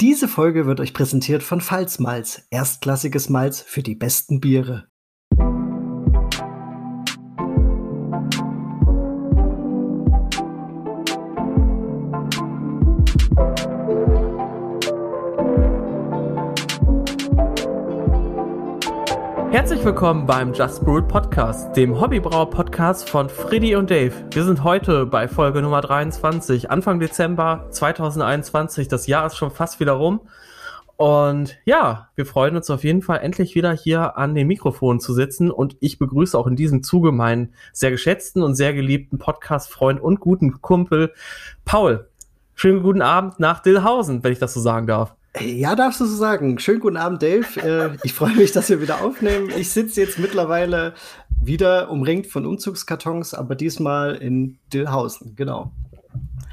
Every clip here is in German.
Diese Folge wird euch präsentiert von Pfalzmalz, erstklassiges Malz für die besten Biere. Herzlich willkommen beim Just Brewed Podcast, dem Hobbybrauer Podcast von Freddy und Dave. Wir sind heute bei Folge Nummer 23, Anfang Dezember 2021. Das Jahr ist schon fast wieder rum. Und ja, wir freuen uns auf jeden Fall endlich wieder hier an den Mikrofonen zu sitzen. Und ich begrüße auch in diesem Zuge meinen sehr geschätzten und sehr geliebten Podcast-Freund und guten Kumpel Paul. Schönen guten Abend nach Dillhausen, wenn ich das so sagen darf. Ja, darfst du so sagen. Schönen guten Abend, Dave. Äh, ich freue mich, dass wir wieder aufnehmen. Ich sitze jetzt mittlerweile wieder umringt von Umzugskartons, aber diesmal in Dillhausen, genau.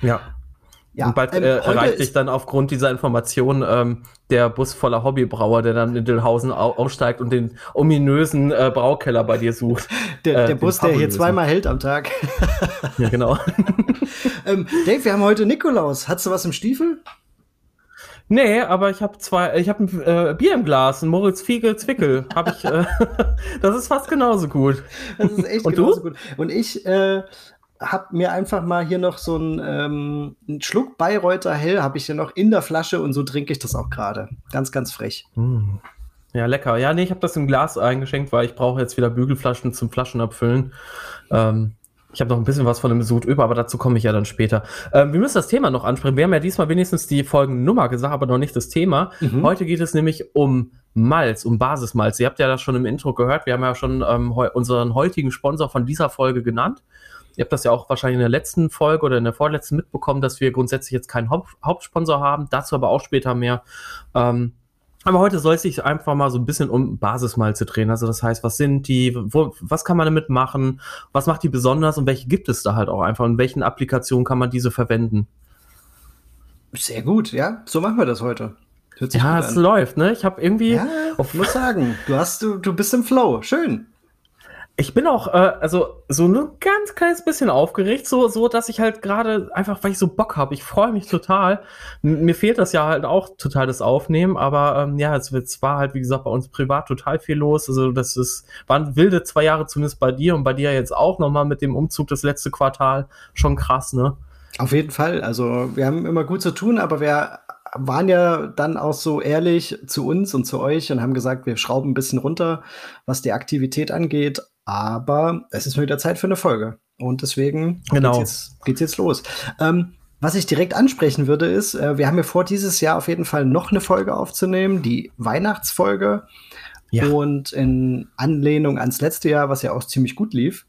Ja. Ja, und bald ähm, äh, erreicht dich dann aufgrund dieser Information ähm, der Bus voller Hobbybrauer, der dann in Dillhausen au aussteigt und den ominösen äh, Braukeller bei dir sucht. Der, äh, der Bus, der hier zweimal hält am Tag. ja, genau. ähm, Dave, wir haben heute Nikolaus. Hast du was im Stiefel? Nee, aber ich habe zwei, ich habe ein äh, Bier im Glas, ein Moritz Fiegel Zwickel. Hab ich, äh, das ist fast genauso gut. Das ist echt Und genauso du? gut. Und ich äh, habe mir einfach mal hier noch so einen, ähm, einen Schluck Bayreuther Hell habe ich hier noch in der Flasche und so trinke ich das auch gerade. Ganz, ganz frech. Mm. Ja, lecker. Ja, nee, ich habe das im Glas eingeschenkt, weil ich brauche jetzt wieder Bügelflaschen zum Flaschenabfüllen. Ähm, ich habe noch ein bisschen was von dem Sud über, aber dazu komme ich ja dann später. Ähm, wir müssen das Thema noch ansprechen. Wir haben ja diesmal wenigstens die Folgennummer gesagt, aber noch nicht das Thema. Mhm. Heute geht es nämlich um Malz, um Basismalz. Ihr habt ja das schon im Intro gehört. Wir haben ja schon ähm, unseren heutigen Sponsor von dieser Folge genannt. Ihr habt das ja auch wahrscheinlich in der letzten Folge oder in der vorletzten mitbekommen, dass wir grundsätzlich jetzt keinen Haupt Hauptsponsor haben. Dazu aber auch später mehr. Ähm, aber heute soll es sich einfach mal so ein bisschen um Basismalze drehen. Also das heißt, was sind die, wo, was kann man damit machen, was macht die besonders und welche gibt es da halt auch einfach und in welchen Applikationen kann man diese verwenden? Sehr gut, ja. So machen wir das heute. ja, es läuft, ne? Ich habe irgendwie. Ja, ich muss sagen, du hast, du, du bist im Flow. Schön ich bin auch, äh, also so ein ganz kleines bisschen aufgeregt, so, so dass ich halt gerade einfach, weil ich so Bock habe, ich freue mich total. M mir fehlt das ja halt auch total das Aufnehmen, aber ähm, ja, es, es war halt, wie gesagt, bei uns privat total viel los. Also das ist, waren wilde zwei Jahre zumindest bei dir und bei dir jetzt auch nochmal mit dem Umzug das letzte Quartal. Schon krass, ne? Auf jeden Fall. Also wir haben immer gut zu tun, aber wir waren ja dann auch so ehrlich zu uns und zu euch und haben gesagt, wir schrauben ein bisschen runter, was die Aktivität angeht. Aber es ist wieder Zeit für eine Folge. Und deswegen genau. geht's, jetzt, geht's jetzt los. Ähm, was ich direkt ansprechen würde, ist, äh, wir haben ja vor, dieses Jahr auf jeden Fall noch eine Folge aufzunehmen, die Weihnachtsfolge. Ja. Und in Anlehnung ans letzte Jahr, was ja auch ziemlich gut lief.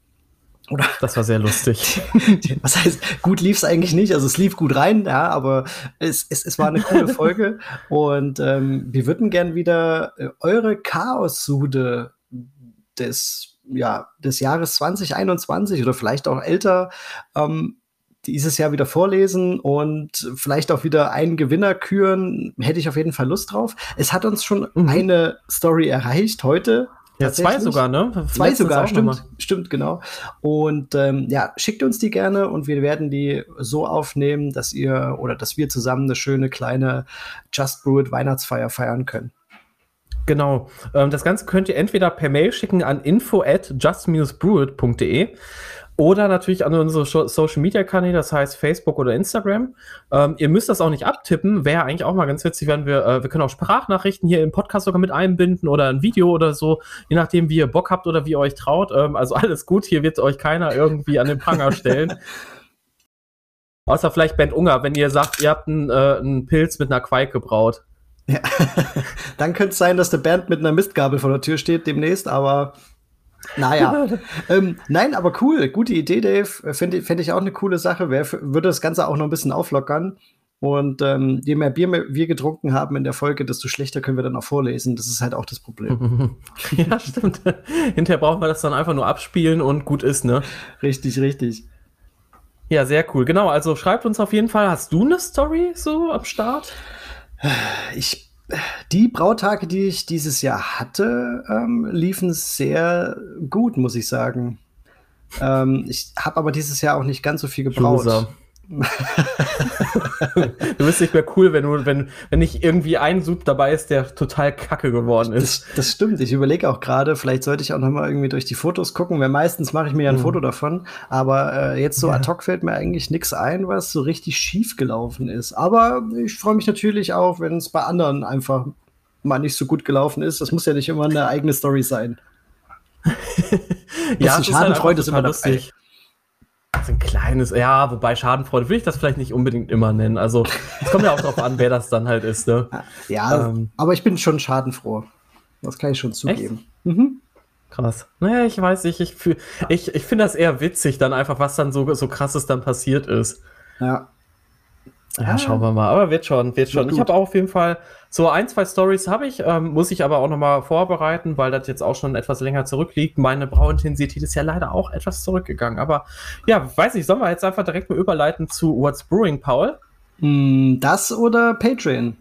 Oder? Das war sehr lustig. was heißt, gut lief es eigentlich nicht. Also es lief gut rein, ja, aber es, es, es war eine coole Folge. Und ähm, wir würden gern wieder äh, eure Chaos-Sude des ja, des Jahres 2021 oder vielleicht auch älter ähm, dieses Jahr wieder vorlesen und vielleicht auch wieder einen Gewinner küren, hätte ich auf jeden Fall Lust drauf. Es hat uns schon mhm. eine Story erreicht heute. Ja, zwei sogar, ne? Zwei Letztens sogar, stimmt, stimmt, genau. Und ähm, ja, schickt uns die gerne und wir werden die so aufnehmen, dass ihr oder dass wir zusammen eine schöne kleine Just Brewed Weihnachtsfeier feiern können. Genau. Ähm, das Ganze könnt ihr entweder per Mail schicken an info at just-brewed.de oder natürlich an unsere Social Media Kanäle, das heißt Facebook oder Instagram. Ähm, ihr müsst das auch nicht abtippen. Wäre eigentlich auch mal ganz witzig, wenn wir, äh, wir können auch Sprachnachrichten hier im Podcast sogar mit einbinden oder ein Video oder so, je nachdem, wie ihr Bock habt oder wie ihr euch traut. Ähm, also alles gut, hier wird euch keiner irgendwie an den Pranger stellen. Außer vielleicht Bent Unger, wenn ihr sagt, ihr habt einen, äh, einen Pilz mit einer Quake gebraut. Ja. Dann könnte es sein, dass der Band mit einer Mistgabel vor der Tür steht demnächst, aber naja. ähm, nein, aber cool. Gute Idee, Dave. Fände fänd ich auch eine coole Sache. Wer, würde das Ganze auch noch ein bisschen auflockern. Und ähm, je mehr Bier wir getrunken haben in der Folge, desto schlechter können wir dann auch vorlesen. Das ist halt auch das Problem. ja, stimmt. Hinterher brauchen wir das dann einfach nur abspielen und gut ist, ne? Richtig, richtig. Ja, sehr cool. Genau, also schreibt uns auf jeden Fall. Hast du eine Story so am Start? Ich, die Brautage, die ich dieses Jahr hatte, ähm, liefen sehr gut, muss ich sagen. Ähm, ich habe aber dieses Jahr auch nicht ganz so viel gebraut. Loser. Du bist nicht mehr cool, wenn du, wenn, wenn nicht irgendwie ein Sub dabei ist, der total kacke geworden ist. Das, das stimmt. Ich überlege auch gerade, vielleicht sollte ich auch noch mal irgendwie durch die Fotos gucken, weil meistens mache ich mir ja ein mhm. Foto davon. Aber äh, jetzt so ja. ad hoc fällt mir eigentlich nichts ein, was so richtig schief gelaufen ist. Aber ich freue mich natürlich auch, wenn es bei anderen einfach mal nicht so gut gelaufen ist. Das muss ja nicht immer eine eigene Story sein. ja, Schadenfreude ist, halt ist immer lustig. So ein kleines, ja, wobei Schadenfreude will ich das vielleicht nicht unbedingt immer nennen. Also es kommt ja auch darauf an, wer das dann halt ist. Ne? Ja, ähm, aber ich bin schon schadenfroh. Das kann ich schon zugeben. Mhm. Krass. Naja, ich weiß nicht, ich, ich, ich finde das eher witzig, dann einfach, was dann so, so krasses dann passiert ist. Ja. Ja, ah. schauen wir mal. Aber wird schon, wird schon. Ich habe auch auf jeden Fall so ein, zwei Stories habe ich, ähm, muss ich aber auch noch mal vorbereiten, weil das jetzt auch schon etwas länger zurückliegt. Meine Brauintensität ist ja leider auch etwas zurückgegangen. Aber ja, weiß nicht, sollen wir jetzt einfach direkt mal überleiten zu What's Brewing, Paul? Hm, das oder Patreon?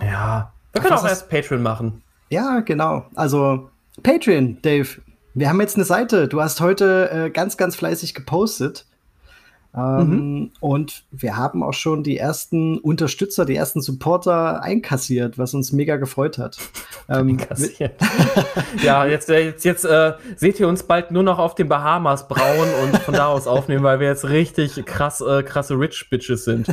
Ja, wir können auch erst Patreon machen. Ja, genau. Also Patreon, Dave. Wir haben jetzt eine Seite. Du hast heute äh, ganz, ganz fleißig gepostet. Ähm, mhm. Und wir haben auch schon die ersten Unterstützer, die ersten Supporter einkassiert, was uns mega gefreut hat. Ähm, ja, jetzt, äh, jetzt, jetzt äh, seht ihr uns bald nur noch auf den Bahamas brauen und von da aus aufnehmen, weil wir jetzt richtig krass, äh, krasse Rich Bitches sind.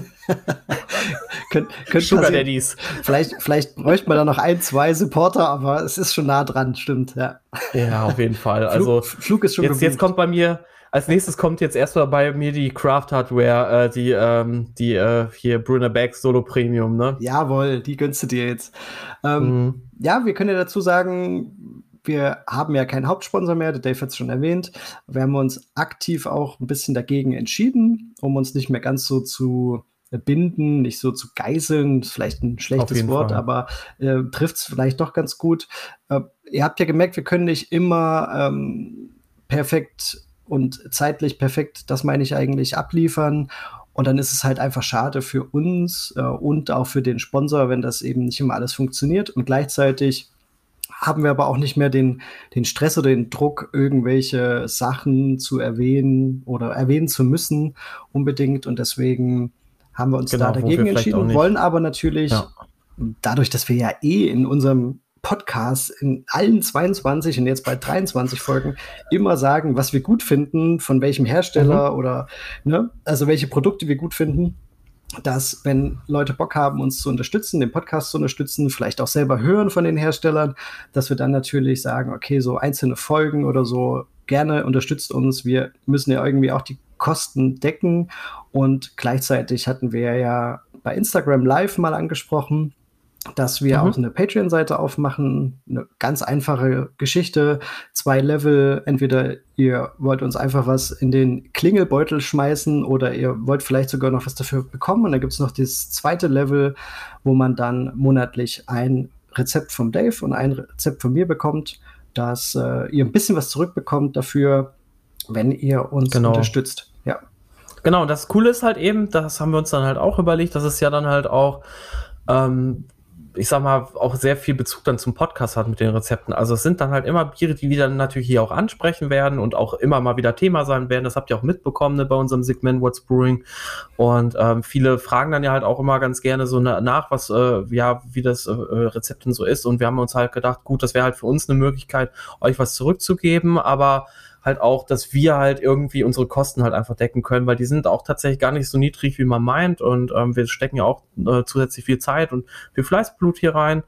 Kön Sugar Daddies. Vielleicht, vielleicht bräuchte man da noch ein, zwei Supporter, aber es ist schon nah dran, stimmt, ja. Ja, auf jeden Fall. Also, Flug, Flug ist schon jetzt, jetzt kommt bei mir als nächstes kommt jetzt erstmal bei mir die Craft Hardware, äh, die, ähm, die äh, hier Brunner Bags Solo Premium, ne? Jawohl, die gönnst du dir jetzt. Ähm, mhm. Ja, wir können ja dazu sagen, wir haben ja keinen Hauptsponsor mehr, der Dave hat es schon erwähnt. Wir haben uns aktiv auch ein bisschen dagegen entschieden, um uns nicht mehr ganz so zu binden, nicht so zu geißeln, ist vielleicht ein schlechtes Wort, Fall. aber äh, trifft es vielleicht doch ganz gut. Äh, ihr habt ja gemerkt, wir können nicht immer ähm, perfekt und zeitlich perfekt, das meine ich eigentlich, abliefern. Und dann ist es halt einfach schade für uns äh, und auch für den Sponsor, wenn das eben nicht immer alles funktioniert. Und gleichzeitig haben wir aber auch nicht mehr den, den Stress oder den Druck, irgendwelche Sachen zu erwähnen oder erwähnen zu müssen unbedingt. Und deswegen haben wir uns genau, da dagegen entschieden, wollen aber natürlich, ja. dadurch, dass wir ja eh in unserem Podcasts in allen 22 und jetzt bei 23 Folgen immer sagen, was wir gut finden, von welchem Hersteller mhm. oder, ne, also welche Produkte wir gut finden dass wenn Leute Bock haben, uns zu unterstützen, den Podcast zu unterstützen, vielleicht auch selber hören von den Herstellern, dass wir dann natürlich sagen, okay, so einzelne Folgen oder so, gerne unterstützt uns. Wir müssen ja irgendwie auch die Kosten decken und gleichzeitig hatten wir ja bei Instagram Live mal angesprochen, dass wir mhm. auch eine Patreon-Seite aufmachen. Eine ganz einfache Geschichte. Zwei Level. Entweder ihr wollt uns einfach was in den Klingelbeutel schmeißen oder ihr wollt vielleicht sogar noch was dafür bekommen. Und dann gibt es noch das zweite Level, wo man dann monatlich ein Rezept vom Dave und ein Rezept von mir bekommt, dass äh, ihr ein bisschen was zurückbekommt dafür, wenn ihr uns genau. unterstützt. Ja. Genau, das Coole ist halt eben, das haben wir uns dann halt auch überlegt, dass es ja dann halt auch ähm, ich sag mal, auch sehr viel Bezug dann zum Podcast hat mit den Rezepten. Also es sind dann halt immer Biere, die wir dann natürlich hier auch ansprechen werden und auch immer mal wieder Thema sein werden. Das habt ihr auch mitbekommen ne, bei unserem Segment What's Brewing. Und ähm, viele fragen dann ja halt auch immer ganz gerne so nach, was, äh, ja, wie das äh, Rezept denn so ist. Und wir haben uns halt gedacht, gut, das wäre halt für uns eine Möglichkeit, euch was zurückzugeben, aber halt auch, dass wir halt irgendwie unsere Kosten halt einfach decken können, weil die sind auch tatsächlich gar nicht so niedrig, wie man meint. Und ähm, wir stecken ja auch äh, zusätzlich viel Zeit und viel Fleißblut hier rein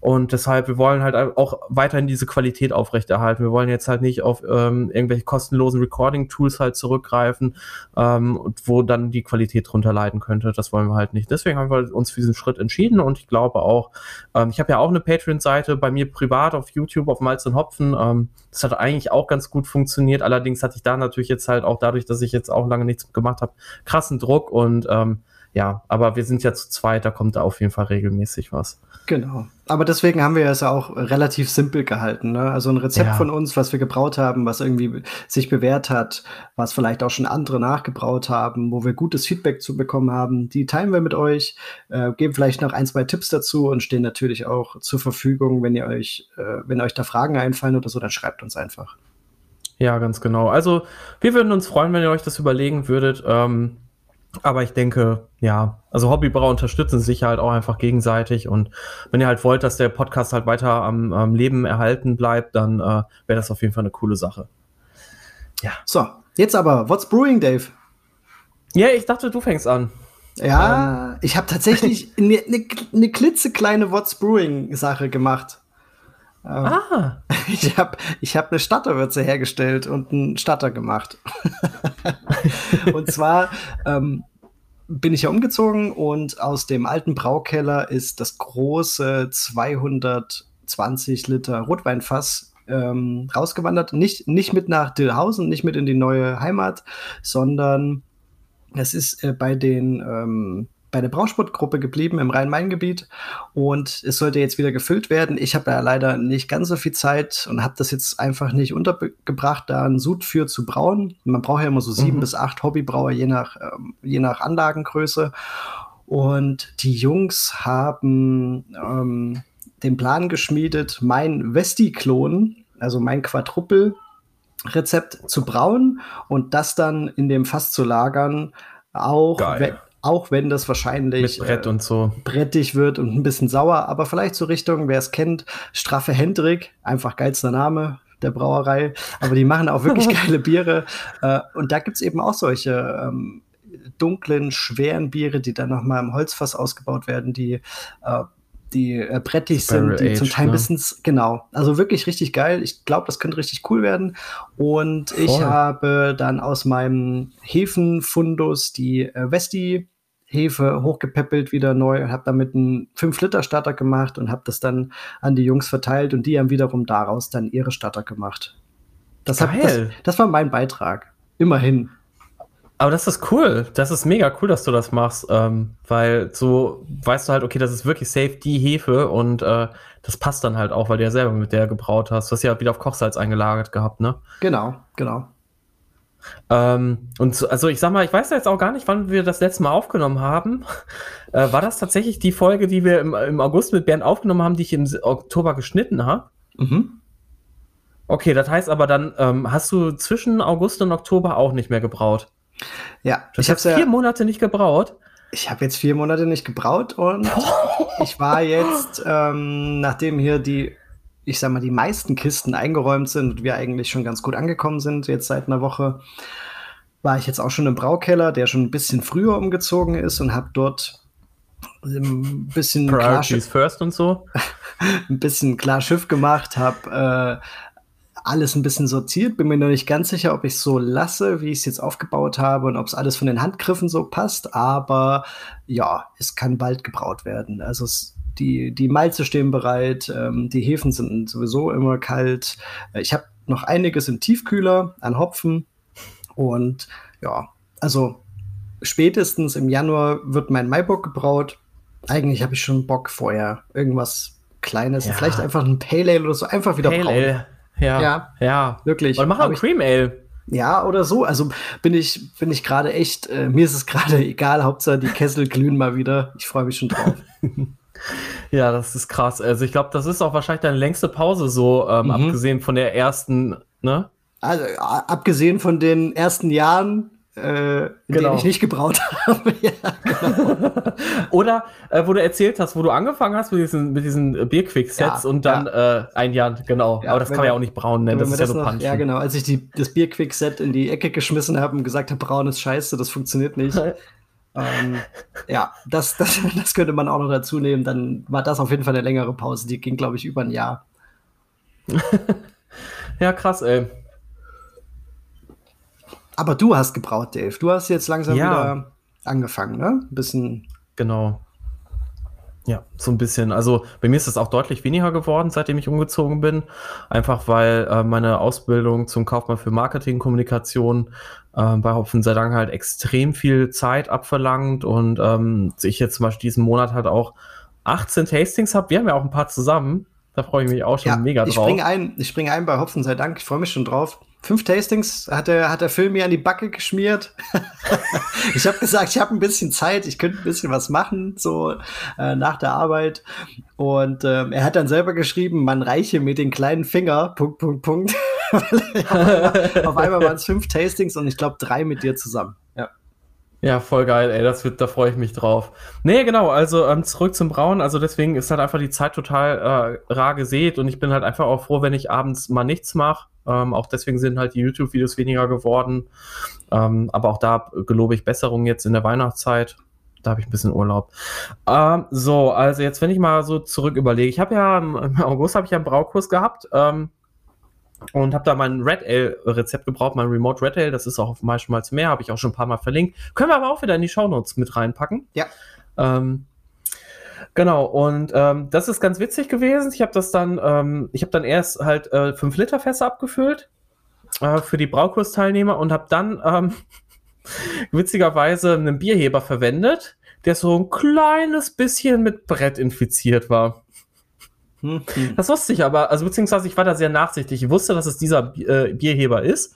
und deshalb, wir wollen halt auch weiterhin diese Qualität aufrechterhalten. Wir wollen jetzt halt nicht auf ähm, irgendwelche kostenlosen Recording-Tools halt zurückgreifen, ähm, wo dann die Qualität drunter leiden könnte. Das wollen wir halt nicht. Deswegen haben wir uns für diesen Schritt entschieden und ich glaube auch, ähm, ich habe ja auch eine Patreon-Seite bei mir privat auf YouTube, auf Malz und Hopfen. Ähm, das hat eigentlich auch ganz gut funktioniert. Allerdings hatte ich da natürlich jetzt halt auch dadurch, dass ich jetzt auch lange nichts gemacht habe, krassen Druck und ähm, ja, aber wir sind ja zu zweit, da kommt da auf jeden Fall regelmäßig was. Genau. Aber deswegen haben wir es ja auch relativ simpel gehalten. Ne? Also ein Rezept ja. von uns, was wir gebraut haben, was irgendwie sich bewährt hat, was vielleicht auch schon andere nachgebraut haben, wo wir gutes Feedback zu bekommen haben, die teilen wir mit euch, äh, geben vielleicht noch ein, zwei Tipps dazu und stehen natürlich auch zur Verfügung, wenn ihr euch, äh, wenn euch da Fragen einfallen oder so, dann schreibt uns einfach. Ja, ganz genau. Also wir würden uns freuen, wenn ihr euch das überlegen würdet. Ähm Aber ich denke, ja, also Hobbybrauer unterstützen sich halt auch einfach gegenseitig und wenn ihr halt wollt, dass der Podcast halt weiter am, am Leben erhalten bleibt, dann äh, wäre das auf jeden Fall eine coole Sache. Ja. So, jetzt aber, what's brewing, Dave? Ja, ich dachte, du fängst an. Ja, ähm. ich habe tatsächlich eine ne, ne klitzekleine What's Brewing Sache gemacht. Ähm, ah. Ich habe ich hab eine Statterwürze hergestellt und einen Statter gemacht. und zwar ähm, bin ich ja umgezogen und aus dem alten Braukeller ist das große 220 Liter Rotweinfass ähm, rausgewandert. Nicht, nicht mit nach Dillhausen, nicht mit in die neue Heimat, sondern es ist äh, bei den ähm, bei der Brausportgruppe geblieben im Rhein-Main-Gebiet und es sollte jetzt wieder gefüllt werden. Ich habe ja leider nicht ganz so viel Zeit und habe das jetzt einfach nicht untergebracht, da einen Sud für zu brauen. Man braucht ja immer so sieben mhm. bis acht Hobbybrauer, je nach, ähm, je nach Anlagengröße. Und die Jungs haben ähm, den Plan geschmiedet, mein Vesti-Klon, also mein Quadruppel, Rezept zu brauen und das dann in dem Fass zu lagern, auch, wenn, auch wenn das wahrscheinlich Mit Brett und so. Äh, brettig wird und ein bisschen sauer, aber vielleicht so Richtung, wer es kennt, Straffe Hendrik, einfach geilster Name der Brauerei, aber die machen auch wirklich geile Biere äh, und da gibt's eben auch solche ähm, dunklen, schweren Biere, die dann nochmal im Holzfass ausgebaut werden, die äh, die äh, brettig sind, die Age, zum Teil ein ne? bisschen, genau, also wirklich richtig geil. Ich glaube, das könnte richtig cool werden. Und Voll. ich habe dann aus meinem Hefenfundus die äh, Vesti Hefe hochgepäppelt wieder neu und habe damit einen 5-Liter-Starter gemacht und habe das dann an die Jungs verteilt und die haben wiederum daraus dann ihre Starter gemacht. Das, hab, das, das war mein Beitrag. Immerhin. Aber das ist cool. Das ist mega cool, dass du das machst, ähm, weil so weißt du halt, okay, das ist wirklich safe die Hefe und äh, das passt dann halt auch, weil du ja selber mit der gebraut hast. Du hast ja wieder auf Kochsalz eingelagert gehabt, ne? Genau, genau. Ähm, und so, also ich sag mal, ich weiß ja jetzt auch gar nicht, wann wir das letzte Mal aufgenommen haben. Äh, war das tatsächlich die Folge, die wir im, im, August mit Bernd aufgenommen haben, die ich im Oktober geschnitten habe? Mhm. Okay, das heißt aber dann, ähm, hast du zwischen August und Oktober auch nicht mehr gebraut? Ja, ich habe vier ja, Monate nicht gebraut. Ich habe jetzt vier Monate nicht gebraut und ich war jetzt, ähm, nachdem hier die, ich sag mal, die meisten Kisten eingeräumt sind und wir eigentlich schon ganz gut angekommen sind, jetzt seit einer Woche, war ich jetzt auch schon im Braukeller, der schon ein bisschen früher umgezogen ist und habe dort ein bisschen Priorities first und so. ein bisschen klar Schiff gemacht, habe äh, alles ein bisschen sortiert. Bin mir noch nicht ganz sicher, ob ich es so lasse, wie ich es jetzt aufgebaut habe und ob es alles von den Handgriffen so passt. Aber ja, es kann bald gebraut werden. Also es, die, die Malze stehen bereit, ähm, die Hefen sind sowieso immer kalt. Ich habe noch einiges im Tiefkühler an Hopfen. Und ja, also spätestens im Januar wird mein Maibock gebraut. Eigentlich habe ich schon Bock vorher. Irgendwas Kleines, ja. vielleicht einfach ein Pale Ale oder so, einfach wieder Pale brauen. Ale. Ja, ja, ja. wirklich. Und mach auch Cream Ale. Ja, oder so. Also bin ich, bin ich gerade echt, äh, mir ist es gerade egal, Hauptsache die Kessel glühen mal wieder. Ich freue mich schon drauf. ja, das ist krass. Also ich glaube, das ist auch wahrscheinlich deine längste Pause so, ähm, mhm. abgesehen von der ersten, ne? Also abgesehen von den ersten Jahren, äh, genau. denen ich nicht gebraut habe. ja, genau. Oder äh, wo du erzählt hast, wo du angefangen hast mit diesen, mit diesen Bierquick-Sets ja, und dann ja. Äh, ein Jahr, genau. Aber das kann man ja auch nicht braun nennen, das ist ja nur Punch. Ja, genau. Als ich die, das Bierquick-Set in die Ecke geschmissen habe und gesagt habe, braun ist scheiße, das funktioniert nicht. ähm, ja, das, das, das könnte man auch noch dazu nehmen. Dann war das auf jeden Fall eine längere Pause. Die ging, glaube ich, über ein Jahr. ja, krass, ey. Aber du hast gebraut, Dave. Du hast jetzt langsam ja. wieder angefangen, ne? Ein bisschen. Genau. Ja, so ein bisschen. Also bei mir ist es auch deutlich weniger geworden, seitdem ich umgezogen bin. Einfach weil äh, meine Ausbildung zum Kaufmann für Marketing, Kommunikation äh, bei Hopfen sei Dank halt extrem viel Zeit abverlangt und ähm, ich jetzt zum Beispiel diesen Monat halt auch 18 Tastings habe. Wir haben ja auch ein paar zusammen. Da freue ich mich auch schon ja, mega drauf. Ich springe ein, ich spring ein bei Hopfen sei Dank. Ich freue mich schon drauf fünf Tastings hat der, hat der Film mir an die Backe geschmiert. ich habe gesagt, ich habe ein bisschen Zeit, ich könnte ein bisschen was machen, so äh, nach der Arbeit. Und ähm, er hat dann selber geschrieben, man reiche mit den kleinen Finger, Punkt, Punkt, Punkt. auf einmal, waren es fünf Tastings und ich glaube drei mit dir zusammen. Ja. Ja, voll geil, ey, das wird, da freue ich mich drauf. Nee, genau, also ähm, zurück zum Brauen, also deswegen ist halt einfach die Zeit total äh, rar gesät und ich bin halt einfach auch froh, wenn ich abends mal nichts mache. Ähm, auch deswegen sind halt die YouTube-Videos weniger geworden. Ähm, aber auch da gelobe ich Besserung jetzt in der Weihnachtszeit. Da habe ich ein bisschen Urlaub. Ähm, so, also jetzt, wenn ich mal so zurück überlege, ich habe ja im August habe ich ja einen Braukurs gehabt. Ähm, und habe da mein Red Ale Rezept gebraucht, mein Remote Red Ale, das ist auch Malz mehr, habe ich auch schon ein paar Mal verlinkt. Können wir aber auch wieder in die Shownotes mit reinpacken. Ja. Ähm, genau, und ähm, das ist ganz witzig gewesen. Ich habe das dann, ähm, ich habe dann erst halt äh, 5 Liter Fässer abgefüllt äh, für die Braukursteilnehmer und habe dann ähm, witzigerweise einen Bierheber verwendet, der so ein kleines bisschen mit Brett infiziert war. Hm. Das wusste ich aber, also beziehungsweise ich war da sehr nachsichtig. Ich wusste, dass es dieser äh, Bierheber ist,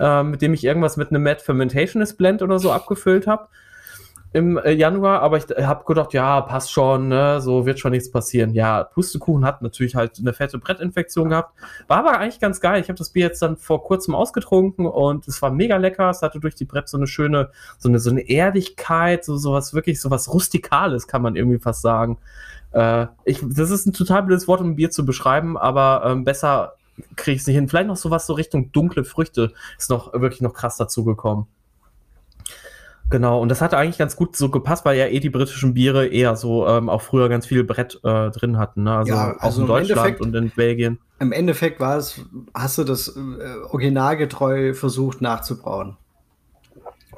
äh, mit dem ich irgendwas mit einem Mad Fermentationist Blend oder so abgefüllt habe im äh, Januar, aber ich habe gedacht, ja, passt schon, ne, so wird schon nichts passieren. Ja, Pustekuchen hat natürlich halt eine fette Brettinfektion gehabt, war aber eigentlich ganz geil. Ich habe das Bier jetzt dann vor kurzem ausgetrunken und es war mega lecker. Es hatte durch die Brett so eine schöne, so eine, so eine Erdigkeit, so sowas wirklich, so was Rustikales, kann man irgendwie fast sagen. Äh, ich, das ist ein total blödes Wort, um ein Bier zu beschreiben, aber ähm, besser kriege ich es nicht hin. Vielleicht noch sowas so Richtung dunkle Früchte ist noch wirklich noch krass dazugekommen. Genau, und das hat eigentlich ganz gut so gepasst, weil ja eh die britischen Biere eher so ähm, auch früher ganz viel Brett äh, drin hatten. Ne? Also, ja, also auch in Deutschland und in Belgien. Im Endeffekt war es, hast du das äh, originalgetreu versucht nachzubrauen.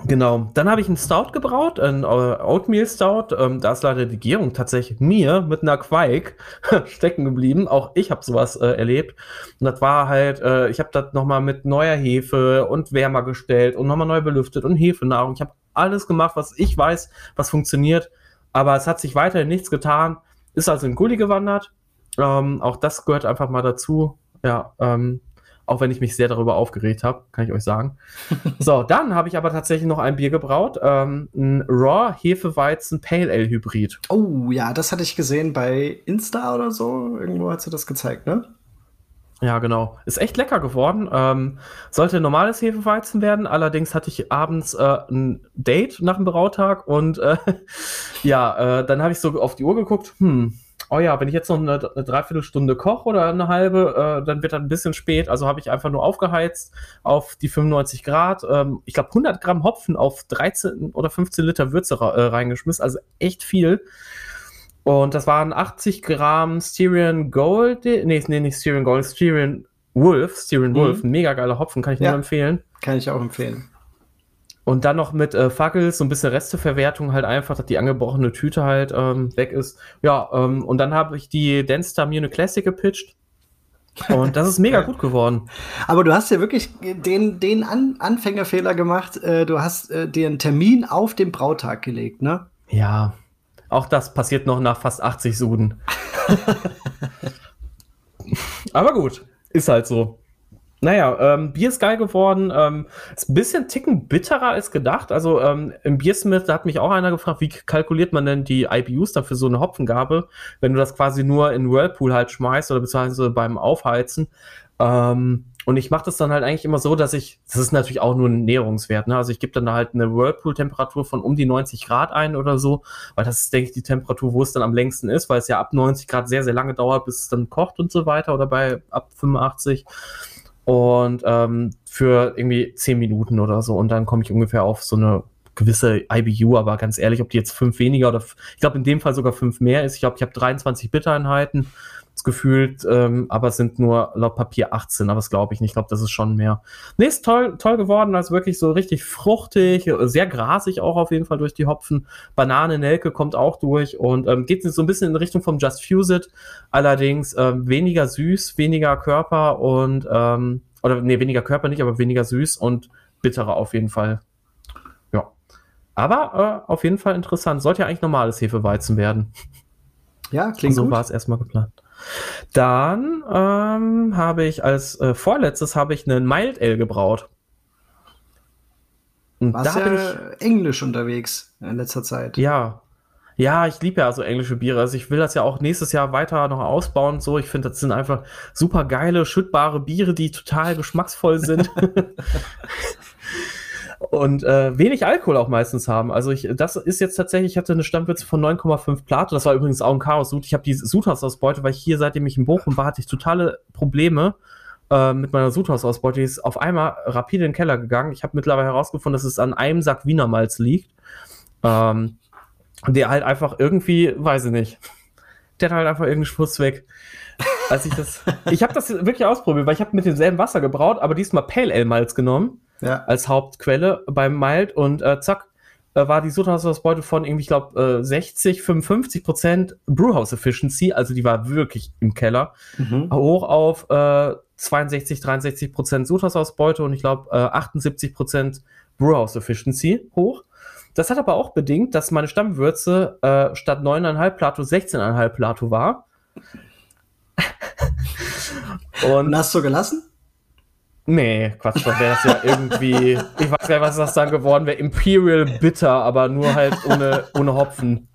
Genau. Dann habe ich einen Stout gebraut, einen äh, Oatmeal Stout. Ähm, da ist leider die Gärung tatsächlich mir mit einer Quake stecken geblieben. Auch ich habe sowas äh, erlebt. Und das war halt, äh, ich habe das nochmal mit neuer Hefe und wärmer gestellt und nochmal neu belüftet und Hefenahrung. Ich habe alles gemacht, was ich weiß, was funktioniert. Aber es hat sich weiterhin nichts getan. Ist also in Gully gewandert. Ähm, auch das gehört einfach mal dazu. Ja, ähm, auch wenn ich mich sehr darüber aufgeregt habe, kann ich euch sagen. so, dann habe ich aber tatsächlich noch ein Bier gebraut, ähm, ein Raw Hefeweizen Pale Ale Hybrid. Oh ja, das hatte ich gesehen bei Insta oder so. Irgendwo hat sie das gezeigt, ne? Ja, genau. Ist echt lecker geworden. Ähm, sollte normales Hefeweizen werden. Allerdings hatte ich abends äh, ein Date nach dem Brautag und äh, ja, äh, dann habe ich so auf die Uhr geguckt. Hm, oh ja, wenn ich jetzt noch eine, eine Dreiviertelstunde koche oder eine halbe, äh, dann wird das ein bisschen spät. Also habe ich einfach nur aufgeheizt auf die 95 Grad. Ähm, ich glaube 100 Gramm Hopfen auf 13 oder 15 Liter Würze äh, reingeschmissen. Also echt viel. Und das waren 80 Gramm Styrian Gold. Nee, nee, nicht Styrian Gold, Styrian Wolf. Styrian mhm. Wolf, ein mega geiler Hopfen, kann ich ja, nur empfehlen. Kann ich auch empfehlen. Und dann noch mit äh, Fackels, so ein bisschen Resteverwertung halt einfach, dass die angebrochene Tüte halt ähm, weg ist. Ja, ähm, und dann habe ich die Denstar Mune Classic gepitcht. Und das ist mega gut geworden. Aber du hast ja wirklich den, den An Anfängerfehler gemacht. Äh, du hast äh, einen Termin auf den Brautag gelegt, ne? Ja. Auch das passiert noch nach fast 80 Suden. Aber gut, ist halt so. Naja, ähm, Bier ist geil geworden. Ähm, ist ein bisschen ticken bitterer als gedacht. Also ähm, im Biersmith, da hat mich auch einer gefragt, wie kalkuliert man denn die IBUs dafür so eine Hopfengabe, wenn du das quasi nur in Whirlpool halt schmeißt oder beziehungsweise beim Aufheizen. Ähm, und ich mache das dann halt eigentlich immer so, dass ich, das ist natürlich auch nur ein Näherungswert, ne? Also ich gebe dann halt eine Whirlpool-Temperatur von um die 90 Grad ein oder so, weil das ist, denke ich, die Temperatur, wo es dann am längsten ist, weil es ja ab 90 Grad sehr, sehr lange dauert, bis es dann kocht und so weiter oder bei ab 85 und ähm, für irgendwie 10 Minuten oder so und dann komme ich ungefähr auf so eine gewisse IBU, aber ganz ehrlich, ob die jetzt fünf weniger oder ich glaube in dem Fall sogar fünf mehr ist. Ich glaube, ich habe 23 Bittereinheiten gefühlt, ähm, aber es sind nur laut Papier 18, aber das glaube ich nicht. Ich glaube, das ist schon mehr. Nee, ist toll, toll geworden, also wirklich so richtig fruchtig, sehr grasig auch auf jeden Fall durch die Hopfen. Banane, Nelke kommt auch durch und ähm, geht so ein bisschen in Richtung vom Just Fuse It, allerdings ähm, weniger süß, weniger Körper und, ähm, oder nee, weniger Körper nicht, aber weniger süß und bitterer auf jeden Fall. Ja. Aber äh, auf jeden Fall interessant. Sollte ja eigentlich normales Hefeweizen werden. Ja, klingt so gut. So war es erstmal geplant. Dann ähm, habe ich als äh, vorletztes habe ich einen Mild Ale gebraut. Und Warst da ja bin ich Englisch unterwegs in letzter Zeit. Ja. Ja, ich liebe ja so englische Biere. Also ich will das ja auch nächstes Jahr weiter noch ausbauen. So, ich finde, das sind einfach super geile, schüttbare Biere, die total geschmacksvoll sind. und äh, wenig Alkohol auch meistens haben. Also ich, das ist jetzt tatsächlich, ich hatte eine Stammwürze von 9,5 Plato. Das war übrigens auch ein Chaos-Sud. Ich habe die Sudhausausbeute, weil ich hier, seitdem ich in Bochum war, hatte ich totale Probleme äh, mit meiner Sudhausausbeute. Die ist auf einmal rapide in den Keller gegangen. Ich habe mittlerweile herausgefunden, dass es an einem Sack Wienermalz liegt. Ähm, der halt einfach irgendwie, weiß ich nicht, der hat halt einfach irgendeinen Schmutz weg. Als ich das, ich habe das wirklich ausprobiert, weil ich habe mit demselben Wasser gebraut, aber diesmal Pale Ale Malz genommen ja. als Hauptquelle beim Mild und äh, zack, äh, war die Sudhaus-Ausbeute von irgendwie, ich glaube, äh, 60, 55 Prozent Brewhouse Efficiency, also die war wirklich im Keller, mhm. hoch auf äh, 62, 63 Prozent Sudhaus-Ausbeute und ich glaube äh, 78 Prozent Brewhouse Efficiency hoch. Das hat aber auch bedingt, dass meine Stammwürze äh, statt 9,5 Plato 16,5 Plato war. und, und hast du gelassen? Nee, Quatsch, dann wäre das ja irgendwie, ich weiß gar nicht, was das dann geworden wäre, Imperial Bitter, aber nur halt ohne, ohne Hopfen.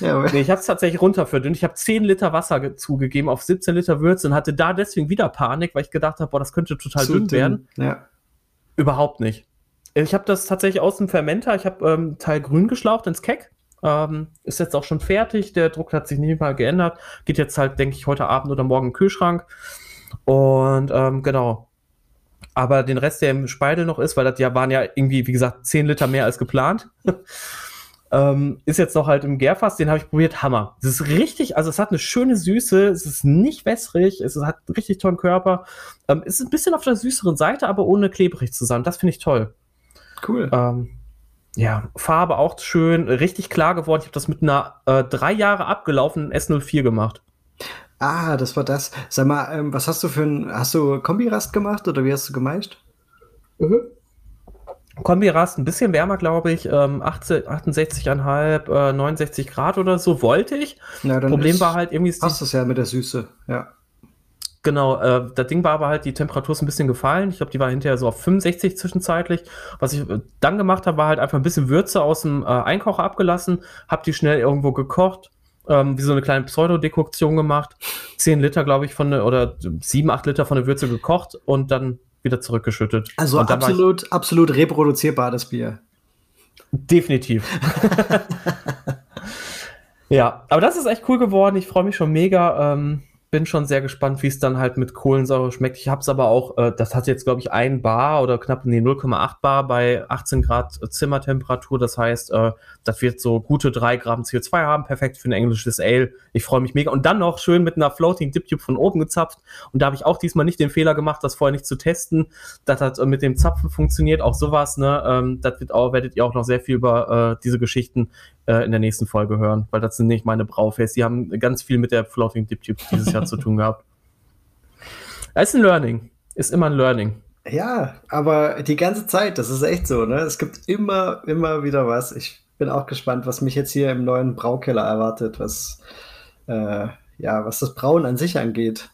Ja, nee, ich habe es tatsächlich runterverdünnt. Ich habe 10 Liter Wasser zugegeben auf 17 Liter Würze und hatte da deswegen wieder Panik, weil ich gedacht habe, boah, das könnte total Zu dünn werden. Ja. Überhaupt nicht. Ich habe das tatsächlich aus dem Fermenter, ich habe ähm, Teil grün geschlaucht ins Keck. Ähm, ist jetzt auch schon fertig, der Druck hat sich nicht mal geändert. Geht jetzt halt, denke ich, heute Abend oder morgen im Kühlschrank. Und ähm, genau, aber den Rest, der im Speidel noch ist, weil das ja waren ja irgendwie, wie gesagt, 10 Liter mehr als geplant. ähm, ist jetzt noch halt im Gärfass, den habe ich probiert, Hammer. Das ist richtig, also es hat eine schöne Süße, es ist nicht wässrig, es hat einen richtig tollen Körper. Ähm, ist ein bisschen auf der süßeren Seite, aber ohne klebrig zu sein. Das finde ich toll. Cool. Ähm, ja, Farbe auch schön, richtig klar geworden. Ich habe das mit einer äh, drei Jahre abgelaufenen S04 gemacht. Ah, das war das. Sag mal, ähm, was hast du für ein, hast du Kombirast gemacht oder wie hast du gemeischt? Mhm. Kombirast ein bisschen wärmer, glaube ich, ähm, 68,5, äh, 69 Grad oder so wollte ich. Ja, Problem ist, war halt irgendwie... Passt das ja mit der Süße, ja. Genau, äh, das Ding war aber halt, die Temperatur ist ein bisschen gefallen. Ich glaube, die war hinterher so auf 65 zwischenzeitlich. Was ich äh, dann gemacht habe, war halt einfach ein bisschen Würze aus dem äh, Einkocher abgelassen, habe die schnell irgendwo gekocht, ähm, wie so eine kleine Pseudodekoktion gemacht. Zehn Liter, glaube ich, von der, oder sieben, acht Liter von der Würze gekocht und dann wieder zurückgeschüttet. Also absolut, absolut reproduzierbar, das Bier. Definitiv. ja, aber das ist echt cool geworden. Ich freue mich schon mega. Ähm, bin schon sehr gespannt, wie es dann halt mit Kohlensäure schmeckt. Ich habe es aber auch, äh, das hat jetzt, glaube ich, ein Bar oder knapp nee, 0,8 Bar bei 18 Grad Zimmertemperatur. Das heißt, äh, das wird so gute drei Gramm CO2 haben. Perfekt für ein englisches Ale. Ich freue mich mega. Und dann noch schön mit einer Floating Dip Tube von oben gezapft. Und da habe ich auch diesmal nicht den Fehler gemacht, das vorher nicht zu testen. Das hat äh, mit dem Zapfen funktioniert. Auch sowas, ne? Ähm, das wird auch, werdet ihr auch noch sehr viel über äh, diese Geschichten äh, in der nächsten Folge hören, weil das sind nicht meine Braufest. Die haben ganz viel mit der Floating Dip Tube dieses Jahr zu tun gehabt. Das ist ein Learning. Ist immer ein Learning. Ja, aber die ganze Zeit, das ist echt so, ne? Es gibt immer, immer wieder was. Ich bin auch gespannt, was mich jetzt hier im neuen Braukeller erwartet, was, äh, ja, was das Brauen an sich angeht.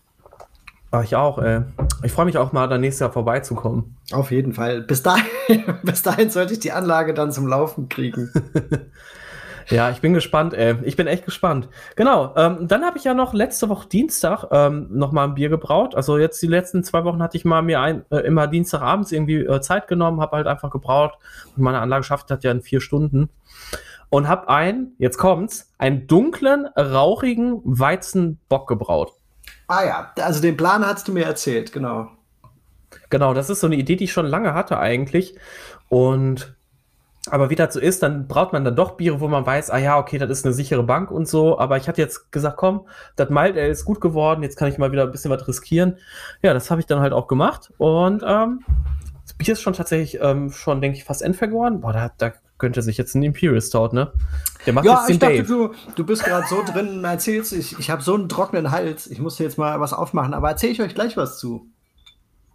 Ach, ich auch, ey. Ich freue mich auch mal, da nächstes Jahr vorbeizukommen. Auf jeden Fall. Bis dahin, bis dahin sollte ich die Anlage dann zum Laufen kriegen. Ja, ich bin gespannt, ey. Ich bin echt gespannt. Genau. Ähm, dann habe ich ja noch letzte Woche Dienstag ähm, noch mal ein Bier gebraut. Also jetzt die letzten zwei Wochen hatte ich mal mir ein, äh, immer Dienstagabends irgendwie äh, Zeit genommen, habe halt einfach gebraut. Und meine Anlage schafft hat ja in vier Stunden. Und habe einen, jetzt kommt's, einen dunklen, rauchigen Weizenbock gebraut. Ah ja, also den Plan hast du mir erzählt, genau. Genau, das ist so eine Idee, die ich schon lange hatte eigentlich. Und aber wie das so ist, dann braucht man dann doch Biere, wo man weiß, ah ja, okay, das ist eine sichere Bank und so. Aber ich hatte jetzt gesagt, komm, das Mild Ale ist gut geworden, jetzt kann ich mal wieder ein bisschen was riskieren. Ja, das habe ich dann halt auch gemacht. Und ähm, das Bier ist schon tatsächlich ähm, schon, denke ich, fast endvergoren. Boah, da, da könnte sich jetzt ein Imperial Stout, ne? Der macht ja, jetzt den ich dachte, Dave. du, du bist gerade so drin und erzählst, ich, ich habe so einen trockenen Hals, ich musste jetzt mal was aufmachen, aber erzähle ich euch gleich was zu.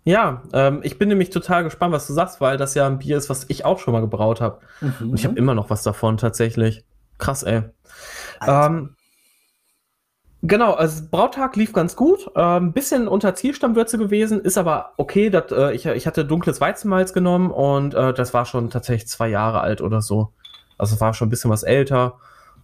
Ja, ähm, ich bin nämlich total gespannt, was du sagst, weil das ja ein Bier ist, was ich auch schon mal gebraut habe. Mhm. Und ich habe immer noch was davon tatsächlich. Krass, ey. Ähm, genau, also Brautag lief ganz gut. Ein ähm, bisschen unter Zielstammwürze gewesen, ist aber okay. Dat, äh, ich, ich hatte dunkles Weizenmalz genommen und äh, das war schon tatsächlich zwei Jahre alt oder so. Also war schon ein bisschen was älter.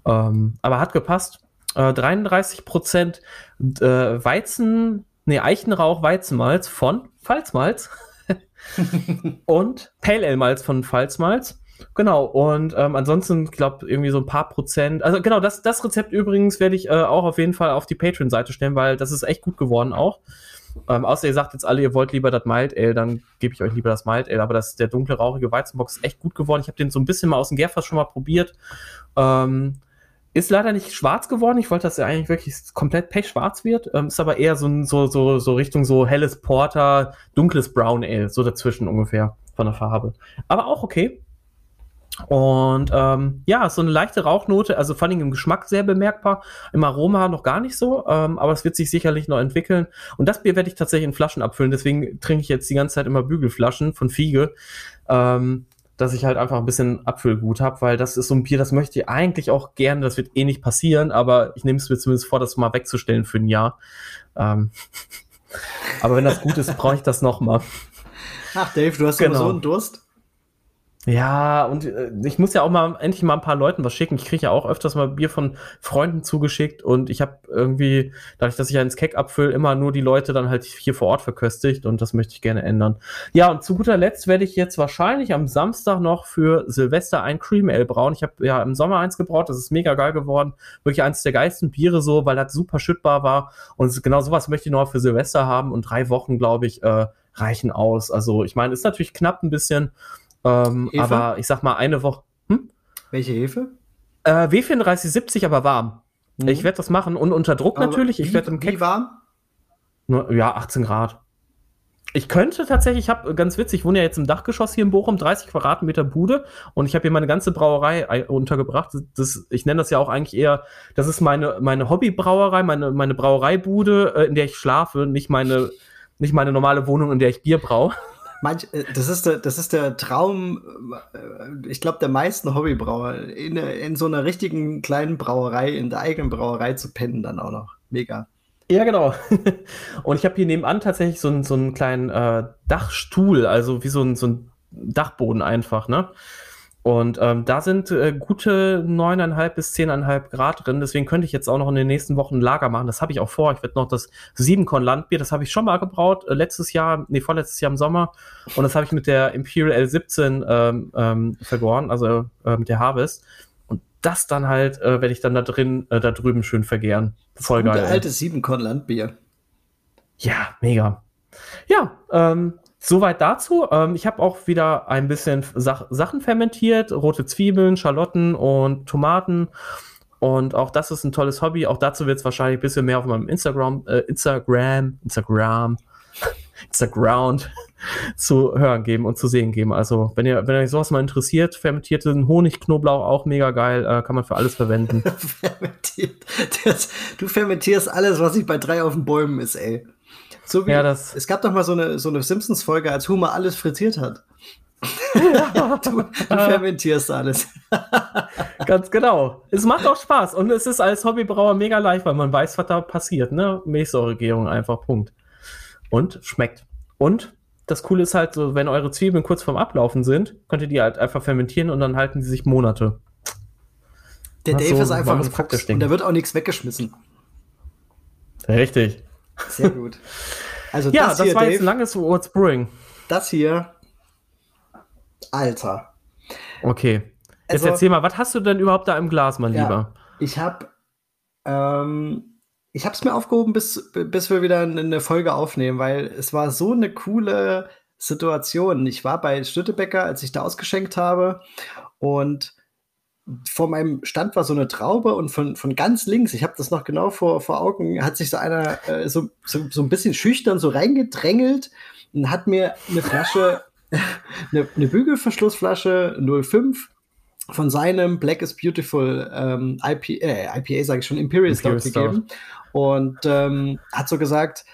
Ähm, aber hat gepasst. Äh, 33 Prozent äh, Weizen, nee, Eichenrauch Weizenmalz von Pfalzmalz. und Pale Ale Malz von Pfalzmalz. Genau, und ähm, ansonsten, ich glaube, irgendwie so ein paar Prozent. Also genau, das, das Rezept übrigens werde ich äh, auch auf jeden Fall auf die Patreon-Seite stellen, weil das ist echt gut geworden auch. Ähm, außer ihr sagt jetzt alle, ihr wollt lieber das Mild Ale, dann gebe ich euch lieber das Mild Ale. Aber das, der dunkle, rauchige Weizenbox ist echt gut geworden. Ich habe den so ein bisschen mal aus dem Gärfass schon mal probiert. Ähm, ist leider nicht schwarz geworden. Ich wollte, dass er eigentlich wirklich komplett pechschwarz wird. Ähm, ist aber eher so, so, so, so Richtung so helles Porter, dunkles Brown Ale, so dazwischen ungefähr von der Farbe. Aber auch okay. Und ähm, ja, so eine leichte Rauchnote, also vor allem im Geschmack sehr bemerkbar, im Aroma noch gar nicht so, ähm, aber es wird sich sicherlich noch entwickeln. Und das Bier werde ich tatsächlich in Flaschen abfüllen, deswegen trinke ich jetzt die ganze Zeit immer Bügelflaschen von Fiege, ähm, dass ich halt einfach ein bisschen Abfüllgut habe, weil das ist so ein Bier, das möchte ich eigentlich auch gerne, das wird eh nicht passieren, aber ich nehme es mir zumindest vor, das mal wegzustellen für ein Jahr. Ähm, aber wenn das gut ist, brauche ich das nochmal. Ach, Dave, du hast genau. so einen Durst. Ja, und äh, ich muss ja auch mal endlich mal ein paar Leuten was schicken. Ich kriege ja auch öfters mal Bier von Freunden zugeschickt und ich habe irgendwie, dadurch, dass ich ja ins Keck abfülle, immer nur die Leute dann halt hier vor Ort verköstigt und das möchte ich gerne ändern. Ja, und zu guter Letzt werde ich jetzt wahrscheinlich am Samstag noch für Silvester ein Cream Ale brauen. Ich habe ja im Sommer eins gebraut, das ist mega geil geworden. Wirklich eins der geilsten Biere so, weil das super schüttbar war und genau sowas möchte ich noch für Silvester haben und drei Wochen, glaube ich, äh, reichen aus. Also ich meine, ist natürlich knapp ein bisschen, ähm, aber ich sag mal, eine Woche. Hm? Welche Hefe? Äh, W3470, aber warm. Mhm. Ich werde das machen und unter Druck aber natürlich. Ich werde im Keck. Wie warm? Nur, ja, 18 Grad. Ich könnte tatsächlich, ich habe ganz witzig, ich wohne ja jetzt im Dachgeschoss hier in Bochum, 30 Quadratmeter Bude und ich habe hier meine ganze Brauerei untergebracht. Das, ich nenne das ja auch eigentlich eher, das ist meine, meine Hobbybrauerei, meine, meine Brauereibude, äh, in der ich schlafe, nicht meine, nicht meine normale Wohnung, in der ich Bier braue. Manch, äh, das, ist der, das ist der Traum, äh, ich glaube, der meisten Hobbybrauer, in, in so einer richtigen kleinen Brauerei, in der eigenen Brauerei zu pennen dann auch noch. Mega. Ja, genau. Und ich habe hier nebenan tatsächlich so einen, so einen kleinen äh, Dachstuhl, also wie so ein, so ein Dachboden einfach, ne? Und ähm, da sind äh, gute 9,5 bis 10,5 Grad drin. Deswegen könnte ich jetzt auch noch in den nächsten Wochen ein Lager machen. Das habe ich auch vor. Ich werde noch das 7-Korn Landbier, das habe ich schon mal gebraut, äh, letztes Jahr, nee, vorletztes Jahr im Sommer. Und das habe ich mit der Imperial L17 ähm, ähm, vergoren, also ähm, der Harvest. Und das dann halt äh, werde ich dann da drin, äh, da drüben schön vergären. Voll geil. Der alte 7-Korn Landbier. Ja, mega. Ja, ähm, Soweit dazu. Ähm, ich habe auch wieder ein bisschen Sach Sachen fermentiert, rote Zwiebeln, Schalotten und Tomaten. Und auch das ist ein tolles Hobby. Auch dazu wird es wahrscheinlich ein bisschen mehr auf meinem Instagram, äh, Instagram, Instagram, Instagram zu hören geben und zu sehen geben. Also, wenn ihr, wenn euch sowas mal interessiert, fermentierten Honigknoblauch auch mega geil, äh, kann man für alles verwenden. Fermentiert. Das, du fermentierst alles, was nicht bei drei auf den Bäumen ist, ey. So wie, ja, das es gab doch mal so eine, so eine Simpsons-Folge, als Homer alles frittiert hat. du, du fermentierst alles. Ganz genau. Es macht auch Spaß und es ist als Hobbybrauer mega leicht, weil man weiß, was da passiert. Ne? Milchsäuregärung einfach, Punkt. Und schmeckt. Und das Coole ist halt so, wenn eure Zwiebeln kurz vorm Ablaufen sind, könnt ihr die halt einfach fermentieren und dann halten sie sich Monate. Der Dave so, ist einfach ein Fuchs und da wird auch nichts weggeschmissen. Richtig. Sehr gut. Also ja, das, das hier, war Dave, jetzt ein langes What's Brewing. Das hier, Alter. Okay. Jetzt also, erzähl mal, was hast du denn überhaupt da im Glas, mein ja, Lieber? Ich habe ähm, ich habe es mir aufgehoben, bis, bis wir wieder eine Folge aufnehmen, weil es war so eine coole Situation. Ich war bei Stüttebecker, als ich da ausgeschenkt habe und vor meinem Stand war so eine Traube und von, von ganz links, ich habe das noch genau vor, vor Augen, hat sich so einer äh, so, so, so ein bisschen schüchtern so reingedrängelt und hat mir eine Flasche, eine, eine Bügelverschlussflasche 05 von seinem Black is Beautiful ähm, IP, äh, IPA, sage ich schon, Imperial Stout gegeben. Und ähm, hat so gesagt,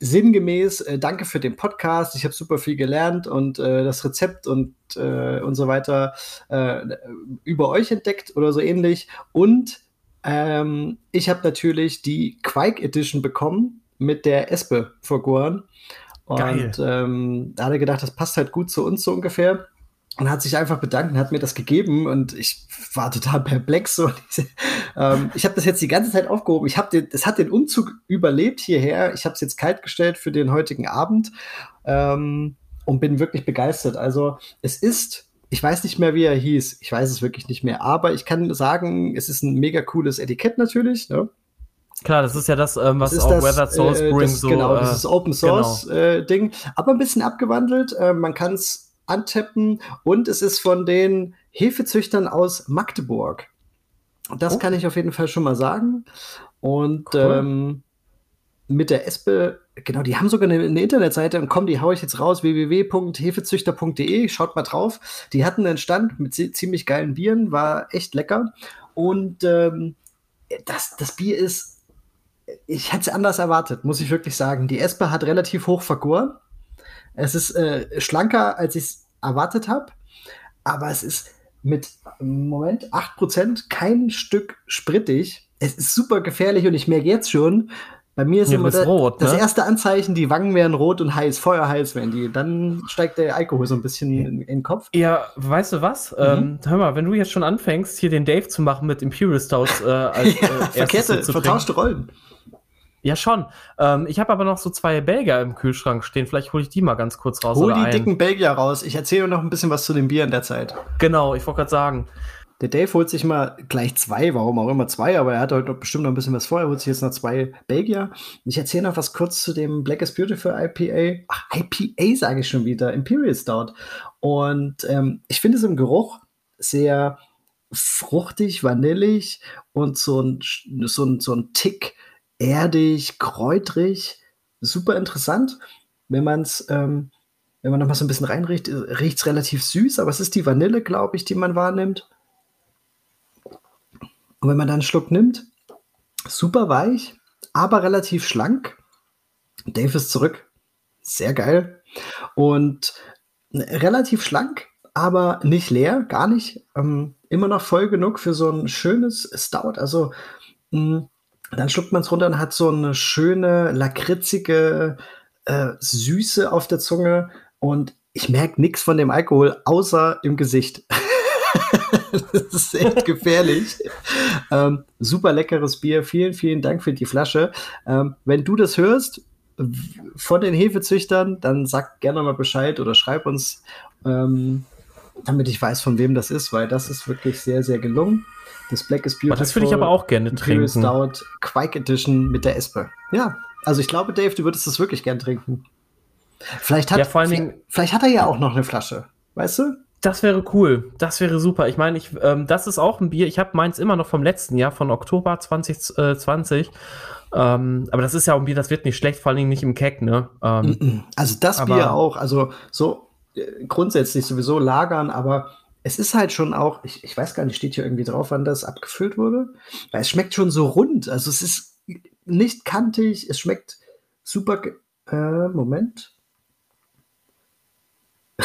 sinngemäß, äh, danke für den Podcast, ich habe super viel gelernt und äh, das Rezept und, äh, und so weiter äh, über euch entdeckt oder so ähnlich. Und ähm, ich habe natürlich die Quake Edition bekommen mit der Espe vergoren. Und ähm, da hat er gedacht, das passt halt gut zu uns so ungefähr und hat sich einfach bedankt und hat mir das gegeben und ich war total perplex. So. ähm, ich habe das jetzt die ganze Zeit aufgehoben. Ich habe es hat den Umzug überlebt hierher. Ich habe es jetzt kalt gestellt für den heutigen Abend. Ähm, und bin wirklich begeistert. Also es ist ich weiß nicht mehr, wie er hieß. Ich weiß es wirklich nicht mehr. Aber ich kann sagen, es ist ein mega cooles Etikett natürlich. Ne? Klar, das ist ja das, ähm, was das auch das, Weathered Soul Spring äh, so. Genau, das ist Open Source genau. äh, Ding. Aber ein bisschen abgewandelt. Äh, man kann es antappen und es ist von den Hefezüchtern aus Magdeburg. Das oh. kann ich auf jeden Fall schon mal sagen. Und cool. ähm, mit der Espe, genau, die haben sogar eine, eine Internetseite und komm, die haue ich jetzt raus, www.hefezüchter.de, schaut mal drauf. Die hatten einen Stand mit ziemlich geilen Bieren, war echt lecker. Und ähm, das, das Bier ist, ich hätte es anders erwartet, muss ich wirklich sagen. Die Espe hat relativ hoch vergoren. Es ist äh, schlanker, als ich es erwartet habe, aber es ist mit, Moment, 8% kein Stück sprittig. Es ist super gefährlich und ich merke jetzt schon, bei mir ist ja, immer da, rot, das ne? erste Anzeichen, die Wangen werden rot und heiß, feuerheiß werden die. Dann steigt der Alkohol so ein bisschen in, in den Kopf. Ja, weißt du was? Mhm. Ähm, hör mal, wenn du jetzt schon anfängst, hier den Dave zu machen mit Imperial Stouts äh, als ja, äh, Verkehrte, vertauschte Rollen. Ja, schon. Ähm, ich habe aber noch so zwei Belgier im Kühlschrank stehen. Vielleicht hole ich die mal ganz kurz raus. Hol die einen. dicken Belgier raus. Ich erzähle noch ein bisschen was zu dem Bier in der Zeit. Genau, ich wollte gerade sagen. Der Dave holt sich mal gleich zwei, warum auch immer zwei, aber er hat heute bestimmt noch ein bisschen was vor. Er holt sich jetzt noch zwei Belgier. Ich erzähle noch was kurz zu dem Black is Beautiful IPA. Ach, IPA sage ich schon wieder, Imperial Stout. Und ähm, ich finde es im Geruch sehr fruchtig, vanillig und so ein, so ein, so ein Tick erdig, kräutrig. Super interessant. Wenn man es ähm, wenn man noch mal so ein bisschen reinriecht, riecht es relativ süß, aber es ist die Vanille, glaube ich, die man wahrnimmt. Und wenn man dann einen Schluck nimmt, super weich, aber relativ schlank. Dave ist zurück. Sehr geil. Und relativ schlank, aber nicht leer, gar nicht. Ähm, immer noch voll genug für so ein schönes Stout. Also mh, mm, dann schluckt man es runter und hat so eine schöne, lakritzige äh, Süße auf der Zunge. Und ich merke nichts von dem Alkohol, außer im Gesicht. das ist echt gefährlich. ähm, super leckeres Bier. Vielen, vielen Dank für die Flasche. Ähm, wenn du das hörst von den Hefezüchtern, dann sag gerne mal Bescheid oder schreib uns, ähm, damit ich weiß, von wem das ist, weil das ist wirklich sehr, sehr gelungen. Das Black is Beautiful. Das würde ich aber auch gerne trinken. Stout Quake Edition mit der Espe. Ja, also ich glaube, Dave, du würdest das wirklich gern trinken. Vielleicht hat, ja, vor allen Dingen, vielleicht hat er ja auch noch eine Flasche. Weißt du? Das wäre cool. Das wäre super. Ich meine, ich, ähm, das ist auch ein Bier. Ich habe meins immer noch vom letzten Jahr, von Oktober 2020. Ähm, aber das ist ja auch ein Bier, das wird nicht schlecht, vor allem nicht im Keck, ne? Ähm, also das Bier auch. Also so äh, grundsätzlich sowieso lagern, aber es ist halt schon auch, ich, ich weiß gar nicht, steht hier irgendwie drauf, wann das abgefüllt wurde. Weil es schmeckt schon so rund. Also es ist nicht kantig, es schmeckt super. Äh, Moment.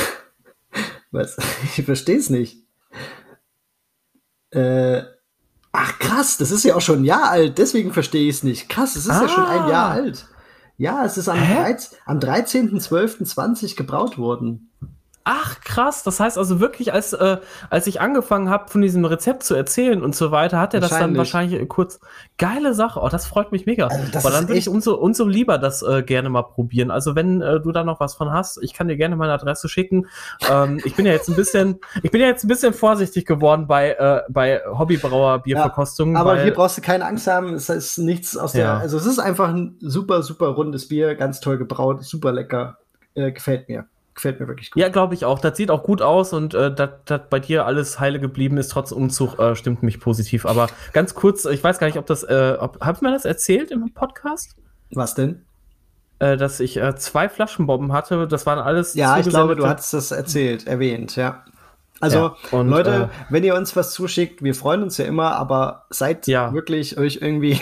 Was? Ich verstehe es nicht. Äh, ach krass, das ist ja auch schon ein Jahr alt, deswegen verstehe ich es nicht. Krass, es ist ah. ja schon ein Jahr ah. alt. Ja, es ist am, am 13.12.20 gebraut worden. Ach krass, das heißt also wirklich, als, äh, als ich angefangen habe, von diesem Rezept zu erzählen und so weiter, hat er das dann wahrscheinlich kurz. Geile Sache, oh, das freut mich mega. Also Aber dann würde ich umso, umso lieber das äh, gerne mal probieren. Also wenn äh, du da noch was von hast, ich kann dir gerne meine Adresse schicken. Ähm, ich bin ja jetzt ein bisschen, ich bin ja jetzt ein bisschen vorsichtig geworden bei, äh, bei Hobbybrauer Bierverkostungen. Ja, aber hier brauchst du keine Angst haben, es ist nichts aus der, ja. also es ist einfach ein super, super rundes Bier, ganz toll gebraut, super lecker, äh, gefällt mir. Gefällt mir wirklich gut. Ja, glaube ich auch. Das sieht auch gut aus und äh, dass bei dir alles heile geblieben ist, trotz Umzug, äh, stimmt mich positiv. Aber ganz kurz, ich weiß gar nicht, ob das, äh, ob, habt ihr mir das erzählt im Podcast? Was denn? Äh, dass ich äh, zwei Flaschenbomben hatte. Das waren alles. Ja, ich glaube, du hattest das erzählt, erwähnt, ja. Also, ja, und, Leute, äh, wenn ihr uns was zuschickt, wir freuen uns ja immer, aber seid ja. wirklich euch irgendwie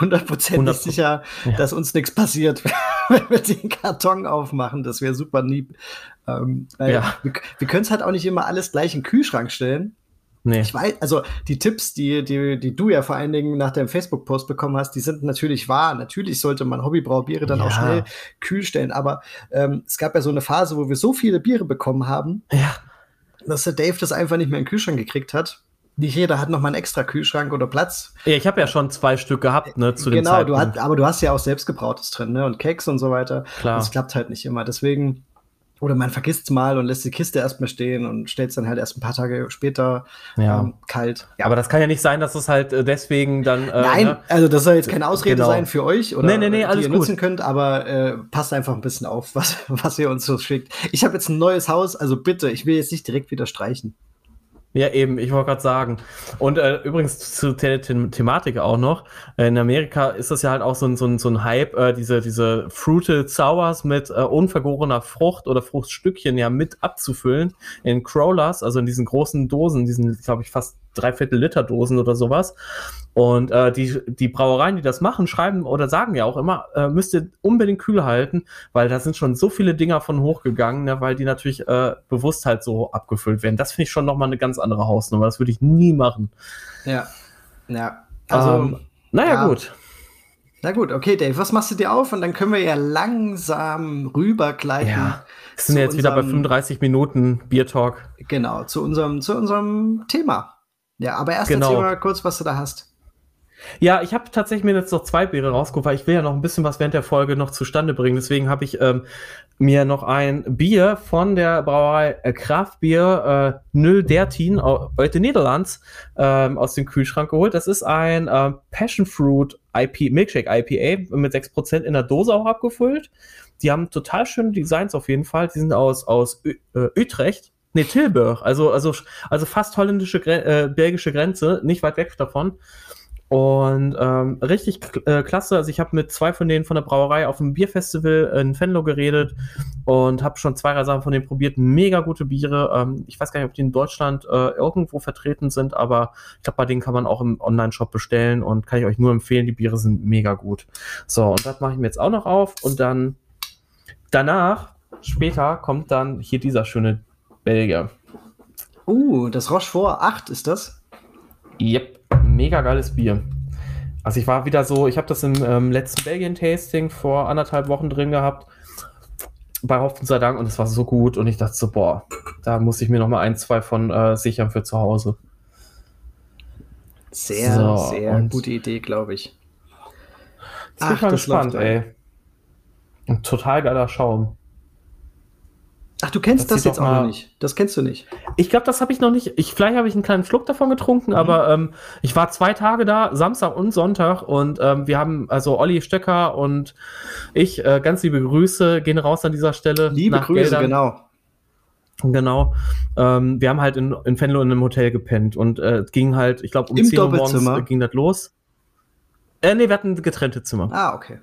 hundertprozentig sicher, ja. dass uns nichts passiert, wenn wir den Karton aufmachen. Das wäre super lieb. Ähm, ja. Wir, wir können es halt auch nicht immer alles gleich in den Kühlschrank stellen. Nee. Ich weiß, also die Tipps, die, die, die du ja vor allen Dingen nach deinem Facebook-Post bekommen hast, die sind natürlich wahr. Natürlich sollte man Hobbybraubiere dann ja. auch schnell kühl stellen. Aber ähm, es gab ja so eine Phase, wo wir so viele Biere bekommen haben, ja. dass der Dave das einfach nicht mehr in den Kühlschrank gekriegt hat nicht jeder hat noch mal einen extra Kühlschrank oder Platz. Ja, ich habe ja schon zwei Stück gehabt, ne, zu genau, dem Genau, du aber du hast ja auch selbstgebrautes drin, ne, und Keks und so weiter. Klar. Das klappt halt nicht immer. Deswegen oder man vergisst es mal und lässt die Kiste erstmal stehen und stellt es dann halt erst ein paar Tage später Ja. ähm, kalt. Ja, aber das kann ja nicht sein, dass es halt äh, deswegen dann. Äh, Nein, ne? also das soll jetzt keine Ausrede Genau. sein für euch oder Nee, nee, nee, die alles ihr gut. nutzen könnt, aber äh, passt einfach ein bisschen auf, was, was ihr uns so schickt. Ich habe jetzt ein neues Haus, also bitte, ich will jetzt nicht direkt wieder streichen. Ja, eben, ich wollte gerade sagen. Und äh, übrigens zu der The Thematik auch noch. In Amerika ist das ja halt auch so ein, so ein, so ein Hype, äh, diese, diese Fruited Sours mit äh, unvergorener Frucht oder Fruchtstückchen ja mit abzufüllen in Crawlers, also in diesen großen Dosen, diesen, glaube ich, fast dreiviertel Liter Dosen oder sowas. Und äh, die, die Brauereien, die das machen, schreiben oder sagen ja auch immer, äh, müsst ihr unbedingt kühl halten, weil da sind schon so viele Dinger von hochgegangen, ne, weil die natürlich äh, bewusst halt so abgefüllt werden. Das finde ich schon nochmal eine ganz andere Hausnummer. Das würde ich nie machen. Ja. Ja. Also, Ähm, naja, ja. gut. na gut, okay, Dave, was machst du dir auf? Und dann können wir ja langsam rübergleiten. Ja. Wir sind jetzt wieder bei unserem- 35 Minuten Bier Talk. Genau, zu unserem, zu unserem Thema. Ja, aber erst Genau. erzähl mal kurz, was du da hast. Ja, ich habe tatsächlich mir jetzt noch zwei Biere rausgeguckt, weil ich will ja noch ein bisschen was während der Folge noch zustande bringen. Deswegen habe ich ähm, mir noch ein Bier von der Brauerei äh, Kraftbier äh, 0 13 au- aus den Niederlands ähm, aus dem Kühlschrank geholt. Das ist ein ähm, Passion Fruit IP, Milkshake IPA mit 6% in der Dose auch abgefüllt. Die haben total schöne Designs auf jeden Fall. Die sind aus, aus Ü- äh, Utrecht. Nee, Tilburg, also, also, also fast holländische, äh, belgische Grenze, nicht weit weg davon. Und ähm, richtig äh, klasse. Also ich habe mit zwei von denen von der Brauerei auf dem Bierfestival in Venlo geredet und habe schon zwei drei Sachen von denen probiert. Mega gute Biere. Ähm, ich weiß gar nicht, ob die in Deutschland äh, irgendwo vertreten sind, aber ich glaube, bei denen kann man auch im Online-Shop bestellen und kann ich euch nur empfehlen. Die Biere sind mega gut. So, und das mache ich mir jetzt auch noch auf und dann danach, später, kommt dann hier dieser schöne Belgier. Uh, das Rochefort 8 ist das? Yep, mega geiles Bier. Also ich war wieder so, ich habe das im ähm, letzten Belgien-Tasting vor anderthalb Wochen drin gehabt, bei Hopfen sei Dank, und es war so gut und ich dachte so, boah, da muss ich mir noch mal ein, zwei von äh, sichern für zu Hause. Sehr, So, sehr gute Idee, glaube ich. Jetzt bin ich mal gespannt, ey. Ein total geiler Schaum. Ach, du kennst Das das, jetzt auch mal- noch nicht. Das kennst du nicht. Ich glaube, das habe ich noch nicht. Ich, vielleicht habe ich einen kleinen Schluck davon getrunken, aber ähm, ich war zwei Tage da, Samstag und Sonntag, und ähm, wir haben, also Olli Stöcker und ich, äh, ganz liebe Grüße, gehen raus an dieser Stelle. Liebe Grüße, Geldern. genau. Genau. Ähm, wir haben halt in, in Venlo in einem Hotel gepennt und äh, es ging halt, ich glaube, um Im 10 Uhr morgens äh, ging das los. Äh, nee, wir hatten getrennte Zimmer. Ah, okay.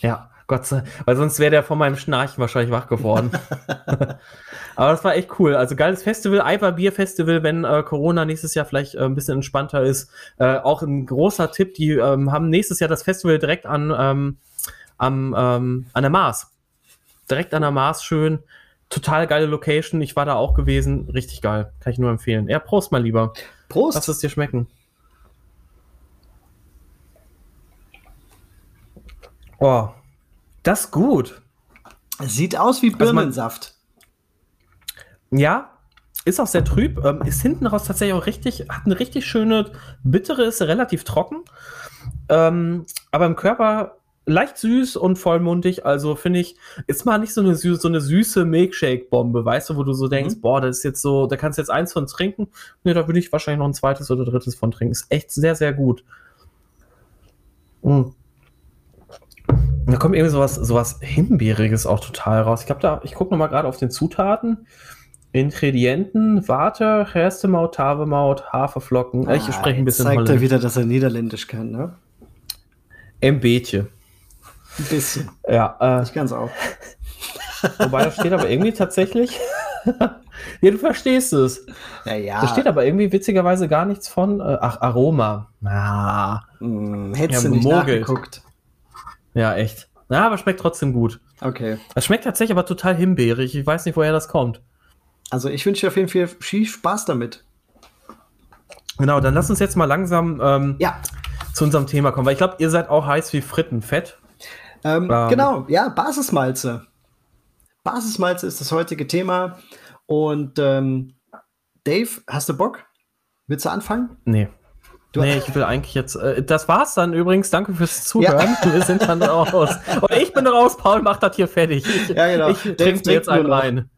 Ja, Gott sei weil sonst wäre der von meinem Schnarchen wahrscheinlich wach geworden. Aber das war echt cool. Also geiles Festival, Eiver Bier Festival, wenn äh, Corona nächstes Jahr vielleicht äh, ein bisschen entspannter ist. Äh, auch ein großer Tipp, die ähm, haben nächstes Jahr das Festival direkt an, ähm, am, ähm, an der Mars. Direkt an der Mars schön. Total geile Location. Ich war da auch gewesen. Richtig geil. Kann ich nur empfehlen. Ja, Prost mal lieber. Prost. Lass es dir schmecken. Oh, das ist gut. Sieht aus wie Also Birnensaft. Ja, ist auch sehr trüb. Ähm, ist hinten raus tatsächlich auch richtig, hat eine richtig schöne, bittere, ist relativ trocken. Ähm, aber im Körper leicht süß und vollmundig. Also finde ich, ist mal nicht so eine, so eine süße Milkshake-Bombe, weißt du, wo du so denkst, boah, das ist jetzt so, da kannst du jetzt eins von trinken. Ne, da würde ich wahrscheinlich noch ein zweites oder drittes von trinken. Ist echt sehr, sehr gut. Mm. Da kommt irgendwie sowas, sowas Himbeeriges auch total raus. Ich glaube, da, ich gucke noch mal gerade auf den Zutaten. Ingredienten, Warte, Gerstemaut, Tavemaut, Haferflocken. ich Ah, spreche ein bisschen Zeigt er Holländisch. wieder, dass er Niederländisch kann, ne? Ein. Ein bisschen. Ja, äh, Ich kann's auch. wobei da steht aber irgendwie tatsächlich. ja, du verstehst es. Ja, ja. Da steht aber irgendwie witzigerweise gar nichts von. Äh, ach, Aroma. Ah, Hm, hättest du nicht gemogelt. nachgeguckt. Ja, echt. Ja, aber schmeckt trotzdem gut. Okay. Es schmeckt tatsächlich aber total himbeerig. Ich weiß nicht, woher das kommt. Also ich wünsche dir auf jeden Fall viel Spaß damit. Genau, dann lass uns jetzt mal langsam ähm, Ja. zu unserem Thema kommen, weil ich glaube, ihr seid auch heiß wie Frittenfett. Ähm, Ähm. Genau, ja, Basismalze. Basismalze ist das heutige Thema. Und ähm, Dave, hast du Bock? Willst du anfangen? Nee. Du nee, ich will eigentlich jetzt. Äh, das war's dann übrigens. Danke fürs Zuhören. Ja. Wir sind dann raus. Und ich bin raus. Paul macht das hier fertig. Ich, ja, genau. ich trinke mir jetzt einen rein.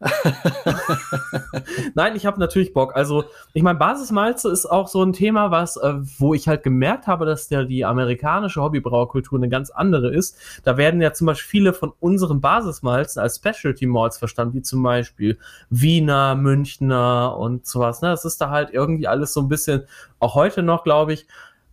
Nein, ich habe natürlich Bock. Also, ich meine, Basismalze ist auch so ein Thema, was, äh, wo ich halt gemerkt habe, dass der die amerikanische Hobbybrauerkultur eine ganz andere ist. Da werden ja zum Beispiel viele von unseren Basismalzen als Specialty Malts verstanden, wie zum Beispiel Wiener, Münchner und sowas. Ne? Das ist da halt irgendwie alles so ein bisschen auch heute noch, glaube ich,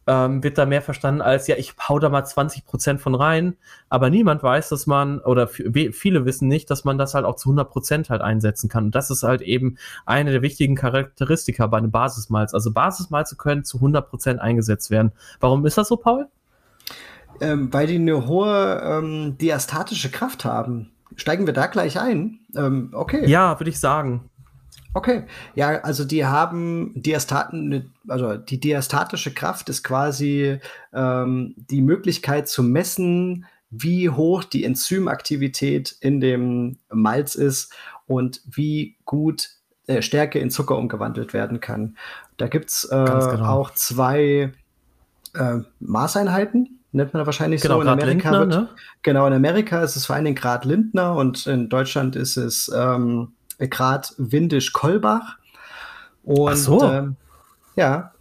ähm, wird da mehr verstanden als, ja, ich hau da mal 20 Prozent von rein, aber niemand weiß, dass man, oder viele wissen nicht, dass man das halt auch zu 100 Prozent halt einsetzen kann. Und das ist halt eben eine der wichtigen Charakteristika bei einem Basismalz. Also Basismalze können zu 100 Prozent eingesetzt werden. Warum ist das so, Paul? Ähm, weil die eine hohe ähm, diastatische Kraft haben. Steigen wir da gleich ein? Ähm, okay. Ja, würde ich sagen. Okay, ja, also die haben Diastaten, also die diastatische Kraft ist quasi ähm, die Möglichkeit zu messen, wie hoch die Enzymaktivität in dem Malz ist und wie gut äh, Stärke in Zucker umgewandelt werden kann. Da gibt's äh, genau. auch zwei äh, Maßeinheiten, nennt man wahrscheinlich genau, so. In Amerika Lindner, wird, ne? Genau, in Amerika ist es vor allem Grad Lindner und in Deutschland ist es ähm, Grad Windisch-Kolbach. Und Ach so. Ähm, ja.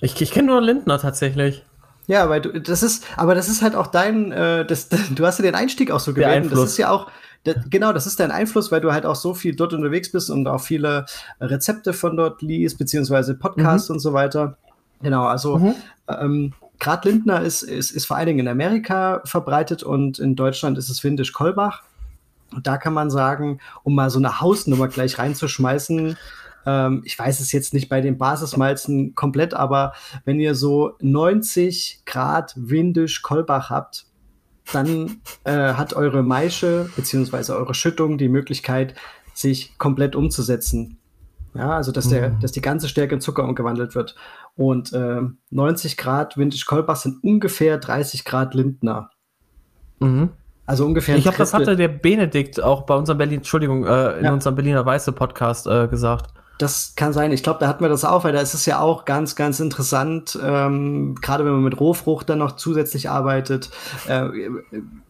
Ich, ich kenne nur Lindner tatsächlich. Ja, weil du, das ist, aber das ist halt auch dein, äh, das, du hast ja den Einstieg auch so gewählt. Das ist ja auch, das, genau, das ist dein Einfluss, weil du halt auch so viel dort unterwegs bist und auch viele Rezepte von dort liest, beziehungsweise Podcasts mhm. und so weiter. Genau, also mhm. ähm, Grad Lindner ist, ist, ist vor allen Dingen in Amerika verbreitet und in Deutschland ist es Windisch-Kolbach. Und da kann man sagen, um mal so eine Hausnummer gleich reinzuschmeißen, ähm, ich weiß es jetzt nicht bei den Basismalzen komplett, aber wenn ihr so 90 Grad windisch Kolbach habt, dann äh, hat eure Maische beziehungsweise eure Schüttung die Möglichkeit, sich komplett umzusetzen. Ja, also dass, der, mhm. dass die ganze Stärke in Zucker umgewandelt wird. Und äh, 90 Grad Vintage Kolbach sind ungefähr 30 Grad Lindner. Mhm. Also ungefähr. Ich glaube, das hatte der Benedikt auch bei unserem Berlin, Entschuldigung, äh, in ja. unserem Berliner Weiße Podcast äh, gesagt. Das kann sein. Ich glaube, da hatten wir das auch, weil da ist es ja auch ganz, ganz interessant, ähm, gerade wenn man mit Rohfrucht dann noch zusätzlich arbeitet, äh,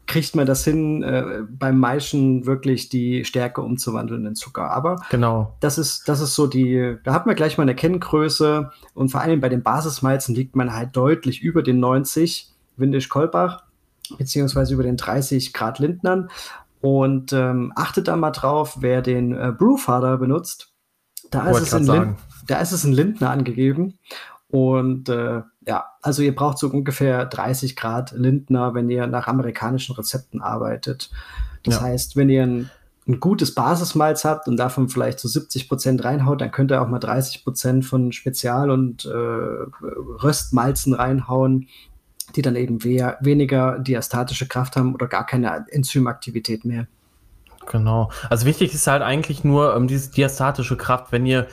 kriegt man das hin, äh, beim Maischen wirklich die Stärke umzuwandeln in Zucker. Aber genau. das ist, das ist so die, da hat man gleich mal eine Kenngröße und vor allem bei den Basismalzen liegt man halt deutlich über den 90 Windisch-Kolbach beziehungsweise über den 30 Grad Lindnern. Und ähm, achtet da mal drauf, wer den äh, Brewfather benutzt. Da ist, es in Lind da ist es in Lindner angegeben. Und äh, ja, also ihr braucht so ungefähr 30 Grad Lindner, wenn ihr nach amerikanischen Rezepten arbeitet. Das ja. heißt, wenn ihr ein, ein, gutes Basismalz habt und davon vielleicht so 70 Prozent reinhaut, dann könnt ihr auch mal 30 Prozent von Spezial- und äh, Röstmalzen reinhauen die dann eben we weniger diastatische Kraft haben oder gar keine Enzymaktivität mehr. Genau. Also wichtig ist halt eigentlich nur ähm, diese diastatische Kraft, wenn ihr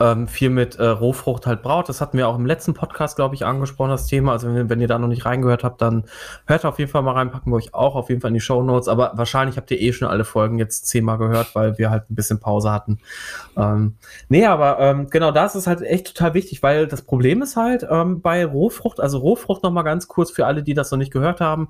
ähm, viel mit äh, Rohfrucht halt braucht. Das hatten wir auch im letzten Podcast, glaube ich, angesprochen, das Thema. Also wenn, wenn, ihr da noch nicht reingehört habt, dann hört auf jeden Fall mal rein, packen wir euch auch auf jeden Fall in die Show Notes. Aber wahrscheinlich habt ihr eh schon alle Folgen jetzt zehnmal gehört, weil wir halt ein bisschen Pause hatten. Ähm, nee, aber ähm, genau das ist halt echt total wichtig, weil das Problem ist halt ähm, bei Rohfrucht, also Rohfrucht nochmal ganz kurz für alle, die das noch nicht gehört haben,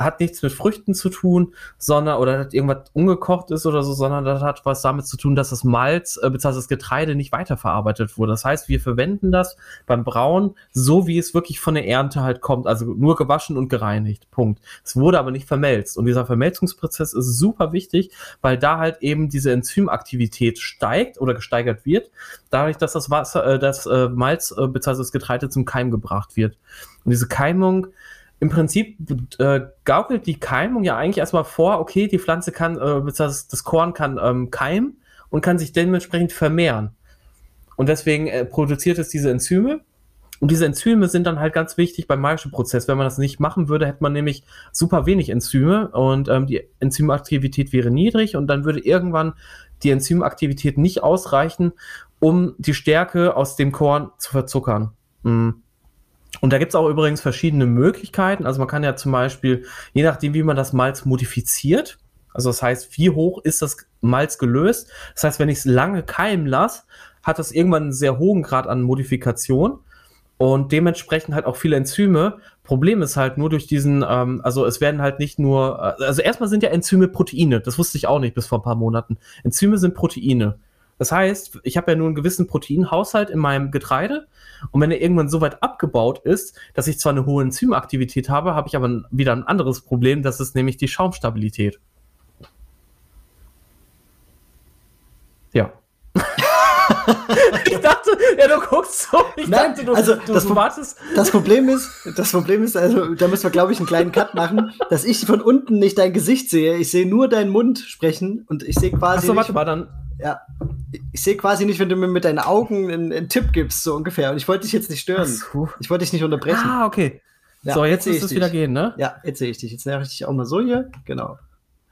hat nichts mit Früchten zu tun, sondern oder hat irgendwas ungekocht ist oder so, sondern das hat was damit zu tun, dass das Malz äh, bzw. das Getreide nicht weiterverarbeitet wurde. Das heißt, wir verwenden das beim Brauen so, wie es wirklich von der Ernte halt kommt, also nur gewaschen und gereinigt. Punkt. Es wurde aber nicht vermelzt und dieser Vermelzungsprozess ist super wichtig, weil da halt eben diese Enzymaktivität steigt oder gesteigert wird, dadurch, dass das Wasser, äh, das äh, Malz äh, bzw. das Getreide zum Keim gebracht wird. Und diese Keimung im Prinzip äh, gaukelt die Keimung ja eigentlich erstmal vor, okay, die Pflanze kann, äh, das, das Korn kann ähm, keimen und kann sich dementsprechend vermehren. Und deswegen äh, produziert es diese Enzyme. Und diese Enzyme sind dann halt ganz wichtig beim Maischeprozess. Wenn man das nicht machen würde, hätte man nämlich super wenig Enzyme und ähm, die Enzymaktivität wäre niedrig und dann würde irgendwann die Enzymaktivität nicht ausreichen, um die Stärke aus dem Korn zu verzuckern. Mhm. Und da gibt's auch übrigens verschiedene Möglichkeiten. Also man kann ja zum Beispiel, je nachdem, wie man das Malz modifiziert, also das heißt, wie hoch ist das Malz gelöst? Das heißt, wenn ich es lange keimen lasse, hat das irgendwann einen sehr hohen Grad an Modifikation. und dementsprechend halt auch viele Enzyme. Problem ist halt nur durch diesen, ähm, also es werden halt nicht nur, äh, also erstmal sind ja Enzyme Proteine, das wusste ich auch nicht bis vor ein paar Monaten. Enzyme sind Proteine. Das heißt, ich habe ja nur einen gewissen Proteinhaushalt in meinem Getreide und wenn er irgendwann so weit abgebaut ist, dass ich zwar eine hohe Enzymaktivität habe, habe ich aber wieder ein anderes Problem, das ist nämlich die Schaumstabilität. Ja. ich dachte, ja, du guckst so. Ich Nein, dachte, du, also du, das, du wartest. Das Problem ist, das Problem ist, also da müssen wir, glaube ich, einen kleinen Cut machen, dass ich von unten nicht dein Gesicht sehe. Ich sehe nur deinen Mund sprechen und ich sehe quasi Achso, warte mal, dann. Ja, ich sehe quasi nicht, wenn du mir mit deinen Augen einen, einen Tipp gibst, so ungefähr. Und ich wollte dich jetzt nicht stören. so. Ich wollte dich nicht unterbrechen. Ah, okay. Ja, so, jetzt müsste ich es wieder gehen, ne? Ja, jetzt sehe ich dich. Jetzt näher ich dich auch mal so hier. Genau.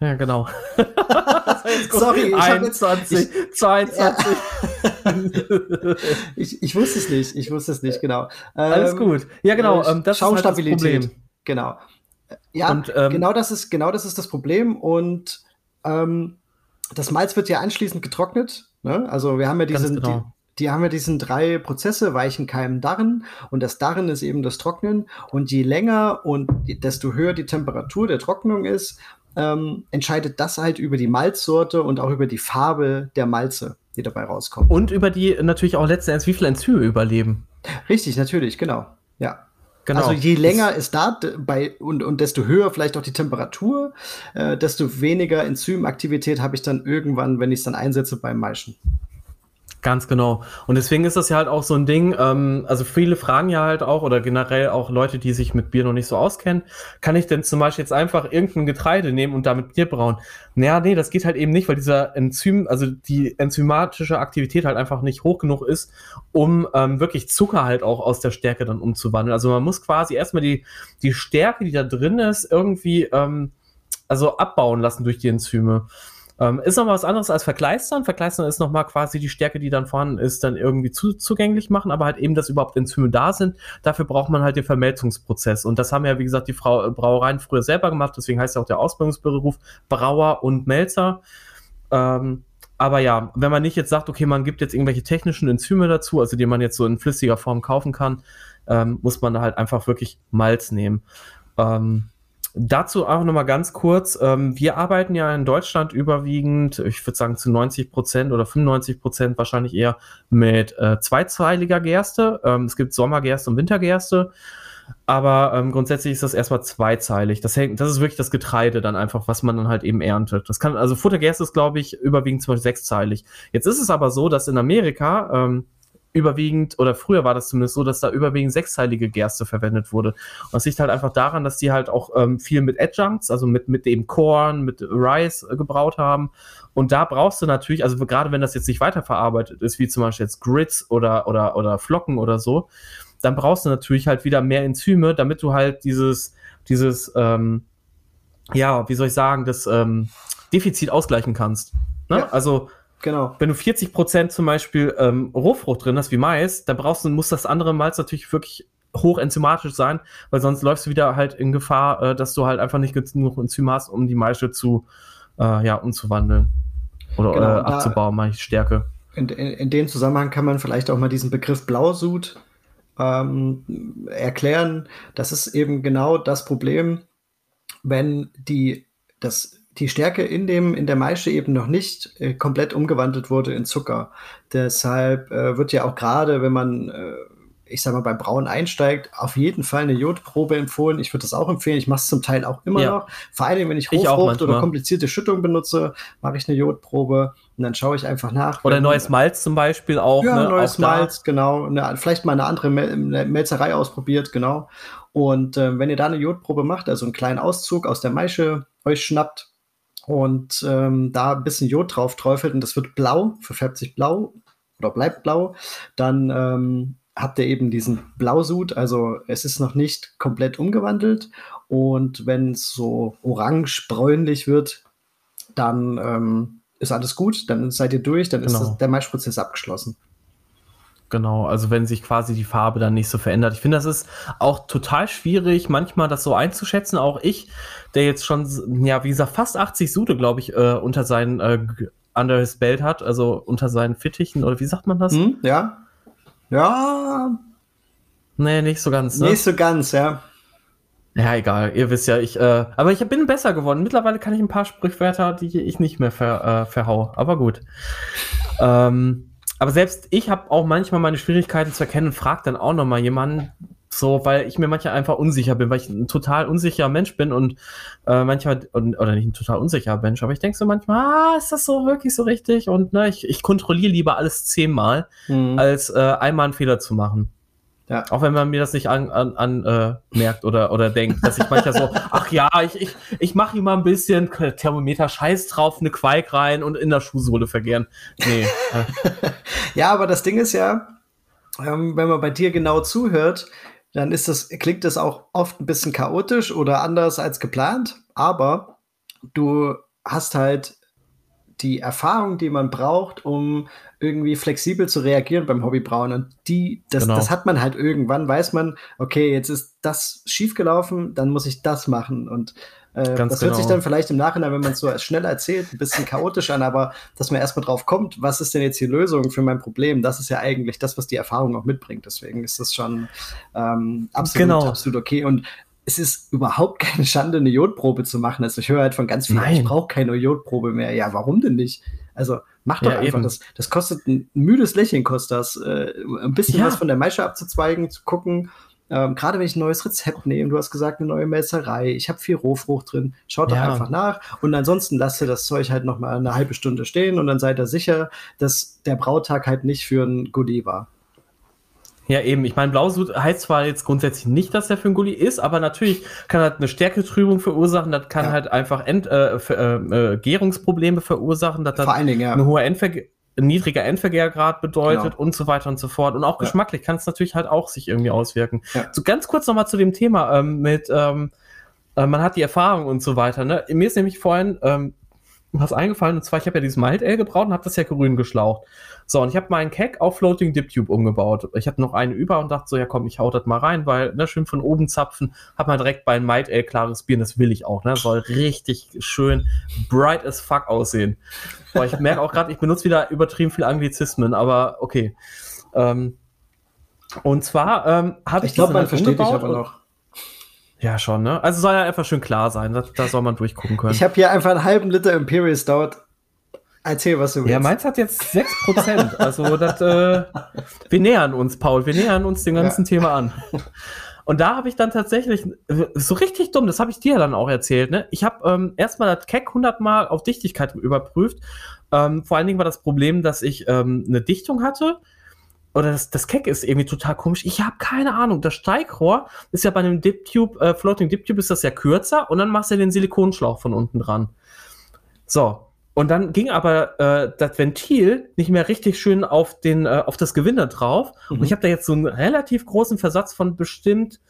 Ja, genau. Sorry, ich hab jetzt- 21, 22. Ich, ich wusste es nicht. Ich wusste es nicht, genau. Alles Ähm, gut. Ja, genau. äh, Ähm, das ist halt das Schaumstabilität. Problem. Genau. Ja, Und, ähm, genau das ist genau das ist das Problem und ähm, das Malz wird ja anschließend getrocknet. Ne? Also wir haben ja diesen, genau. die, die haben ja diesen drei Prozesse, Weichen, Keimen, Darren und das Darren ist eben das Trocknen und je länger und desto höher die Temperatur der Trocknung ist, ähm, entscheidet das halt über die Malzsorte und auch über die Farbe der Malze, die dabei rauskommt. Und über die natürlich auch letzten Endes, wie viele Enzyme überleben. Richtig, natürlich, genau. Ja. Genau. Also je länger es da bei und, und desto höher vielleicht auch die Temperatur, äh, desto weniger Enzymaktivität habe ich dann irgendwann, wenn ich es dann einsetze beim Maischen. Ganz genau. Und deswegen ist das ja halt auch so ein Ding, ähm, also viele fragen ja halt auch, oder generell auch Leute, die sich mit Bier noch nicht so auskennen, kann ich denn zum Beispiel jetzt einfach irgendein Getreide nehmen und damit Bier brauen? Naja, nee, das geht halt eben nicht, weil dieser Enzym, also die enzymatische Aktivität halt einfach nicht hoch genug ist, um ähm, wirklich Zucker halt auch aus der Stärke dann umzuwandeln. Also man muss quasi erstmal die, die Stärke, die da drin ist, irgendwie ähm, also abbauen lassen durch die Enzyme. Ähm, ist noch mal was anderes als Verkleistern. Verkleistern ist noch mal quasi die Stärke, die dann vorhanden ist, dann irgendwie zu, zugänglich machen, aber halt eben, dass überhaupt Enzyme da sind. Dafür braucht man halt den Vermelzungsprozess. Und das haben ja, wie gesagt, die Frau, Brauereien früher selber gemacht. Deswegen heißt ja auch der Ausbildungsberuf Brauer und Melzer. Ähm, aber ja, wenn man nicht jetzt sagt, okay, man gibt jetzt irgendwelche technischen Enzyme dazu, also die man jetzt so in flüssiger Form kaufen kann, ähm, muss man da halt einfach wirklich Malz nehmen. Ähm, Dazu auch nochmal ganz kurz. Ähm, wir arbeiten ja in Deutschland überwiegend, ich würde sagen zu 90 Prozent oder 95 Prozent wahrscheinlich eher mit äh, zweizeiliger Gerste. Ähm, es gibt Sommergerste und Wintergerste. Aber ähm, grundsätzlich ist das erstmal zweizeilig. Das, hängt, das ist wirklich das Getreide dann einfach, was man dann halt eben erntet. Das kann, also Futtergerste ist, glaube ich, überwiegend zum Beispiel sechszeilig. Jetzt ist es aber so, dass in Amerika ähm, überwiegend, oder früher war das zumindest so, dass da überwiegend sechszeilige Gerste verwendet wurde. Und das liegt halt einfach daran, dass die halt auch ähm, viel mit Adjuncts, also mit, mit dem Korn, mit Rice äh, gebraut haben. Und da brauchst du natürlich, also gerade wenn das jetzt nicht weiterverarbeitet ist, wie zum Beispiel jetzt Grits oder, oder, oder Flocken oder so, dann brauchst du natürlich halt wieder mehr Enzyme, damit du halt dieses, dieses, ähm, ja, wie soll ich sagen, das ähm, Defizit ausgleichen kannst. Ne? Ja. Also Genau. wenn du 40 Prozent zum Beispiel ähm, Rohfrucht drin hast, wie Mais, dann brauchst du, muss das andere Malz natürlich wirklich hoch enzymatisch sein, weil sonst läufst du wieder halt in Gefahr, äh, dass du halt einfach nicht genug Enzym hast, um die Maische zu, äh, ja, umzuwandeln. Oder Genau, äh, abzubauen, meine ich, Stärke. In, in, in dem Zusammenhang kann man vielleicht auch mal diesen Begriff Blausud ähm, erklären. Das ist eben genau das Problem, wenn die, das, die Stärke in, dem, in der Maische eben noch nicht äh, komplett umgewandelt wurde in Zucker. Deshalb äh, wird ja auch gerade, wenn man, äh, ich sag mal, beim Brauen einsteigt, auf jeden Fall eine Jodprobe empfohlen. Ich würde das auch empfehlen. Ich mache es zum Teil auch immer Ja. noch. Vor allem, wenn ich Rohfrucht oder komplizierte Schüttung benutze, mache ich eine Jodprobe und dann schaue ich einfach nach. Oder neues Malz zum Beispiel auch. ja, ne? neues auch. Malz, genau. Eine, vielleicht mal eine andere Mel eine Melzerei ausprobiert, genau. Und ähm, wenn ihr da eine Jodprobe macht, also einen kleinen Auszug aus der Maische euch schnappt und ähm, da ein bisschen Jod drauf träufelt und das wird blau, verfärbt sich blau oder bleibt blau, dann ähm, habt ihr eben diesen Blausud, also es ist noch nicht komplett umgewandelt und wenn es so orange-bräunlich wird, dann ähm, ist alles gut, dann seid ihr durch, dann ist Genau. das, der Maischprozess abgeschlossen. Genau, also wenn sich quasi die Farbe dann nicht so verändert. Ich finde, das ist auch total schwierig, manchmal das so einzuschätzen. Auch ich, der jetzt schon, ja, wie gesagt, fast 80 Sude, glaube ich, äh, unter seinen, äh, under his belt hat, also unter seinen Fittichen, oder wie sagt man das? Hm, ja. Ja. Nee, nicht so ganz. Ne? Nicht so ganz, ja. Ja, egal. Ihr wisst ja, ich, äh, aber ich bin besser geworden. Mittlerweile kann ich ein paar Sprichwörter, die ich nicht mehr ver, äh, verhau. Aber gut. ähm, aber selbst ich habe auch manchmal meine Schwierigkeiten zu erkennen und frage dann auch noch mal jemanden, so, weil ich mir manchmal einfach unsicher bin, weil ich ein total unsicherer Mensch bin und äh, manchmal, und, oder nicht ein total unsicherer Mensch, aber ich denke so manchmal, ah, ist das so wirklich so richtig? Und ne, ich, ich kontrolliere lieber alles zehnmal, mhm. als äh, einmal einen Fehler zu machen. Ja. Auch wenn man mir das nicht an, an, an äh, merkt oder, oder denkt, dass ich manchmal so, ach ja, ich, ich, ich mache hier mal ein bisschen Thermometer Scheiß drauf, eine Quake rein und in der Schuhsohle vergehren. Nee. Ja, aber das Ding ist ja, ähm, wenn man bei dir genau zuhört, dann ist das, klingt das auch oft ein bisschen chaotisch oder anders als geplant, aber du hast halt die Erfahrung, die man braucht, um irgendwie flexibel zu reagieren beim Hobbybrauen. Und die, das, genau. das hat man halt irgendwann, weiß man, okay, jetzt ist das schiefgelaufen, dann muss ich das machen. Und äh, das hört sich genau. dann vielleicht im Nachhinein, wenn man es so schnell erzählt, ein bisschen chaotisch an, aber dass man erstmal drauf kommt, was ist denn jetzt die Lösung für mein Problem, das ist ja eigentlich das, was die Erfahrung auch mitbringt. Deswegen ist das schon ähm, absolut, genau. absolut okay. Und es ist überhaupt keine Schande, eine Jodprobe zu machen. Also ich höre halt von ganz vielen, Nein. ich brauche keine Jodprobe mehr. Ja, warum denn nicht? Also mach doch ja, einfach das. Das kostet ein müdes Lächeln, kostet das. Äh, ein bisschen ja. was von der Maische abzuzweigen, zu gucken. Ähm, Gerade wenn ich ein neues Rezept nehme, du hast gesagt, eine neue Messerei, ich habe viel Rohfrucht drin, schaut ja. doch einfach nach und ansonsten lasst ihr das Zeug halt noch mal eine halbe Stunde stehen und dann seid ihr sicher, dass der Brautag halt nicht für ein Goodie war. Ja, eben. Ich meine, Blausud heißt zwar jetzt grundsätzlich nicht, dass der für ein Gulli ist, aber natürlich kann halt eine Stärketrübung verursachen, das kann ja. halt einfach End, äh, für, äh, äh, Gärungsprobleme verursachen, das Vor allen Dingen, ja. eine hohe Endverge ein niedriger Endvergärgrad bedeutet genau. und so weiter und so fort. Und auch ja. geschmacklich kann es natürlich halt auch sich irgendwie auswirken. Ja. So ganz kurz nochmal zu dem Thema ähm, mit, ähm, äh, man hat die Erfahrung und so weiter. Ne? Mir ist nämlich vorhin ähm, was eingefallen, und zwar, ich habe ja dieses Mild Ale gebraut und habe das ja grün geschlaucht. So, und ich habe meinen Keck auf Floating Dip Tube umgebaut. Ich hatte noch einen über und dachte so, ja komm, ich hau das mal rein, weil, ne, schön von oben zapfen, hab mal direkt bei Might Ale klares Bier, und das will ich auch, ne, soll richtig schön bright as fuck aussehen. Boah, ich merke auch gerade, ich benutze wieder übertrieben viel Anglizismen, aber okay. Ähm, und zwar ähm, habe ich. Ich glaube, man versteht dich aber noch. Ja, schon, ne? Also soll ja einfach schön klar sein, da, da soll man durchgucken können. Ich habe hier einfach einen halben Liter Imperial Stout Erzähl, was du willst. Ja, meins hat jetzt 6%. also, das, äh, wir nähern uns, Paul. Wir nähern uns dem ganzen ja. Thema an. Und da habe ich dann tatsächlich, so richtig dumm, das habe ich dir dann auch erzählt, ne? Ich habe ähm, erstmal das Keck 100 Mal auf Dichtigkeit überprüft. Ähm, vor allen Dingen war das Problem, dass ich ähm, eine Dichtung hatte. Oder das, das Keck ist irgendwie total komisch. Ich habe keine Ahnung. Das Steigrohr ist ja bei einem Dip Tube, äh, Floating Dip Tube ist das ja kürzer und dann machst du den Silikonschlauch von unten dran. So, und dann ging aber äh, das Ventil nicht mehr richtig schön auf, den, äh, auf das Gewinde drauf. Mhm. Und ich habe da jetzt so einen relativ großen Versatz von bestimmt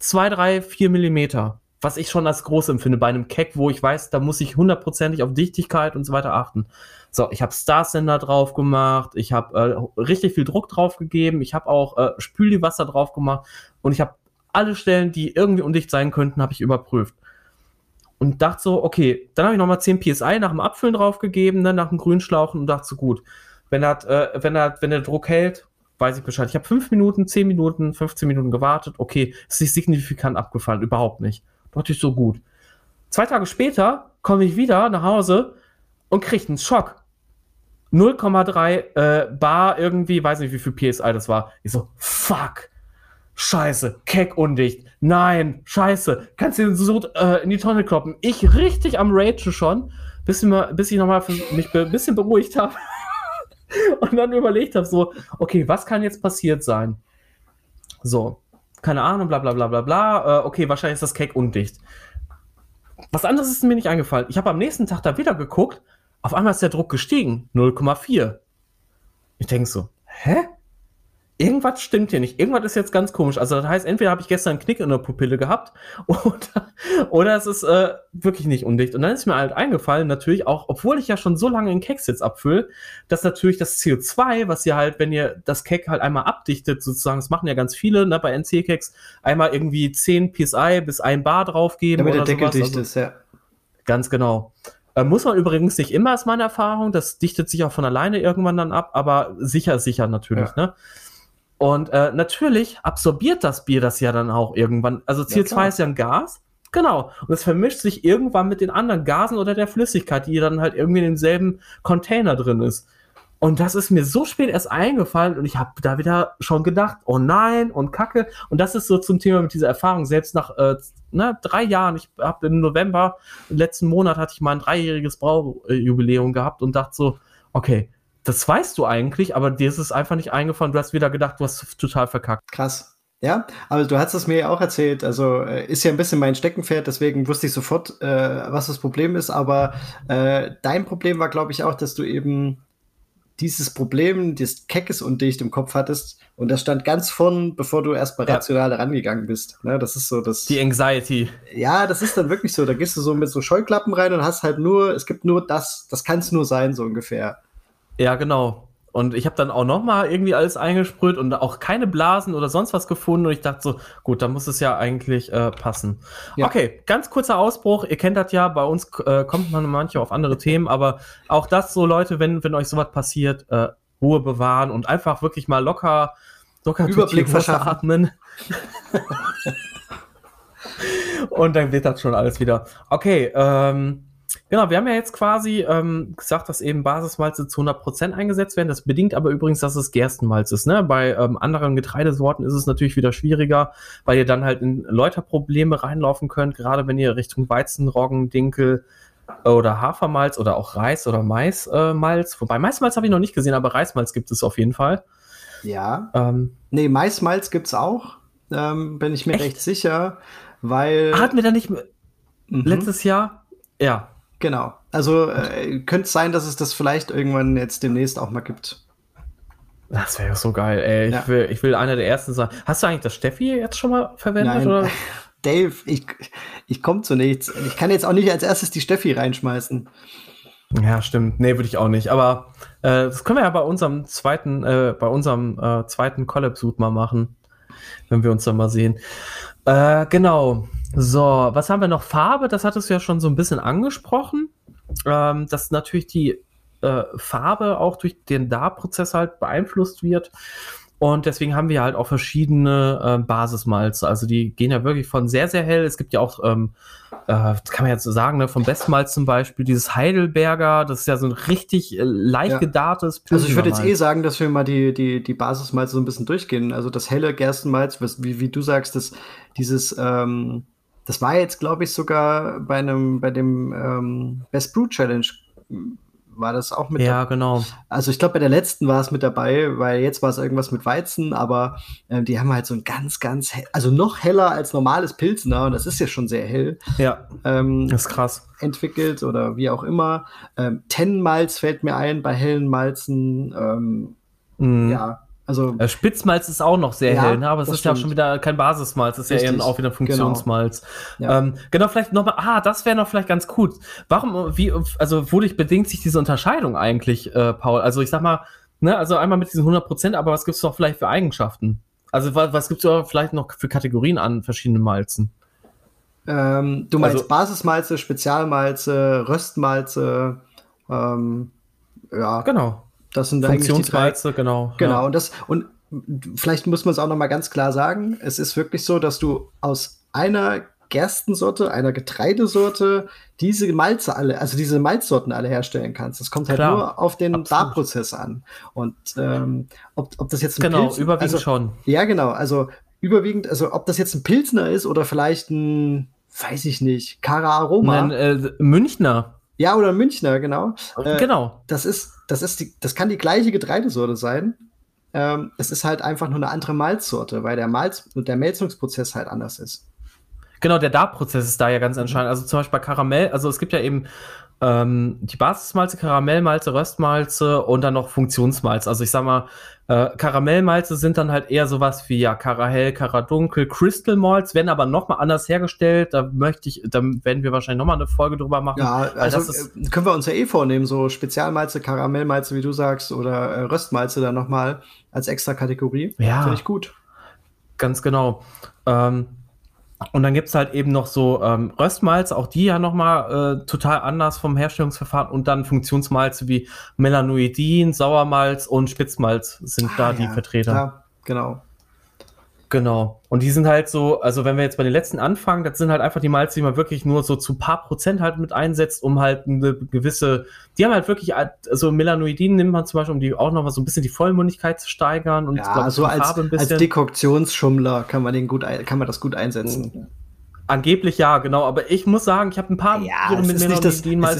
zwei, drei, vier Millimeter. Was ich schon als groß empfinde bei einem Keck, wo ich weiß, da muss ich hundertprozentig auf Dichtigkeit und so weiter achten. So, ich habe Star-Sender drauf gemacht, ich habe äh, richtig viel Druck drauf gegeben, ich habe auch äh, Spüliwasser drauf gemacht und ich habe alle Stellen, die irgendwie undicht sein könnten, habe ich überprüft und dachte so, okay, dann habe ich nochmal 10 PSI nach dem Abfüllen draufgegeben, dann nach dem Grünschlauchen und dachte so, gut, wenn er, äh, wenn er, wenn der Druck hält, weiß ich Bescheid. Ich habe 5 Minuten, 10 Minuten, 15 Minuten gewartet, okay, ist signifikant abgefallen, überhaupt nicht. Dachte ich so gut. Zwei Tage später komme ich wieder nach Hause und kriege einen Schock. 0,3 äh, Bar irgendwie, weiß nicht, wie viel PSI das war. Ich so, fuck. Scheiße, keck undicht. Nein, scheiße. Kannst du den so äh, in die Tonne kloppen? Ich richtig am Rage schon, bis, mir, bis ich nochmal mich ein bisschen beruhigt habe. und dann überlegt habe, so, okay, was kann jetzt passiert sein? So, keine Ahnung, bla bla bla bla bla. Äh, okay, wahrscheinlich ist das Keck undicht. Was anderes ist mir nicht eingefallen. Ich habe am nächsten Tag da wieder geguckt. Auf einmal ist der Druck gestiegen. 0,4. Ich denke so, hä? Irgendwas stimmt hier nicht. Irgendwas ist jetzt ganz komisch. Also das heißt, entweder habe ich gestern einen Knick in der Pupille gehabt oder, oder es ist äh, wirklich nicht undicht. Und dann ist mir halt eingefallen, natürlich auch, obwohl ich ja schon so lange in Keks jetzt abfülle, dass natürlich das CO2, was ihr halt, wenn ihr das Keck halt einmal abdichtet, sozusagen, das machen ja ganz viele ne, bei NC-Keks, einmal irgendwie 10 PSI bis 1 Bar draufgeben. Damit oder der Deckel sowas. dicht also, ist, ja. Ganz genau. Äh, muss man übrigens nicht immer, ist meine Erfahrung. Das dichtet sich auch von alleine irgendwann dann ab, aber sicher, sicher natürlich. Ja. Ne? Und äh, natürlich absorbiert das Bier das ja dann auch irgendwann. Also CO2 ja, ist ja ein Gas. Genau. Und es vermischt sich irgendwann mit den anderen Gasen oder der Flüssigkeit, die dann halt irgendwie in demselben Container drin ist. Und das ist mir so spät erst eingefallen und ich habe da wieder schon gedacht, oh nein und Kacke. Und das ist so zum Thema mit dieser Erfahrung. Selbst nach äh, na, drei Jahren, ich habe im November, im letzten Monat hatte ich mal ein dreijähriges Braujubiläum gehabt und dachte so, okay, das weißt du eigentlich, aber dir ist es einfach nicht eingefallen. Du hast wieder gedacht, du hast total verkackt. Krass. Ja, aber du hast es mir ja auch erzählt. Also äh, ist ja ein bisschen mein Steckenpferd, deswegen wusste ich sofort, äh, was das Problem ist. Aber äh, dein Problem war, glaube ich, auch, dass du eben dieses Problem das Keckes und dicht im Kopf hattest und das stand ganz vorn, bevor du erst mal ja. rational rangegangen bist. Ne, das ist so das. Die Anxiety. Ja, das ist dann wirklich so. Da gehst du so mit so Scheuklappen rein und hast halt nur, es gibt nur das, das kann es nur sein, so ungefähr. Ja, genau. Und ich habe dann auch noch mal irgendwie alles eingesprüht und auch keine Blasen oder sonst was gefunden. Und ich dachte so, gut, da muss es ja eigentlich äh, passen. Ja. Okay, ganz kurzer Ausbruch. Ihr kennt das ja, bei uns äh, kommt man manchmal auf andere Themen, aber auch das so, Leute, wenn, wenn euch sowas passiert, äh, Ruhe bewahren und einfach wirklich mal locker, locker Überblick verschaffen. Atmen. und dann wird das schon alles wieder. Okay, ähm, Genau, wir haben ja jetzt quasi ähm, gesagt, dass eben Basismalze zu 100% eingesetzt werden. Das bedingt aber übrigens, dass es Gerstenmalz ist. Ne? Bei ähm, anderen Getreidesorten ist es natürlich wieder schwieriger, weil ihr dann halt in Läuterprobleme reinlaufen könnt, gerade wenn ihr Richtung Weizen, Roggen, Dinkel oder Hafermalz oder auch Reis oder Maismalz, äh, wobei Maismalz habe ich noch nicht gesehen, aber Reismalz gibt es auf jeden Fall. Ja. Ähm, nee, Maismalz gibt es auch, ähm, bin ich mir echt? recht sicher, weil. Hatten wir da nicht mhm. letztes Jahr? Ja, Genau. Also äh, könnte es sein, dass es das vielleicht irgendwann jetzt demnächst auch mal gibt. Das wäre so geil, ey. Ja. Ich, will, ich will einer der ersten sein. Hast du eigentlich das Steffi jetzt schon mal verwendet? Nein. Oder? Dave, ich, ich komme zu nichts. Ich kann jetzt auch nicht als erstes die Steffi reinschmeißen. Ja, stimmt. Nee, würde ich auch nicht. Aber äh, das können wir ja bei unserem zweiten, äh, bei unserem äh, zweiten Collab-Suit mal machen, wenn wir uns dann mal sehen. Äh, genau. So, was haben wir noch? Farbe, das hattest du ja schon so ein bisschen angesprochen. Ähm, dass natürlich die äh, Farbe auch durch den Darprozess halt beeinflusst wird. Und deswegen haben wir halt auch verschiedene äh, Basismalze. Also die gehen ja wirklich von sehr, sehr hell. Es gibt ja auch, ähm, äh, kann man jetzt so sagen, ne, vom Bestmalz zum Beispiel, dieses Heidelberger, das ist ja so ein richtig äh, leicht ja. gedartes Also ich würde jetzt eh sagen, dass wir mal die, die, die Basismalze so ein bisschen durchgehen. Also das helle Gerstenmalz, was, wie, wie du sagst, das, dieses ähm, das war jetzt, glaube ich, sogar bei einem, bei dem ähm, Best Brew Challenge war das auch mit. Ja, genau. Also ich glaube, bei der letzten war es mit dabei, weil jetzt war es irgendwas mit Weizen, aber äh, die haben halt so ein ganz, ganz, also noch heller als normales Pilzner und das ist ja schon sehr hell. Ja. Ähm, das ist krass. Entwickelt oder wie auch immer. Ähm, Tennenmalz fällt mir ein bei hellen Malzen. Ähm, mm. Ja, also äh, Spitzmalz ist auch noch sehr ja, hell, ne? aber es ist stimmt. ja auch schon wieder kein Basismalz, es ist Richtig. ja eher auch wieder Funktionsmalz. Genau, ja. ähm, genau vielleicht nochmal, ah, das wäre noch vielleicht ganz cool. Warum, wie, also wodurch bedingt sich diese Unterscheidung eigentlich, äh, Paul? Also ich sag mal, ne, also einmal mit diesen 100 Prozent, aber was gibt es doch vielleicht für Eigenschaften? Also was, was gibt es vielleicht noch für Kategorien an verschiedenen Malzen? Ähm, du meinst also, Basismalze, Spezialmalze, Röstmalze, ähm, ja. Genau. Das sind Funktionsreize, genau. Genau, ja. und das, und vielleicht muss man es auch noch mal ganz klar sagen, es ist wirklich so, dass du aus einer Gerstensorte, einer Getreidesorte diese Malze alle, also diese Malzsorten alle herstellen kannst. Das kommt halt Klar, nur auf den Barprozess an. Und ähm, ob, ob das jetzt ein genau, Pilz, überwiegend also, schon. Ja, genau. Also überwiegend, also ob das jetzt ein Pilzner ist oder vielleicht ein, weiß ich nicht, Cara Aroma. Ein äh, Münchner. Ja, oder Münchner, genau. Äh, genau. Das ist, das ist die, das kann die gleiche Getreidesorte sein. Ähm, es ist halt einfach nur eine andere Malzsorte, weil der Malz und der Melzungsprozess halt anders ist. Genau, der Darprozess ist da ja ganz entscheidend. Also zum Beispiel bei Karamell, also es gibt ja eben ähm, die Basismalze, Karamellmalze, Röstmalze und dann noch Funktionsmalze. Also ich sag mal, äh, Karamellmalze sind dann halt eher sowas wie ja Karahell, Karadunkel, Crystal Malts, werden aber nochmal anders hergestellt. Da möchte ich, da werden wir wahrscheinlich nochmal eine Folge drüber machen. Ja, also ist, äh, können wir uns ja eh vornehmen, so Spezialmalze, Karamellmalze, wie du sagst, oder äh, Röstmalze dann nochmal als extra Kategorie. Ja. Finde ich gut. Ganz genau. Ähm, und dann gibt es halt eben noch so ähm, Röstmalz, auch die ja nochmal äh, total anders vom Herstellungsverfahren und dann Funktionsmalze wie Melanoidin, Sauermalz und Spitzmalz sind ah, da ja, die Vertreter. Ja. genau. Genau. Und die sind halt so, also wenn wir jetzt bei den letzten anfangen, das sind halt einfach die Malze, die man wirklich nur so zu paar Prozent halt mit einsetzt, um halt eine gewisse, die haben halt wirklich, also Melanoidin nimmt man zum Beispiel, um die auch nochmal so ein bisschen die Vollmundigkeit zu steigern und ja, glaub, so als, als Dekoktionsschummler kann man den gut, kann man das gut einsetzen. Angeblich ja, genau. Aber ich muss sagen, ich habe ein paar ja, Biere mit Melonidin mal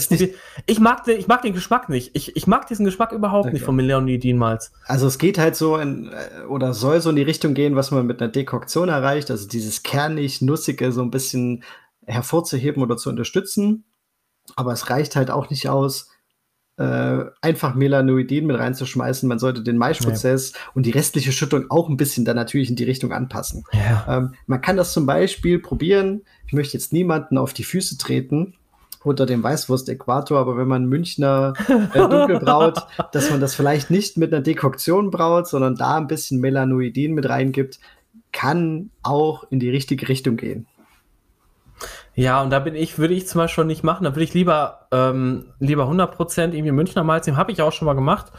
Ich mag, den, ich mag den Geschmack nicht. Ich, ich mag diesen Geschmack überhaupt okay. nicht von Melonidin Malz. Also es geht halt so in, äh, oder soll so in die Richtung gehen, was man mit einer Dekoktion erreicht. Also dieses kernig, nussige so ein bisschen hervorzuheben oder zu unterstützen. Aber es reicht halt auch nicht aus, äh, einfach Melanoidin mit reinzuschmeißen. Man sollte den Maischprozess ja. und die restliche Schüttung auch ein bisschen dann natürlich in die Richtung anpassen. Ja. Ähm, man kann das zum Beispiel probieren. Ich möchte jetzt niemanden auf die Füße treten unter dem Weißwurst-Äquator, aber wenn man Münchner äh, dunkel braut, dass man das vielleicht nicht mit einer Dekoktion braut, sondern da ein bisschen Melanoidin mit reingibt, kann auch in die richtige Richtung gehen. Ja, und da bin ich, würde ich zum Beispiel schon nicht machen. Da würde ich lieber, ähm, lieber 100% irgendwie Münchner Malz nehmen. Habe ich auch schon mal gemacht.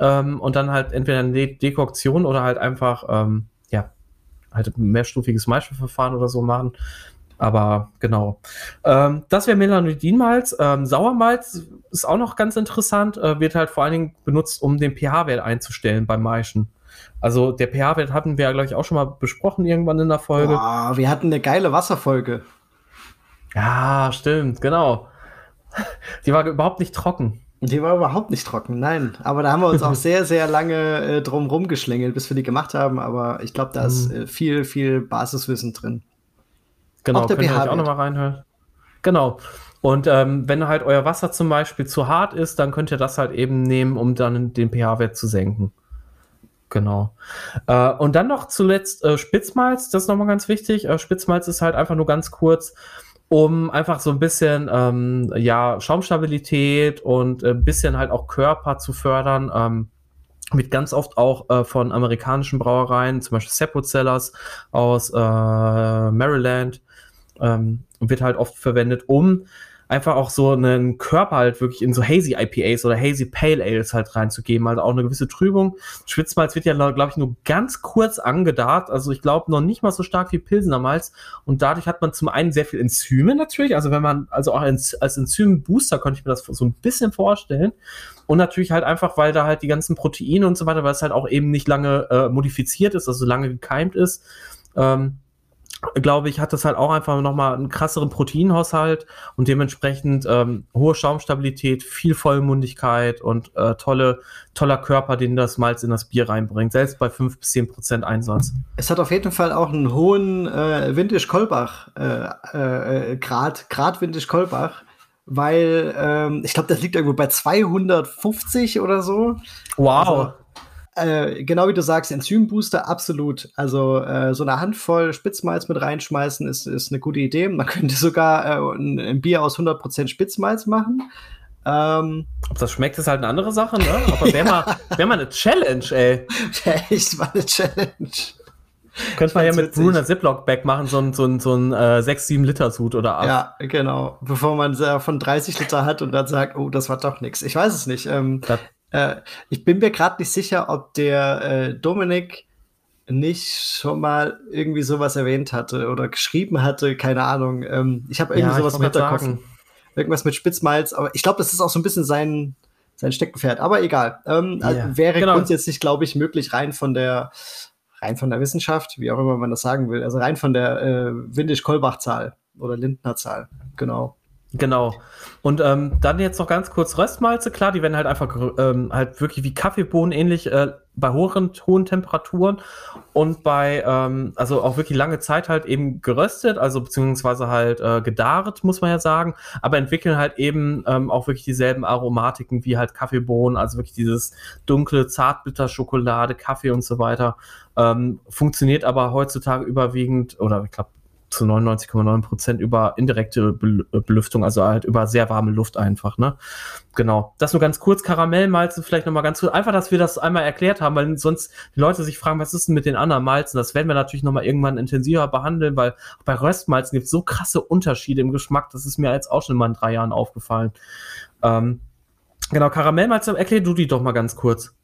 Ähm, und dann halt entweder eine De Dekoktion oder halt einfach, ähm, ja, halt mehrstufiges Maischverfahren oder so machen. Aber genau. Ähm, das wäre Melanodinmalz. Ähm, Sauermalz ist auch noch ganz interessant. Äh, wird halt vor allen Dingen benutzt, um den pH-Wert einzustellen beim Maischen. Also der pH-Wert hatten wir ja, glaube ich, auch schon mal besprochen irgendwann in der Folge. Boah, wir hatten eine geile Wasserfolge. Ja, stimmt, genau. Die war überhaupt nicht trocken. Die war überhaupt nicht trocken, nein. Aber da haben wir uns auch sehr, sehr lange äh, drum rumgeschlängelt, bis wir die gemacht haben. Aber ich glaube, da ist mhm. äh, viel, viel Basiswissen drin. Genau, auch der könnt ihr auch nochmal reinhören. Genau. Und ähm, wenn halt euer Wasser zum Beispiel zu hart ist, dann könnt ihr das halt eben nehmen, um dann den pH-Wert zu senken. Genau. Äh, und dann noch zuletzt äh, Spitzmalz, das ist nochmal ganz wichtig. Äh, Spitzmalz ist halt einfach nur ganz kurz um einfach so ein bisschen ähm, ja Schaumstabilität und ein bisschen halt auch Körper zu fördern. Ähm, wird ganz oft auch äh, von amerikanischen Brauereien, zum Beispiel Seppo Cellars aus äh, Maryland, ähm, wird halt oft verwendet, um einfach auch so einen Körper halt wirklich in so Hazy IPAs oder Hazy Pale Ales halt reinzugeben, also auch eine gewisse Trübung. Schwitzmalz wird ja, glaube ich, nur ganz kurz angedacht, also ich glaube noch nicht mal so stark wie Pilsener Malz. Und dadurch hat man zum einen sehr viel Enzyme natürlich, also wenn man, also auch als, als Enzym-Booster könnte ich mir das so ein bisschen vorstellen. Und natürlich halt einfach, weil da halt die ganzen Proteine und so weiter, weil es halt auch eben nicht lange äh, modifiziert ist, also lange gekeimt ist, ähm, glaube ich, hat das halt auch einfach nochmal einen krasseren Proteinhaushalt und dementsprechend ähm, hohe Schaumstabilität, viel Vollmundigkeit und äh, tolle, toller Körper, den das Malz in das Bier reinbringt, selbst bei 5 bis 10 Prozent Einsatz. Es hat auf jeden Fall auch einen hohen äh, Vintage-Kolbach, äh, äh, Grad, Grad Vintage-Kolbach, weil ähm, ich glaube, das liegt irgendwo bei 250 oder so. Wow. Also, äh, genau wie du sagst, Enzymbooster, absolut. Also äh, so eine Handvoll Spitzmalz mit reinschmeißen ist, ist eine gute Idee. Man könnte sogar äh, ein, ein, Bier aus 100% Spitzmalz machen. Ähm, Ob das schmeckt, ist halt eine andere Sache, ne? Aber wäre mal, wär mal eine Challenge, ey. Wäre echt mal eine Challenge. Könnte man ja mit Brunner Ziploc-Bag machen, so ein, so ein, so ein äh, 6-7 Liter Sud oder 8. Ja, genau. Bevor man äh, von 30 Liter hat und dann sagt, oh, das war doch nichts. Ich weiß es nicht. Ähm, äh, ich bin mir gerade nicht sicher, ob der äh, Dominik nicht schon mal irgendwie sowas erwähnt hatte oder geschrieben hatte, keine Ahnung. Ähm, ich habe irgendwie ja, sowas mit der Irgendwas mit Spitzmalz, aber ich glaube, das ist auch so ein bisschen sein, sein Steckenpferd. Aber egal. Ähm, yeah. also wäre genau. grundsätzlich, glaube ich, möglich, rein von der rein von der Wissenschaft, wie auch immer man das sagen will, also rein von der äh, Windisch-Kolbach-Zahl oder Lindner-Zahl. Genau. Genau. Und ähm, dann jetzt noch ganz kurz Röstmalze, klar, die werden halt einfach ähm, halt wirklich wie Kaffeebohnen ähnlich äh, bei hohen, hohen Temperaturen und bei, ähm, also auch wirklich lange Zeit halt eben geröstet, also beziehungsweise halt äh, gedarrt, muss man ja sagen, aber entwickeln halt eben ähm, auch wirklich dieselben Aromatiken wie halt Kaffeebohnen, also wirklich dieses dunkle Zartbitterschokolade, Kaffee und so weiter. Ähm, funktioniert aber heutzutage überwiegend, oder ich glaube zu 99,9 Prozent über indirekte äh, Belüftung, also halt über sehr warme Luft einfach, ne? Genau. Das nur ganz kurz. Karamellmalze vielleicht nochmal ganz kurz. Einfach, dass wir das einmal erklärt haben, weil sonst die Leute sich fragen, was ist denn mit den anderen Malzen? Das werden wir natürlich nochmal irgendwann intensiver behandeln, weil bei Röstmalzen gibt es so krasse Unterschiede im Geschmack. Das ist mir jetzt auch schon mal in drei Jahren aufgefallen. Ähm, genau, Karamellmalze, erklär du die doch mal ganz kurz.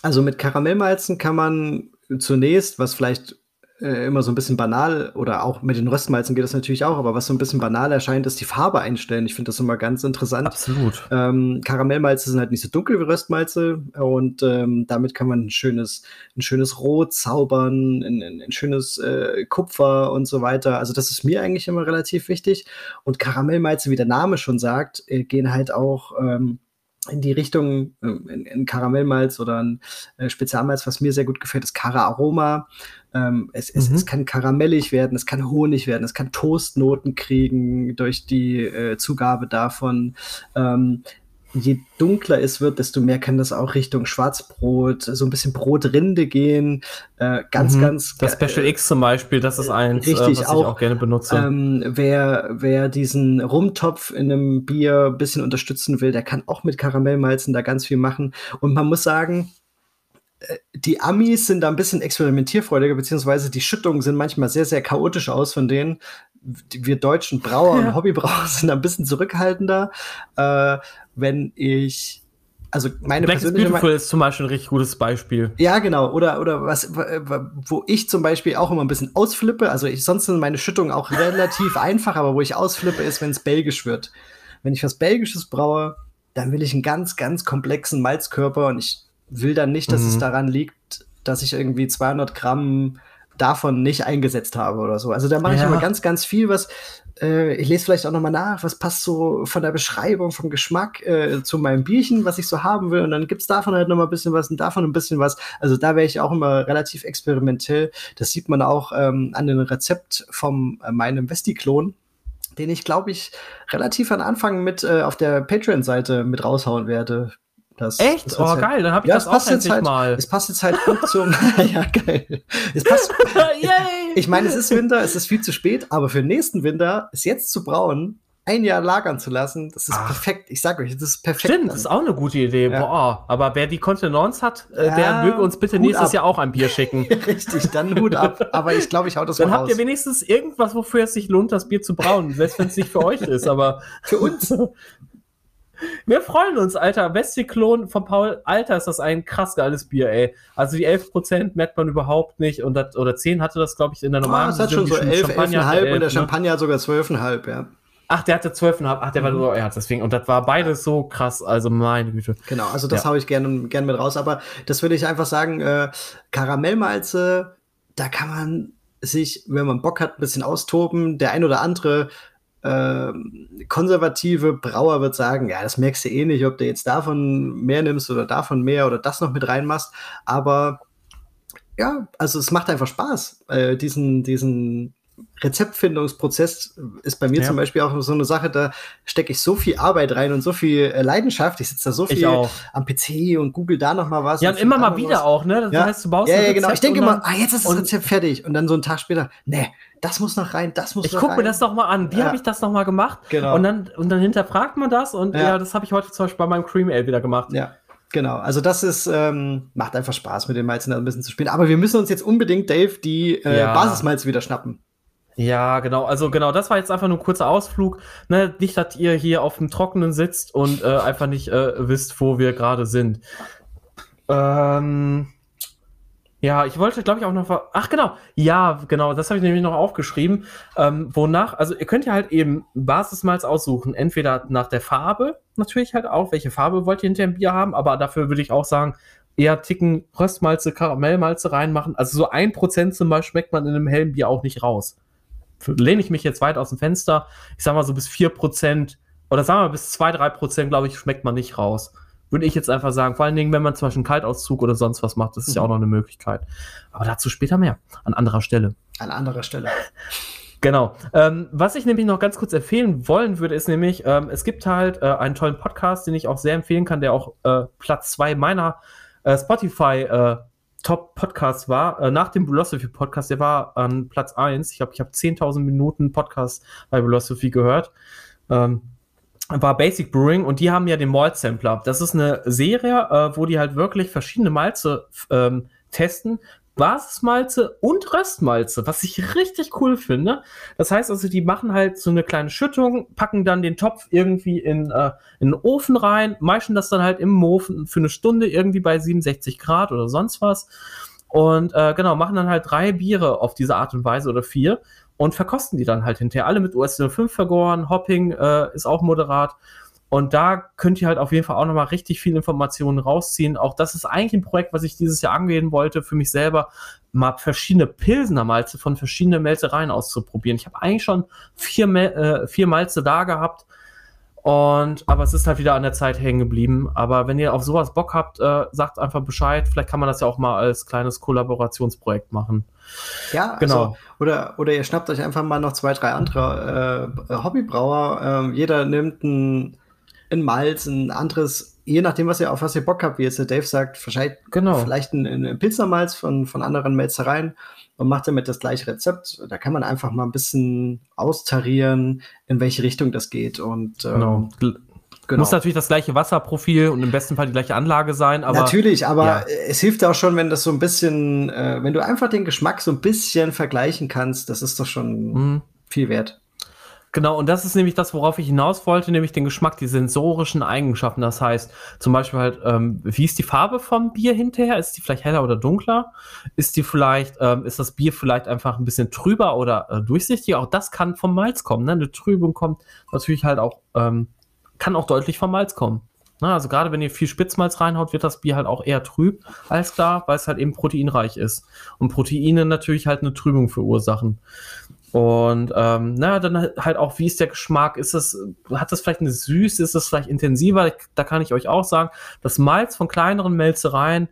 Also mit Karamellmalzen kann man zunächst, was vielleicht äh, immer so ein bisschen banal oder auch mit den Röstmalzen geht das natürlich auch, aber was so ein bisschen banal erscheint, ist die Farbe einstellen. Ich finde das immer ganz interessant. Absolut. Ähm, Karamellmalze sind halt nicht so dunkel wie Röstmalze und ähm, damit kann man ein schönes, ein schönes Rot zaubern, ein, ein, ein schönes äh, Kupfer und so weiter. Also das ist mir eigentlich immer relativ wichtig. Und Karamellmalze, wie der Name schon sagt, äh, gehen halt auch ähm, in die Richtung, ähm, in, in Karamellmalz oder ein äh, Spezialmalz, was mir sehr gut gefällt, ist Kara Aroma. Ähm, es, es, mhm. es kann karamellig werden, es kann Honig werden, es kann Toastnoten kriegen durch die äh, Zugabe davon. Ähm, je dunkler es wird, desto mehr kann das auch Richtung Schwarzbrot, so ein bisschen Brotrinde gehen. Äh, ganz, mhm. ganz. Das Special äh, X zum Beispiel, das ist eins, richtig, äh, was auch, ich auch gerne benutze. Ähm, wer, wer diesen Rumtopf in einem Bier ein bisschen unterstützen will, der kann auch mit Karamellmalzen da ganz viel machen. Und man muss sagen, die Amis sind da ein bisschen experimentierfreudiger, beziehungsweise die Schüttungen sind manchmal sehr, sehr chaotisch aus von denen. Wir deutschen Brauer ja. und Hobbybrauer sind da ein bisschen zurückhaltender. Äh, wenn ich also meine Black persönliche Beautiful ist zum Beispiel ein richtig gutes Beispiel. Ja, genau. Oder, oder was, wo ich zum Beispiel auch immer ein bisschen ausflippe. Also ich, sonst sind meine Schüttungen auch relativ einfach, aber wo ich ausflippe, ist, wenn es belgisch wird. Wenn ich was Belgisches braue, dann will ich einen ganz, ganz komplexen Malzkörper und ich will dann nicht, dass mhm. es daran liegt, dass ich irgendwie 200 Gramm davon nicht eingesetzt habe oder so. Also da mache ja. ich immer ganz, ganz viel, was äh, ich lese vielleicht auch noch mal nach, was passt so von der Beschreibung, vom Geschmack äh, zu meinem Bierchen, was ich so haben will. Und dann gibt's davon halt noch mal ein bisschen was und davon ein bisschen was. Also da wäre ich auch immer relativ experimentell. Das sieht man auch ähm, an dem Rezept von äh, meinem Vesti-Klon den ich, glaube ich, relativ am Anfang mit äh, auf der Patreon-Seite mit raushauen werde. Das, Echt? Oh, halt, geil, dann habe ich ja, das auch endlich halt, mal. Es passt jetzt halt gut zum. ja, geil. Es passt. ich meine, es ist Winter, es ist viel zu spät, aber für nächsten Winter ist jetzt zu brauen, ein Jahr lagern zu lassen, das ist Ach. perfekt. Ich sag euch, das ist perfekt. Stimmt, das ist auch eine gute Idee. Ja. Boah, aber wer die Kontenance hat, äh, ja, der möge uns bitte nächstes ab. Jahr auch ein Bier schicken. Richtig, dann Hut ab. Aber ich glaube, ich hau das Dann habt ihr wenigstens irgendwas, wofür es sich lohnt, das Bier zu brauen, selbst wenn es nicht für euch ist, aber für uns. Wir freuen uns, Alter. Bestiklon von Paul. Alter, ist das ein krass geiles Bier, ey. Also die 11% merkt man überhaupt nicht. Und das, oder 10 hatte das, glaube ich, in der normalen. Ah, es hat schon so 11, 11,5 und der ne? Champagner hat sogar 12,5, ja. Ach, der hatte 12,5. Ach, der mhm. war so, ja, deswegen. Und das war beides so krass. Also meine Güte. Genau, also das ja. habe ich gerne gern mit raus. Aber das würde ich einfach sagen, äh, Karamellmalze, da kann man sich, wenn man Bock hat, ein bisschen austoben. Der ein oder andere äh, konservative Brauer wird sagen, ja, das merkst du eh nicht, ob du jetzt davon mehr nimmst oder davon mehr oder das noch mit reinmachst. Aber ja, also es macht einfach Spaß, äh, diesen, diesen Rezeptfindungsprozess ist bei mir ja. zum Beispiel auch so eine Sache, da stecke ich so viel Arbeit rein und so viel äh, Leidenschaft. Ich sitze da so viel am PC und google da noch mal was. Ja, und, immer mal wieder was. auch, ne? Das ja. heißt, du baust Ja, ja, genau. Ich denke immer, ah, jetzt ist das Rezept fertig. Und dann so einen Tag später, nee, das muss noch rein, das muss ich noch rein. Ich gucke mir das doch mal an. Wie ja. habe ich das noch mal gemacht? Genau. Und dann, und dann hinterfragt man das und ja, das habe ich heute zum Beispiel bei meinem Cream Ale wieder gemacht. Ja. Genau, also das ist, ähm, macht einfach Spaß, mit den Malzen ein bisschen zu spielen. Aber wir müssen uns jetzt unbedingt, Dave, die äh, ja. Basismalze wieder schnappen. Ja, genau. Also genau, das war jetzt einfach nur ein kurzer Ausflug. Ne? Nicht, dass ihr hier auf dem Trockenen sitzt und äh, einfach nicht äh, wisst, wo wir gerade sind. Ähm, ja, ich wollte, glaube ich, auch noch. Ach, genau. Ja, genau. Das habe ich nämlich noch aufgeschrieben. Ähm, wonach, also ihr könnt ja halt eben Basismalz aussuchen. Entweder nach der Farbe, natürlich halt auch. Welche Farbe wollt ihr hinter dem Bier haben? Aber dafür würde ich auch sagen, eher Ticken Röstmalze, Karamellmalze reinmachen. Also so ein Prozent zum Beispiel schmeckt man in einem hellen Bier auch nicht raus lehne ich mich jetzt weit aus dem Fenster. Ich sag mal so bis 4% oder sagen wir mal bis 2, 3%, glaube ich, schmeckt man nicht raus. Würde ich jetzt einfach sagen. Vor allen Dingen, wenn man zum Beispiel einen Kaltauszug oder sonst was macht, das ist mhm. ja auch noch eine Möglichkeit. Aber dazu später mehr. An anderer Stelle. An anderer Stelle. Genau. Ähm, was ich nämlich noch ganz kurz empfehlen wollen würde, ist nämlich, ähm, es gibt halt äh, einen tollen Podcast, den ich auch sehr empfehlen kann, der auch äh, Platz 2 meiner äh, Spotify äh, Top-Podcast war, äh, nach dem Philosophy-Podcast, der war an Platz 1. Ich glaube, ich habe 10.000 Minuten Podcast bei Philosophy gehört. Ähm, war Basic Brewing und die haben ja den Malt Sampler. Das ist eine Serie, äh, wo die halt wirklich verschiedene Malze ähm, testen, Basismalze und Röstmalze, was ich richtig cool finde. Das heißt also, die machen halt so eine kleine Schüttung, packen dann den Topf irgendwie in, äh, in den Ofen rein, meischen das dann halt im Ofen für eine Stunde irgendwie bei 67 Grad oder sonst was. und äh, genau, machen dann halt drei Biere auf diese Art und Weise oder vier und verkosten die dann halt hinterher. Alle mit US 05 vergoren, Hopping äh, ist auch moderat. Und da könnt ihr halt auf jeden Fall auch nochmal richtig viel Informationen rausziehen. Auch das ist eigentlich ein Projekt, was ich dieses Jahr angehen wollte, für mich selber mal verschiedene Pilsener Malze von verschiedenen Melzereien auszuprobieren. Ich habe eigentlich schon vier, äh, vier Malze da gehabt. Und, aber es ist halt wieder an der Zeit hängen geblieben. Aber wenn ihr auf sowas Bock habt, äh, sagt einfach Bescheid. Vielleicht kann man das ja auch mal als kleines Kollaborationsprojekt machen. Ja, genau. Also, oder, oder ihr schnappt euch einfach mal noch zwei, drei andere äh, Hobbybrauer. Ähm, jeder nimmt ein ein Malz, ein anderes, je nachdem, was ihr auf was ihr Bock habt, wie jetzt der Dave sagt, vielleicht, genau. vielleicht ein, ein Pilzermalz von, von anderen Melzereien und macht damit das gleiche Rezept. Da kann man einfach mal ein bisschen austarieren, in welche Richtung das geht. Und ähm, genau. Genau. Muss natürlich das gleiche Wasserprofil und im besten Fall die gleiche Anlage sein, aber. Natürlich, aber ja. es hilft auch schon, wenn das so ein bisschen, äh, wenn du einfach den Geschmack so ein bisschen vergleichen kannst, das ist doch schon mhm. viel wert. Genau, und das ist nämlich das, worauf ich hinaus wollte, nämlich den Geschmack, die sensorischen Eigenschaften. Das heißt, zum Beispiel halt, ähm, wie ist die Farbe vom Bier hinterher? Ist die vielleicht heller oder dunkler? Ist die vielleicht, ähm, ist das Bier vielleicht einfach ein bisschen trüber oder äh, durchsichtiger? Auch das kann vom Malz kommen. Ne? Eine Trübung kommt natürlich halt auch, ähm, kann auch deutlich vom Malz kommen. Na, ne? also gerade wenn ihr viel Spitzmalz reinhaut, wird das Bier halt auch eher trüb als klar, weil es halt eben proteinreich ist. Und Proteine natürlich halt eine Trübung verursachen. Und ähm, na, dann halt auch, wie ist der Geschmack? Ist das, hat das vielleicht eine Süße? Ist das vielleicht intensiver? Da kann ich euch auch sagen, das Malz von kleineren Melzereien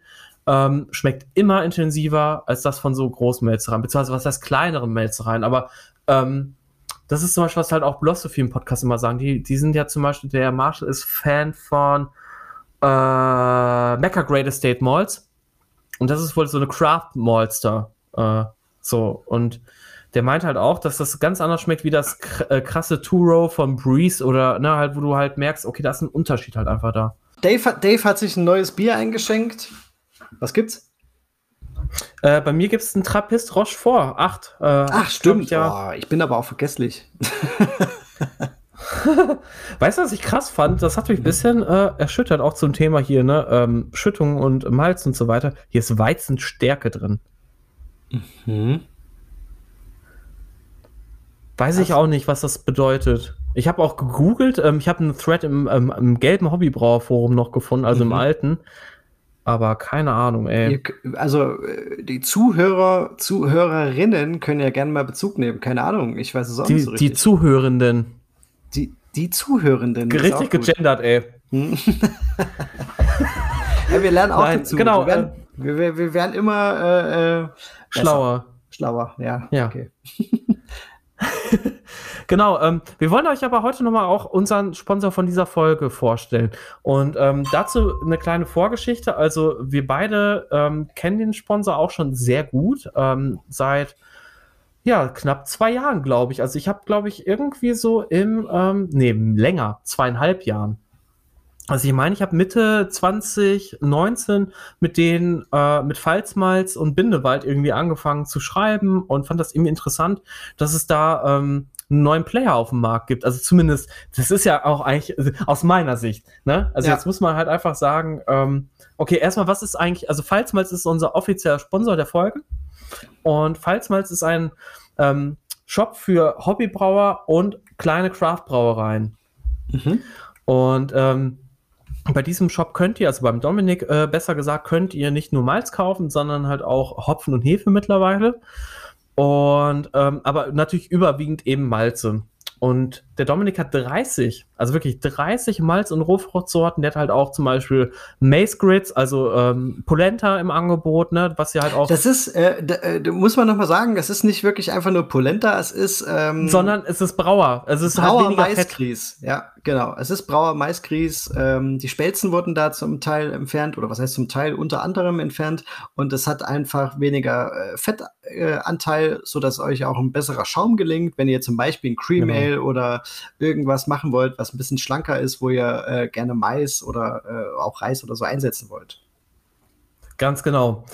ähm, schmeckt immer intensiver als das von so großen Melzereien, beziehungsweise was heißt kleineren Melzereien. Aber ähm, das ist zum Beispiel, was halt auch Blosophy im Podcast immer sagen. Die, die sind ja zum Beispiel, der Marshall ist Fan von äh, Mecca Great Estate Malls. Und das ist wohl so eine Craft Malster. Äh, so, und der meint halt auch, dass das ganz anders schmeckt wie das äh, krasse Two-Row von Breeze oder ne, halt, wo du halt merkst, okay, da ist ein Unterschied halt einfach da. Dave, Dave hat sich ein neues Bier eingeschenkt. Was gibt's? Äh, bei mir gibt es einen Trappist Rochefort 8. Äh, Ach, stimmt. Ich, ja. Oh, ich bin aber auch vergesslich. weißt du, was ich krass fand? Das hat mich ein bisschen äh, erschüttert, auch zum Thema hier, ne? Ähm, Schüttung und Malz und so weiter. Hier ist Weizenstärke drin. Mhm. Weiß ich auch nicht, was das bedeutet. Ich habe auch gegoogelt, ähm, ich habe einen Thread im, ähm, im gelben Hobbybrauerforum noch gefunden, also mhm. im alten. Aber keine Ahnung, ey. also äh, die Zuhörer, Zuhörerinnen können ja gerne mal Bezug nehmen. Keine Ahnung, ich weiß es auch die, nicht so richtig. Die Zuhörenden. Die, die Zuhörenden. Richtig gegendert, ey. Hm? ja, wir lernen auch Nein, dazu. Genau. Wir werden, äh, wir, wir werden immer äh, äh schlauer. Schlauer, ja. Ja. Okay. genau, ähm, wir wollen euch aber heute nochmal auch unseren Sponsor von dieser Folge vorstellen. Und ähm, dazu eine kleine Vorgeschichte. Also wir beide ähm, kennen den Sponsor auch schon sehr gut. Ähm, seit ja, knapp zwei Jahren, glaube ich. Also ich habe, glaube ich, irgendwie so im, ähm, nee, länger, zweieinhalb Jahren also ich meine, ich habe Mitte 2019 mit den äh, mit Pfalzmalz und Bindewald irgendwie angefangen zu schreiben und fand das irgendwie interessant, dass es da ähm, einen neuen Player auf dem Markt gibt. Also zumindest, das ist ja auch eigentlich also aus meiner Sicht. Ne? Also ja. jetzt muss man halt einfach sagen, ähm, okay, erstmal, was ist eigentlich, also Pfalzmalz ist unser offizieller Sponsor der Folge und Pfalzmalz ist ein ähm, Shop für Hobbybrauer und kleine Craftbrauereien. Mhm. Und ähm, bei diesem Shop könnt ihr, also beim Dominik äh, besser gesagt, könnt ihr nicht nur Malz kaufen, sondern halt auch Hopfen und Hefe mittlerweile. Und ähm, aber natürlich überwiegend eben Malze. Und der Dominik hat 30, also wirklich 30 Malz- und Rohfruchtsorten. Der hat halt auch zum Beispiel Mace Grids, also ähm, Polenta im Angebot, ne, was ja halt auch. Das ist, äh, da, äh, muss man nochmal sagen, das ist nicht wirklich einfach nur Polenta, es ist. Ähm, Sondern es ist Brauer. Es ist Brauer halt Maisgrieß. Ja, genau. Es ist Brauer Maisgrieß. Ähm, die Spelzen wurden da zum Teil entfernt, oder was heißt zum Teil unter anderem entfernt. Und es hat einfach weniger äh, Äh, sodass euch auch ein besserer Schaum gelingt, wenn ihr zum Beispiel ein Cream genau. Ale oder irgendwas machen wollt, was ein bisschen schlanker ist, wo ihr äh, gerne Mais oder äh, auch Reis oder so einsetzen wollt. Ganz genau.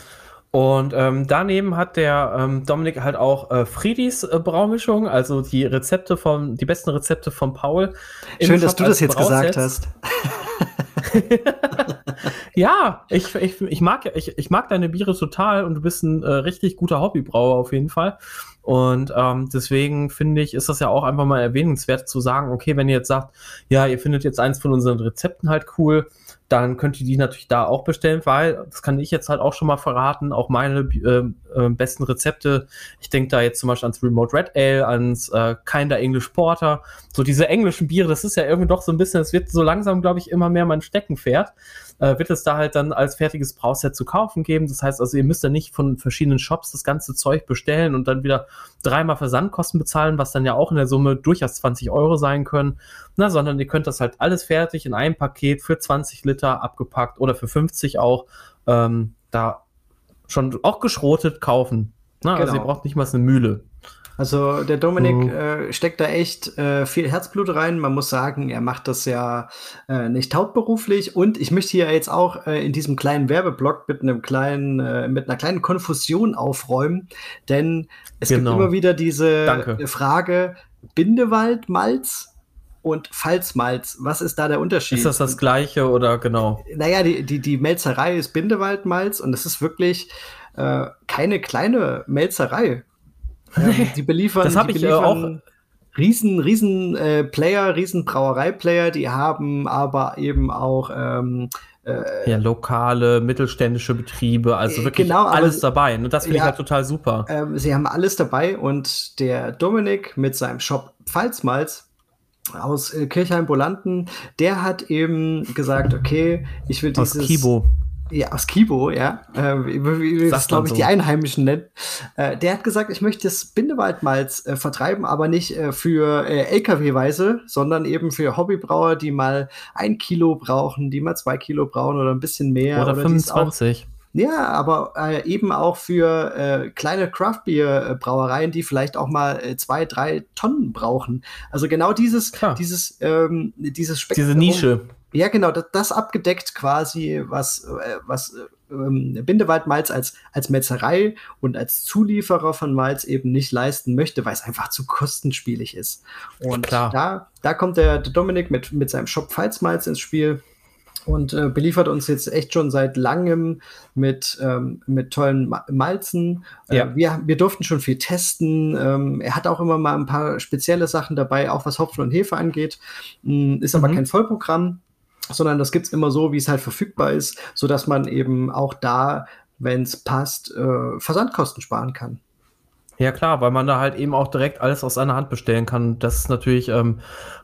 Und ähm, daneben hat der ähm, Dominik halt auch äh, Friedis äh, Braumischung, also die Rezepte von, die besten Rezepte von Paul. Schön, dass du das jetzt gesagt hast. ja, ich, ich, ich, mag, ich, ich mag deine Biere total und du bist ein äh, richtig guter Hobbybrauer auf jeden Fall. Und ähm, deswegen finde ich, ist das ja auch einfach mal erwähnenswert zu sagen, okay, wenn ihr jetzt sagt, ja, ihr findet jetzt eins von unseren Rezepten halt cool, dann könnt ihr die natürlich da auch bestellen, weil, das kann ich jetzt halt auch schon mal verraten, auch meine äh, äh, besten Rezepte, ich denke da jetzt zum Beispiel ans Remote Red Ale, ans äh, Kinder English Porter, so diese englischen Biere, das ist ja irgendwie doch so ein bisschen, es wird so langsam, glaube ich, immer mehr mein Steckenpferd, äh, wird es da halt dann als fertiges Brauset zu kaufen geben. Das heißt also, ihr müsst ja nicht von verschiedenen Shops das ganze Zeug bestellen und dann wieder dreimal Versandkosten bezahlen, was dann ja auch in der Summe durchaus 20 Euro sein können, na, sondern ihr könnt das halt alles fertig in einem Paket für 20 Liter abgepackt oder für 50 auch ähm, da schon auch geschrotet kaufen. Na, genau. Also ihr genau. braucht nicht mal eine Mühle. Also der Dominik mhm. äh, steckt da echt äh, viel Herzblut rein. Man muss sagen, er macht das ja äh, nicht hauptberuflich. Und ich möchte hier jetzt auch äh, in diesem kleinen Werbeblock mit einem kleinen, äh, mit einer kleinen Konfusion aufräumen, denn es genau. gibt immer wieder diese Danke. Frage Bindewaldmalz und Pfalzmalz. Was ist da der Unterschied? Ist das das gleiche oder genau? Naja, die, die, die Melzerei ist Bindewaldmalz und es ist wirklich äh, keine kleine Melzerei. Ähm, die beliefern, das habe ich äh, auch riesen, riesen äh, Player, riesen Brauerei-Player, die haben aber eben auch ähm, äh, ja, lokale, mittelständische Betriebe, also wirklich genau, alles dabei. Und das finde ja, ich halt total super. Ähm, sie haben alles dabei und der Dominik mit seinem Shop Pfalzmalz aus äh, Kirchheim-Bolanten, der hat eben gesagt, okay, ich will dieses... Aus Kibo. Ja, aus Kibo, ja. Äh, wie das, glaube ich, so. die Einheimischen nennen. Äh, der hat gesagt, ich möchte das Bindewaldmalz äh, vertreiben, aber nicht äh, für äh, LKW-weise, sondern eben für Hobbybrauer, die mal ein Kilo brauchen, die mal zwei Kilo brauchen oder ein bisschen mehr. Oder, oder 25. Ja, aber äh, eben auch für äh, kleine Craft-Bier-Brauereien, die vielleicht auch mal äh, zwei, drei Tonnen brauchen. Also genau dieses, Klar. dieses, ähm, dieses Spektrum. Diese Nische. Ja, genau, das, das abgedeckt quasi, was, äh, was ähm, Bindewaldmalz als, als Metzerei und als Zulieferer von Malz eben nicht leisten möchte, weil es einfach zu kostenspielig ist. Und Klar. Da, da kommt der, der Dominik mit, mit seinem Shop Pfalzmalz ins Spiel und äh, beliefert uns jetzt echt schon seit langem mit, ähm, mit tollen Malzen. Äh, ja. wir, wir durften schon viel testen. Ähm, er hat auch immer mal ein paar spezielle Sachen dabei, auch was Hopfen und Hefe angeht. Ähm, ist aber mhm. kein Vollprogramm sondern das gibt's immer so, wie es halt verfügbar ist, so dass man eben auch da, wenn es passt, äh, Versandkosten sparen kann. Ja klar, weil man da halt eben auch direkt alles aus einer Hand bestellen kann. Das ist natürlich, ähm,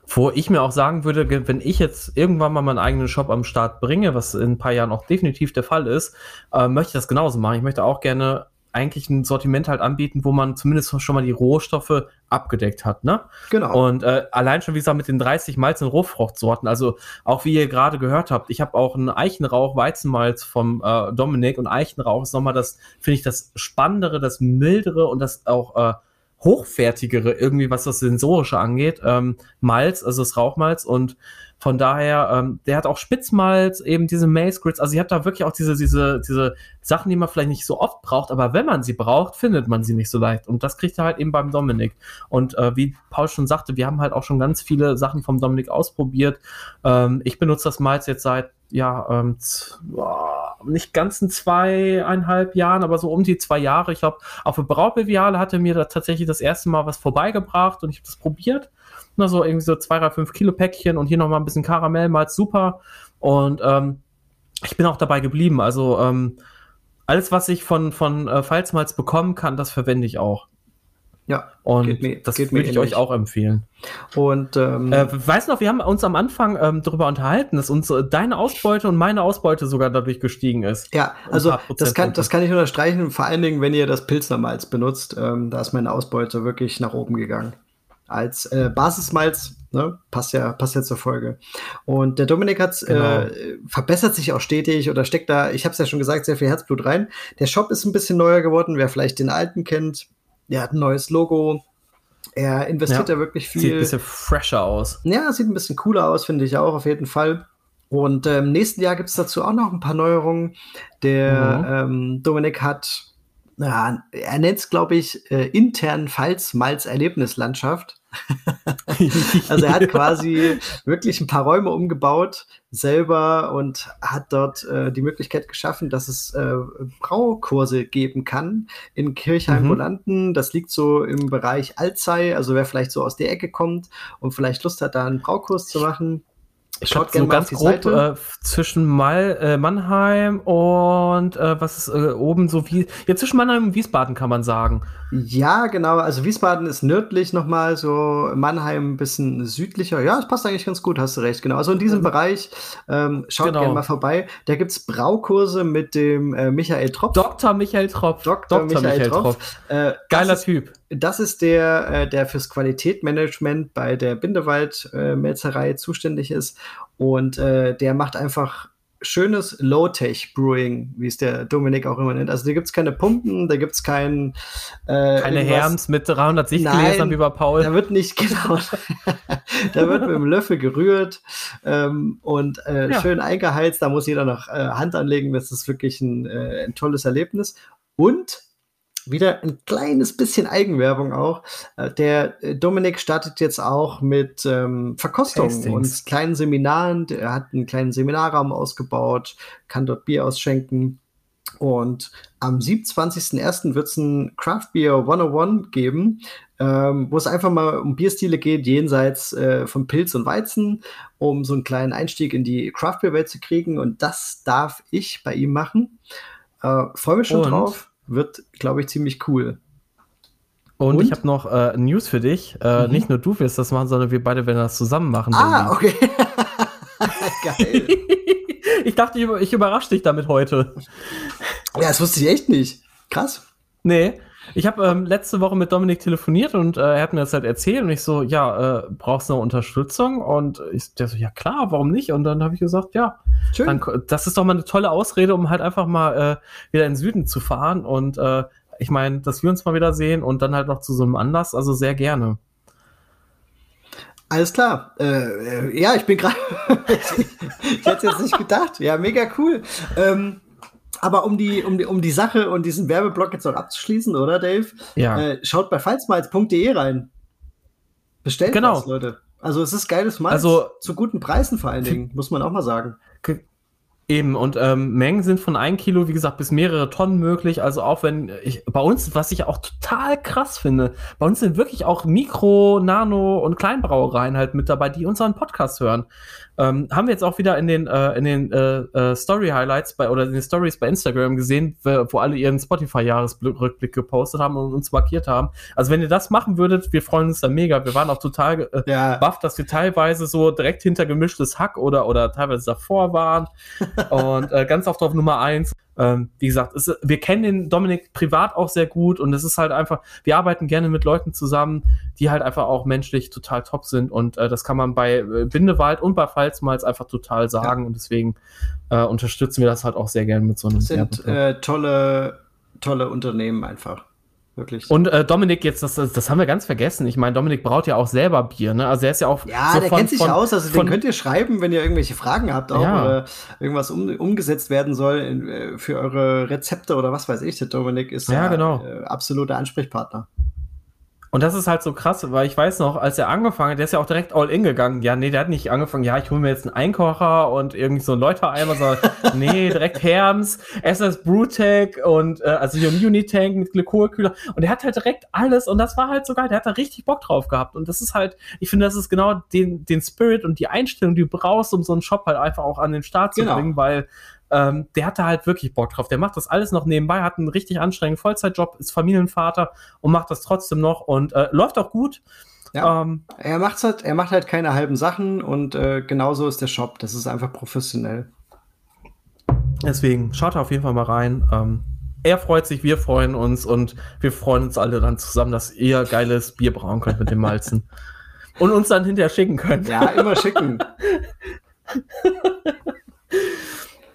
wo ich mir auch sagen würde, wenn ich jetzt irgendwann mal meinen eigenen Shop am Start bringe, was in ein paar Jahren auch definitiv der Fall ist, äh, möchte ich das genauso machen. Ich möchte auch gerne eigentlich ein Sortiment halt anbieten, wo man zumindest schon mal die Rohstoffe abgedeckt hat, ne? Genau. Und äh, allein schon, wie gesagt, mit den 30 Malz- und Rohfruchtsorten, also auch wie ihr gerade gehört habt, ich habe auch einen Eichenrauch Weizenmalz vom äh, Dominik und Eichenrauch ist nochmal das, finde ich, das Spannendere, das Mildere und das auch äh, hochwertigere irgendwie, was das Sensorische angeht. Ähm, Malz, also das Rauchmalz und von daher, ähm, der hat auch Spitzmalz, eben diese Maze Grids. Also ihr habt da wirklich auch diese, diese, diese Sachen, die man vielleicht nicht so oft braucht, aber wenn man sie braucht, findet man sie nicht so leicht. Und das kriegt er halt eben beim Dominik. Und äh, wie Paul schon sagte, wir haben halt auch schon ganz viele Sachen vom Dominik ausprobiert. Ähm, ich benutze das Malz jetzt seit ja, ähm, nicht ganzen zweieinhalb Jahren, aber so um die zwei Jahre. Ich glaube, auf der Braubeviale hatte mir da tatsächlich das erste Mal was vorbeigebracht und ich habe das probiert. Na, so irgendwie so zwei, drei, fünf Kilo Päckchen und hier nochmal ein bisschen Karamellmalz, super. Und ähm, ich bin auch dabei geblieben. Also ähm, alles, was ich von, von äh, Pfalzmalz bekommen kann, das verwende ich auch. Ja, und mir, das würde ich euch auch empfehlen. Und ähm, äh, weißt du noch, wir haben uns am Anfang ähm, darüber unterhalten, dass uns äh, deine Ausbeute und meine Ausbeute sogar dadurch gestiegen ist. Ja, also das kann, das kann ich unterstreichen, vor allen Dingen, wenn ihr das Pilznermalz benutzt, ähm, da ist meine Ausbeute wirklich nach oben gegangen. Als äh, Basismalz Ne? Passt ja, passt ja zur Folge. Und der Dominik hat äh, genau. äh, verbessert sich auch stetig oder steckt da, ich habe es ja schon gesagt, sehr viel Herzblut rein. Der Shop ist ein bisschen neuer geworden, wer vielleicht den alten kennt. Der hat ein neues Logo. Er investiert ja, da wirklich viel. Sieht ein bisschen fresher aus. Ja, sieht ein bisschen cooler aus, finde ich auch, auf jeden Fall. Und im ähm, nächsten Jahr gibt es dazu auch noch ein paar Neuerungen. Der mhm. ähm, Dominik hat, ja, er nennt es, glaube ich, äh, intern Pfalz-Malz-Erlebnislandschaft. also er hat quasi wirklich ein paar Räume umgebaut selber und hat dort äh, die Möglichkeit geschaffen, dass es äh, Braukurse geben kann in Kirchheim-Bolanden. Mhm. Das liegt so im Bereich Alzey, also wer vielleicht so aus der Ecke kommt und vielleicht Lust hat, da einen Braukurs zu machen Schaut so ganz grob äh, zwischen Mal, äh, Mannheim und äh, was ist äh, oben so wie ja zwischen Mannheim und Wiesbaden kann man sagen. Ja, genau. Also Wiesbaden ist nördlich nochmal, so Mannheim ein bisschen südlicher. Ja, das passt eigentlich ganz gut, hast du recht. Genau. Also in diesem Bereich ähm, schaut genau. gerne mal vorbei. Da gibt es Braukurse mit dem äh, Michael Tropf. Dr. Michael Tropf. Dr. Dr. Michael, Michael Tropf. Tropf. Äh, Geiler Typ. Das ist der, äh, der fürs Qualitätmanagement bei der Bindewald-Melzerei zuständig ist. Und äh, der macht einfach schönes Low-Tech-Brewing, wie es der Dominik auch immer nennt. Also da gibt es keine Pumpen, da gibt es kein, äh, keine Herms mit 300 Sichtgläsern wie bei Paul. Da wird nicht, genau, da wird mit dem Löffel gerührt ähm, und äh, ja. schön eingeheizt. Da muss jeder noch äh, Hand anlegen. Das ist wirklich ein, äh, ein tolles Erlebnis. Und wieder ein kleines bisschen Eigenwerbung auch. Äh, der äh, Dominik startet jetzt auch mit ähm, Verkostungen und kleinen Seminaren. Er hat einen kleinen Seminarraum ausgebaut, kann dort Bier ausschenken. Und am 27.01. wird es ein Craft Beer 101 geben, ähm, wo es einfach mal um Bierstile geht, jenseits äh, von Pilz und Weizen, um so einen kleinen Einstieg in die Craft Beer Welt zu kriegen. Und das darf ich bei ihm machen. Äh, Freue mich schon und? drauf wird, glaube ich, ziemlich cool. Und, Und? ich habe noch äh, News für dich. Äh, mhm. Nicht nur du wirst das machen, sondern wir beide werden das zusammen machen. Ah, okay. Geil. ich dachte, ich, ich überrasche dich damit heute. Ja, das wusste ich echt nicht. Krass. Nee. Ich habe ähm, letzte Woche mit Dominik telefoniert und äh, er hat mir das halt erzählt und ich so, ja, äh, brauchst du noch Unterstützung? Und ich, der so, ja klar, warum nicht? Und dann habe ich gesagt, ja, Schön. Dann, das ist doch mal eine tolle Ausrede, um halt einfach mal äh, wieder in den Süden zu fahren und äh, ich meine, dass wir uns mal wieder sehen und dann halt noch zu so einem Anlass, also sehr gerne. Alles klar. Äh, äh ja, ich bin gerade. ich hätte jetzt nicht gedacht. Ja, mega cool. Ähm, aber um die, um die, um die Sache und diesen Werbeblock jetzt auch abzuschließen, oder Dave? Ja. Äh, schaut bei falsmalz.de rein. Bestellt genau. was, Leute. Also es ist geiles Malz. Also zu guten Preisen vor allen Dingen, muss man auch mal sagen. Eben, und ähm, Mengen sind von ein Kilo, wie gesagt, bis mehrere Tonnen möglich. Also auch wenn ich bei uns, was ich auch total krass finde, bei uns sind wirklich auch Mikro, Nano und Kleinbrauereien halt mit dabei, die unseren Podcast hören. Ähm, haben wir jetzt auch wieder in den, äh, in den äh, äh, Story-Highlights bei oder in den Stories bei Instagram gesehen, wo alle ihren Spotify-Jahresrückblick gepostet haben und uns markiert haben. Also wenn ihr das machen würdet, wir freuen uns da mega. Wir waren auch total äh, ja. baff, dass wir teilweise so direkt hinter gemischtes Hack oder, oder teilweise davor waren. und äh, ganz oft auf Nummer eins. Ähm, wie gesagt, es, wir kennen den Dominik privat auch sehr gut und es ist halt einfach, wir arbeiten gerne mit Leuten zusammen, die halt einfach auch menschlich total top sind und äh, das kann man bei äh, Bindewald und bei Pfalzmalz einfach total sagen ja. und deswegen äh, unterstützen wir das halt auch sehr gerne mit so einem. Das sind äh, tolle, tolle Unternehmen einfach. Wirklich. Und äh, Dominik, jetzt, das, das haben wir ganz vergessen. Ich meine, Dominik braut ja auch selber Bier, ne? Also er ist ja auch. Ja, so der von, kennt sich von, aus. Also von, den könnt ihr schreiben, wenn ihr irgendwelche Fragen habt, auch ja. oder irgendwas um, umgesetzt werden soll in, äh, für eure Rezepte oder was weiß ich. Der Dominik ist ja, genau. äh, absoluter Ansprechpartner. Und das ist halt so krass, weil ich weiß noch, als er angefangen hat, der ist ja auch direkt all in gegangen. Ja, nee, der hat nicht angefangen, ja, ich hole mir jetzt einen Einkocher und irgendwie so einen Läutereimer, sondern nee, direkt Herms, SS Brewtech und äh, also hier ein Unitank mit Glykolkühler. Und er hat halt direkt alles und das war halt so geil. Der hat da richtig Bock drauf gehabt. Und das ist halt, ich finde, das ist genau den, den Spirit und die Einstellung, die du brauchst, um so einen Shop halt einfach auch an den Start zu genau. bringen, weil ähm, der hat da halt wirklich Bock drauf. Der macht das alles noch nebenbei, hat einen richtig anstrengenden Vollzeitjob, ist Familienvater und macht das trotzdem noch und äh, läuft auch gut. Ja, ähm, er, macht's halt, er macht halt keine halben Sachen und äh, genauso ist der Shop. Das ist einfach professionell. Deswegen schaut auf jeden Fall mal rein. Ähm, er freut sich, wir freuen uns und wir freuen uns alle dann zusammen, dass ihr geiles Bier brauen könnt mit dem Malzen. und uns dann hinterher schicken könnt. Ja, immer schicken.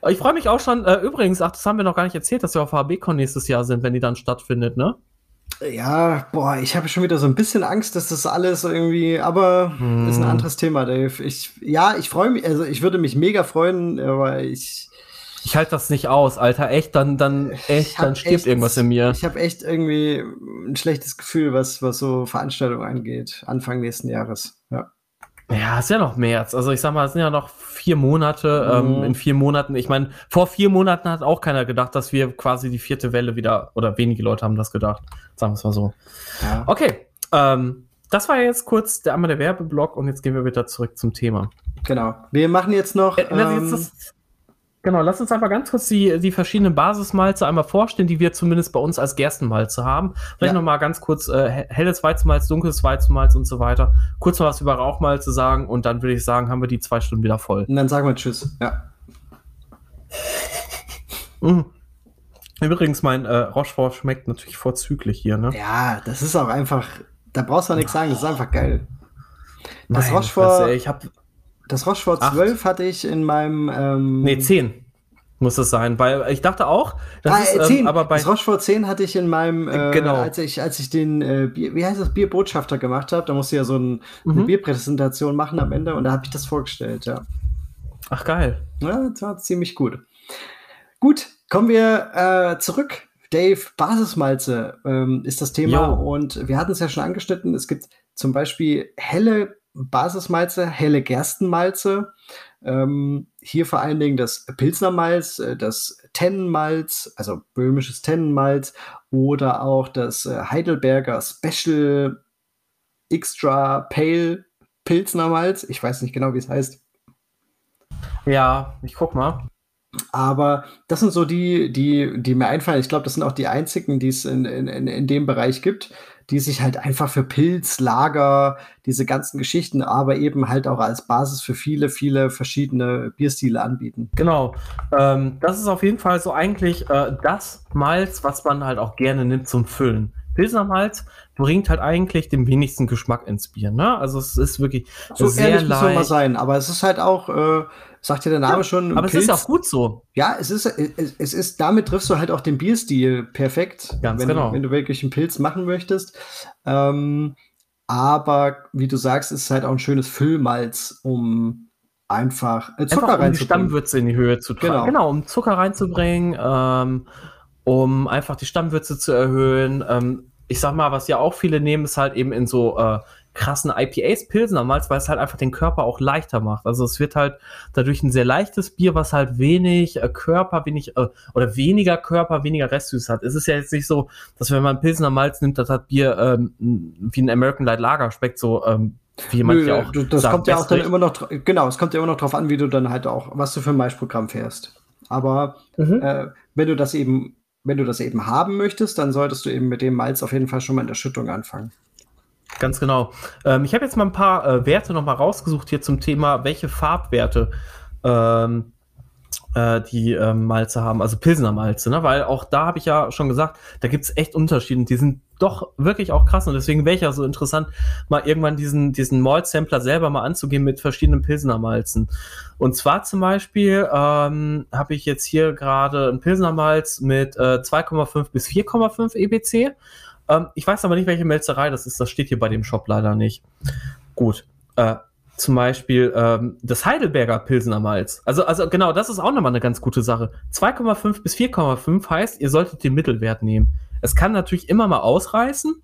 Ich freue mich auch schon, äh, übrigens, ach, das haben wir noch gar nicht erzählt, dass wir auf HBCon nächstes Jahr sind, wenn die dann stattfindet, ne? Ja, boah, ich habe schon wieder so ein bisschen Angst, dass das alles irgendwie, aber hm. ist ein anderes Thema, Dave. Ich, ja, ich freue mich, also ich würde mich mega freuen, aber ich, ich halte das nicht aus, Alter. Echt, dann, dann, echt, dann stirbt echt, irgendwas in mir. Ich habe echt irgendwie ein schlechtes Gefühl, was, was so Veranstaltungen angeht, Anfang nächsten Jahres. Ja. Ja, ist ja noch März. Also ich sag mal, es sind ja noch vier Monate. Ähm, mhm. Ähm, in vier Monaten, ich meine, vor vier Monaten hat auch keiner gedacht, dass wir quasi die vierte Welle wieder, oder wenige Leute haben das gedacht. Sagen wir es mal so. Ja. Okay. Ähm, das war jetzt kurz der einmal der Werbeblock und jetzt gehen wir wieder zurück zum Thema. Genau. Wir machen jetzt noch. Äh, ähm, jetzt Genau, lass uns einfach ganz kurz die, die verschiedenen Basismalze einmal vorstellen, die wir zumindest bei uns als Gerstenmalze haben. Vielleicht ja. nochmal ganz kurz äh, helles Weizenmalz, dunkles Weizenmalz und so weiter. Kurz noch was über Rauchmalze sagen und dann würde ich sagen, haben wir die zwei Stunden wieder voll. Und dann sagen wir Tschüss. Ja. Mhm. Übrigens, mein äh, Rochefort schmeckt natürlich vorzüglich hier, ne? Ja, das ist auch einfach, da brauchst du nichts sagen, das ist einfach geil. Das Nein, Rochefort, ich habe das Rochefort 12 hatte ich in meinem. Ähm nee, 10 muss es sein, weil ich dachte auch, das ah, ist, 10. Ähm, aber bei das Rochefort 10 hatte ich in meinem, äh, genau. als ich als ich den äh, Bier, wie heißt das Bierbotschafter gemacht habe, da musste ich ja so ein, mhm. eine Bierpräsentation machen am Ende und da habe ich das vorgestellt, ja. Ach geil. Ja, das war ziemlich gut. Gut, kommen wir äh, zurück. Dave, Basismalze ähm, ist das Thema jo. und wir hatten es ja schon angeschnitten. Es gibt zum Beispiel helle Basismalze, helle Gerstenmalze. Ähm, hier vor allen Dingen das Pilsnermalz, äh, das Tennenmalz, also böhmisches Tennenmalz oder auch das äh, Heidelberger Special Extra Pale Pilsnermalz. Ich weiß nicht genau, wie es heißt. Ja, ich guck mal. Aber das sind so die, die, die mir einfallen. Ich glaube, das sind auch die einzigen, die es in, in, in dem Bereich gibt die sich halt einfach für Pilz, Lager, diese ganzen Geschichten, aber eben halt auch als Basis für viele, viele verschiedene Bierstile anbieten. Genau. Ähm, das ist auf jeden Fall so eigentlich äh, das Malz, was man halt auch gerne nimmt zum Füllen. Pilsner Malz bringt halt eigentlich den wenigsten Geschmack ins Bier. Ne? Also es ist wirklich so sehr ehrlich leicht. muss mal sein, aber es ist halt auch, äh, sagt ja der Name ja, schon. Aber Pilz. es ist auch gut so. Ja, es ist, es, es, ist, damit triffst du halt auch den Bierstil perfekt, Ganz wenn, genau. wenn du wirklich einen Pilz machen möchtest. Ähm, aber wie du sagst, ist es halt auch ein schönes Füllmalz, um einfach äh, Zucker einfach, um die Stammwürze in die Höhe zu tragen. Genau, genau um Zucker reinzubringen. Ähm, um einfach die Stammwürze zu erhöhen. Ähm, ich sag mal, was ja auch viele nehmen, ist halt eben in so äh, krassen IPAs Pilsen damals, weil es halt einfach den Körper auch leichter macht. Also es wird halt dadurch ein sehr leichtes Bier, was halt wenig äh, Körper, wenig äh, oder weniger Körper, weniger Restsüß hat. Es ist ja jetzt nicht so, dass wenn man Pilsener Malz nimmt, das hat Bier ähm, wie ein American Light Lager schmeckt so ähm, wie man ja auch das sagt, kommt ja auch dann immer noch genau, es kommt ja immer noch drauf an, wie du dann halt auch was du für ein Maischprogramm fährst. Aber mhm. äh, wenn du das eben wenn du das eben haben möchtest, dann solltest du eben mit dem Malz auf jeden Fall schon mal in der Schüttung anfangen. Ganz genau. Ähm, ich habe jetzt mal ein paar äh, Werte noch mal rausgesucht hier zum Thema, welche Farbwerte ähm, äh, die äh, Malze haben, also Pilsener Malze, ne? weil auch da habe ich ja schon gesagt, da gibt es echt Unterschiede und die sind doch wirklich auch krass und deswegen wäre ich ja so interessant, mal irgendwann diesen, diesen Malt-Sampler selber mal anzugehen mit verschiedenen Pilsener Malzen. Und zwar zum Beispiel ähm, habe ich jetzt hier gerade ein Pilsener Malz mit äh, 2,5 bis 4,5 EBC. Ähm, ich weiß aber nicht, welche Melzerei das ist, das steht hier bei dem Shop leider nicht. Gut. Äh, zum Beispiel ähm, das Heidelberger Pilsener Malz. Also, also genau, das ist auch nochmal eine ganz gute Sache. 2,5 bis 4,5 heißt, ihr solltet den Mittelwert nehmen. Es kann natürlich immer mal ausreißen.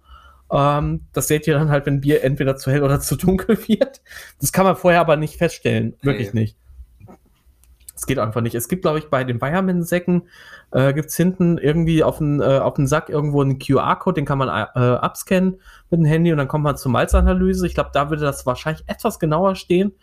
Ähm, das seht ihr dann halt, wenn Bier entweder zu hell oder zu dunkel wird. Das kann man vorher aber nicht feststellen. Wirklich hey. nicht. Es geht einfach nicht. Es gibt, glaube ich, bei den Bayerman-Säcken äh, gibt es hinten irgendwie auf dem äh, auf Sack irgendwo einen QR-Code, den kann man äh, abscannen mit dem Handy und dann kommt man zur Malzanalyse. Ich glaube, da würde das wahrscheinlich etwas genauer stehen.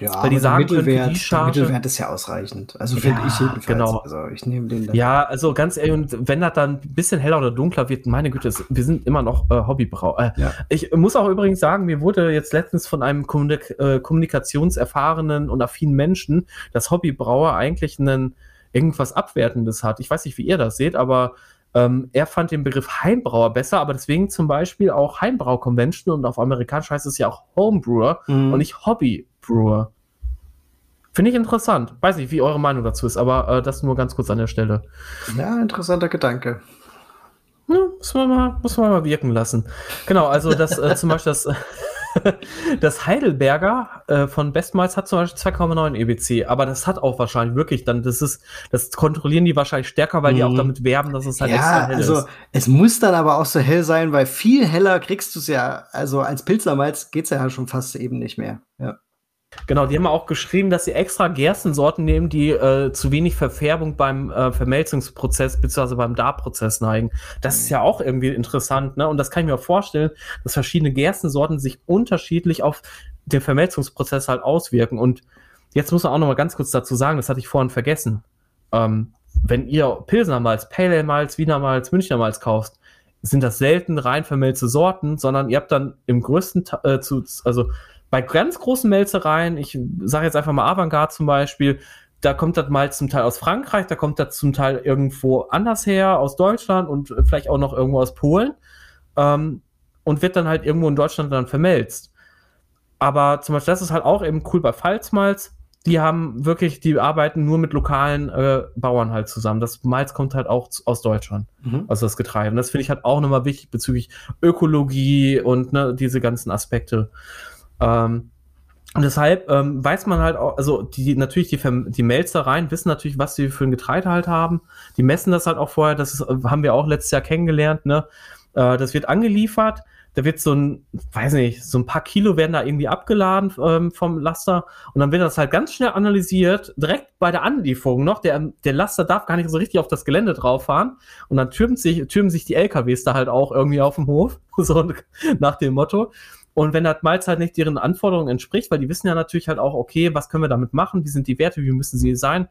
Ja, weil die sagen der Mittelwert, die Charge, Mittelwert ist ja ausreichend. Also finde ja, ich jedenfalls. Genau. Also ich nehme den dann. Ja, also ganz ehrlich, und wenn das dann ein bisschen heller oder dunkler wird, meine Güte, wir sind immer noch äh, Hobbybrau. Äh, ja. Ich muss auch übrigens sagen, mir wurde jetzt letztens von einem Kommunik äh, kommunikationserfahrenen und affinen Menschen das Hobbybrauer eigentlich einen irgendwas Abwertendes hat. Ich weiß nicht, wie ihr das seht, aber ähm, er fand den Begriff Heimbrauer besser, aber deswegen zum Beispiel auch Heimbrau Convention und auf amerikanisch heißt es ja auch Homebrewer mhm. und nicht Hobbybrewer. Finde ich interessant. Weiß nicht, wie eure Meinung dazu ist, aber äh, das nur ganz kurz an der Stelle. Ja, interessanter Gedanke. Ja, muss man mal, muss man mal wirken lassen. Genau, also das äh, zum Beispiel das. das Heidelberger äh, von Bestmals hat zum Beispiel 2,9 EBC, aber das hat auch wahrscheinlich wirklich dann, das ist, das kontrollieren die wahrscheinlich stärker, weil mhm. die auch mhm. damit werben, dass es halt ja, extra hell also, ist. Es muss dann aber auch so hell sein, weil viel heller kriegst du es ja, also als Pilzermalz geht's ja schon fast eben nicht mehr. Ja. Genau, die haben auch geschrieben, dass sie extra Gerstensorten nehmen, die äh, zu wenig Verfärbung beim äh, Vermelzungsprozess bzw. beim Darprozess neigen. Das ist ja auch irgendwie interessant, ne? Und das kann ich mir auch vorstellen, dass verschiedene Gerstensorten sich unterschiedlich auf den Vermelzungsprozess halt auswirken. Und jetzt muss man auch noch mal ganz kurz dazu sagen, das hatte ich vorhin vergessen. Ähm, wenn ihr Pilsner Malz, Pale Ale Malz, Wiener Malz, Münchner Malz kauft, sind das selten rein vermelzte Sorten, sondern ihr habt dann im größten, äh, zu, also bei ganz großen Melzereien, ich sage jetzt einfach mal Avantgarde zum Beispiel, da kommt das Malz zum Teil aus Frankreich, da kommt das zum Teil irgendwo anders her, aus Deutschland und vielleicht auch noch irgendwo aus Polen ähm, und wird dann halt irgendwo in Deutschland dann vermelzt. Aber zum Beispiel, das ist halt auch eben cool bei Pfalzmalz. Die haben wirklich, die arbeiten nur mit lokalen äh, Bauern halt zusammen. Das Malz kommt halt auch aus Deutschland, mhm. also das Getreide. Und das finde ich halt auch nochmal wichtig bezüglich Ökologie und ne, diese ganzen Aspekte. Ähm, und deshalb ähm, weiß man halt auch, also die natürlich die, die Melzereien wissen natürlich, was sie für ein Getreide halt haben. Die messen das halt auch vorher, das ist, haben wir auch letztes Jahr kennengelernt, ne? Äh, das wird angeliefert, da wird so ein, weiß nicht, so ein paar Kilo werden da irgendwie abgeladen ähm, vom Laster und dann wird das halt ganz schnell analysiert, direkt bei der Anlieferung noch. Der, der Laster darf gar nicht so richtig auf das Gelände drauf fahren und dann türmen sich, türmen sich die LKWs da halt auch irgendwie auf dem Hof, so nach dem Motto. Und wenn das Malz halt nicht deren Anforderungen entspricht, weil die wissen ja natürlich halt auch, okay, was können wir damit machen, wie sind die Werte, wie müssen sie sein,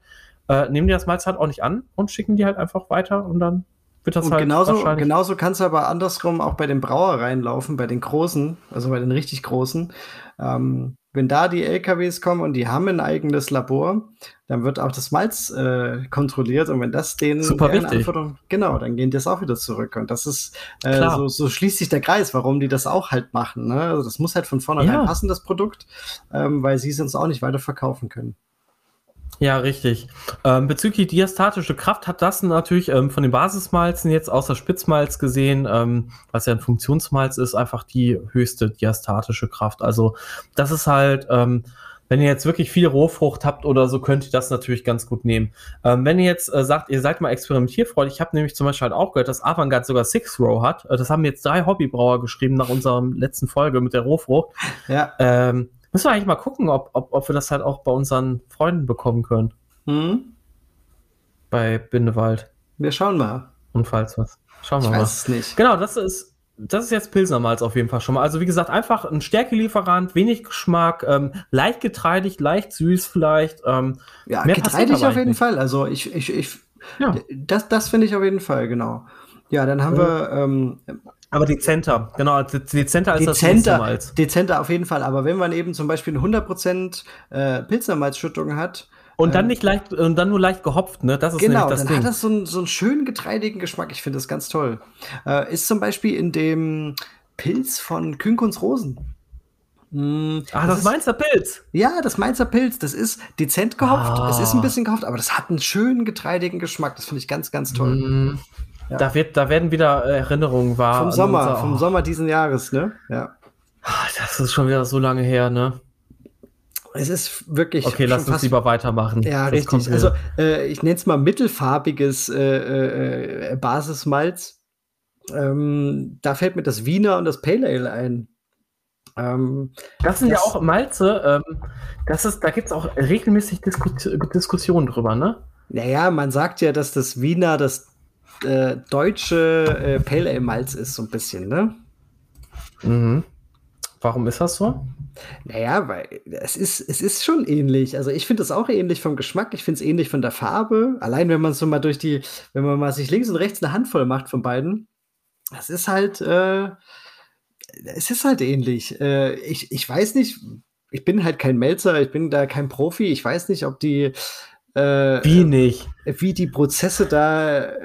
äh, nehmen die das Malz halt auch nicht an und schicken die halt einfach weiter und dann wird das und halt genauso, genauso kann es aber andersrum auch bei den Brauereien laufen, bei den großen, also bei den richtig großen. Ähm, wenn da die LKWs kommen und die haben ein eigenes Labor, dann wird auch das Malz äh, kontrolliert und wenn das denen Super wichtig. genau, dann gehen die das auch wieder zurück und das ist äh, so, so schließt sich der Kreis, warum die das auch halt machen. Ne? Also das muss halt von vornherein ja. passen, das Produkt, ähm, weil sie es uns auch nicht weiter verkaufen können. Ja, richtig. Ähm, bezüglich diastatische Kraft hat das natürlich ähm, von den Basismalzen jetzt außer Spitzmalz gesehen, ähm, was ja ein Funktionsmalz ist, einfach die höchste diastatische Kraft. Also das ist halt, ähm, wenn ihr jetzt wirklich viel Rohfrucht habt oder so, könnt ihr das natürlich ganz gut nehmen. Ähm, wenn ihr jetzt äh, sagt, ihr seid mal experimentierfreudig, ich habe nämlich zum Beispiel halt auch gehört, dass Avantgarde sogar Six Row hat. Äh, das haben jetzt drei Hobbybrauer geschrieben nach unserer letzten Folge mit der Rohfrucht. Ja. Müssen wir eigentlich mal gucken, ob, ob, ob wir das halt auch bei unseren Freunden bekommen können. Hm? Bei Bindewald. Wir schauen mal. Und falls was. Schauen wir ich mal. Weiß es nicht. Genau, das ist, das ist jetzt Pilsnermalz auf jeden Fall schon mal. Also wie gesagt, einfach ein Stärkelieferant, wenig Geschmack, ähm, leicht getreidig, leicht süß vielleicht. Ähm, ja, getreidig auf jeden nicht. Fall. Also ich, ich, ich ja. das, das finde ich auf jeden Fall, genau. Ja, dann haben mhm. wir ähm, aber dezenter, genau, dezenter als dezenter, das Malz. Dezenter auf jeden Fall, aber wenn man eben zum Beispiel 100% äh, Pilznermalzschüttung hat, und dann ähm, nicht leicht, und dann nur leicht gehopft, ne? Das ist genau, das dann Ding. hat das so, einen, so einen schönen getreidigen Geschmack. Ich finde das ganz toll. Äh, ist zum Beispiel in dem Pilz von Künkuns Rosen. Mm, Ach, das, das Mainzer Pilz. Ja, das Mainzer Pilz. Das ist dezent gehopft. Ah. Es ist ein bisschen gehopft, aber das hat einen schönen getreidigen Geschmack. Das finde ich ganz, ganz toll. Mm. Ja. Da, wird, da werden wieder Erinnerungen wahr. Vom Sommer, unser, vom Sommer diesen Jahres, ne? Ja. Ah, das ist schon wieder so lange her, ne? Es ist wirklich. Okay, lass uns lieber weitermachen. Ja, das richtig. Also, äh, ich nenne es mal mittelfarbiges äh, äh, Basismalz. Ähm, da fällt mir das Wiener und das Pale Ale ein. Ähm, das sind das, ja auch Malze. Ähm, das ist, da gibt es auch regelmäßig Disku Diskussionen drüber, ne? Naja, man sagt ja, dass das Wiener das äh, deutsche äh, Pale Ale Malz ist, so ein bisschen, ne? Mhm. Warum ist das so? Naja, weil es ist, es ist schon ähnlich. Also ich finde es auch ähnlich vom Geschmack, ich finde es ähnlich von der Farbe. Allein wenn man so mal durch die, wenn man mal sich links und rechts eine Handvoll macht von beiden, das ist halt, äh, es ist halt ähnlich. Äh, ich, ich weiß nicht, ich bin halt kein Melzer, ich bin da kein Profi, ich weiß nicht, ob die äh, wie nicht? Wie die Prozesse da äh,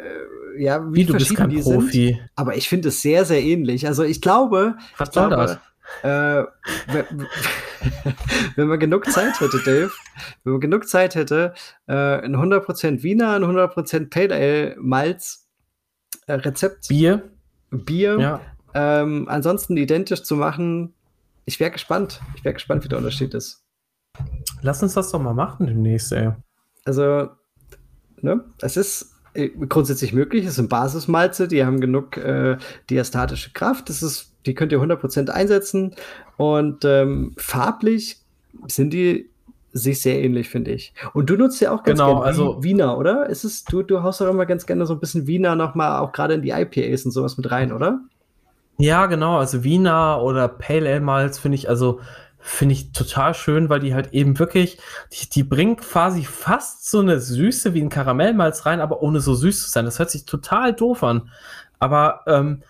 ja, wie, wie du bist kein Profi. Sind. Aber ich finde es sehr, sehr ähnlich. Also ich glaube, was ich glaube, das? Äh, wenn, wenn man genug Zeit hätte, Dave, wenn man genug Zeit hätte, äh, ein 100% Wiener, ein 100% Pale Ale Malz äh, Rezept. Bier. Bier. Ja. Ähm, ansonsten identisch zu machen, ich wäre gespannt. Ich wäre gespannt, wie der Unterschied ist. Lass uns das doch mal machen demnächst, ey. Also, ne, es ist grundsätzlich möglich. Es sind Basismalze, die haben genug äh, diastatische Kraft. Das ist, die könnt ihr 100% einsetzen. Und ähm, farblich sind die sich sehr ähnlich, finde ich. Und du nutzt ja auch ganz genau, gerne also, Wiener, oder? Ist es, du, du haust doch immer ganz gerne so ein bisschen Wiener nochmal auch gerade in die IPAs und sowas mit rein, oder? Ja, genau. Also Wiener oder Pale Ale Malz finde ich, also finde ich total schön, weil die halt eben wirklich, die, die bringen quasi fast so eine Süße wie ein Karamellmalz rein, aber ohne so süß zu sein. Das hört sich total doof an. Aber ähm,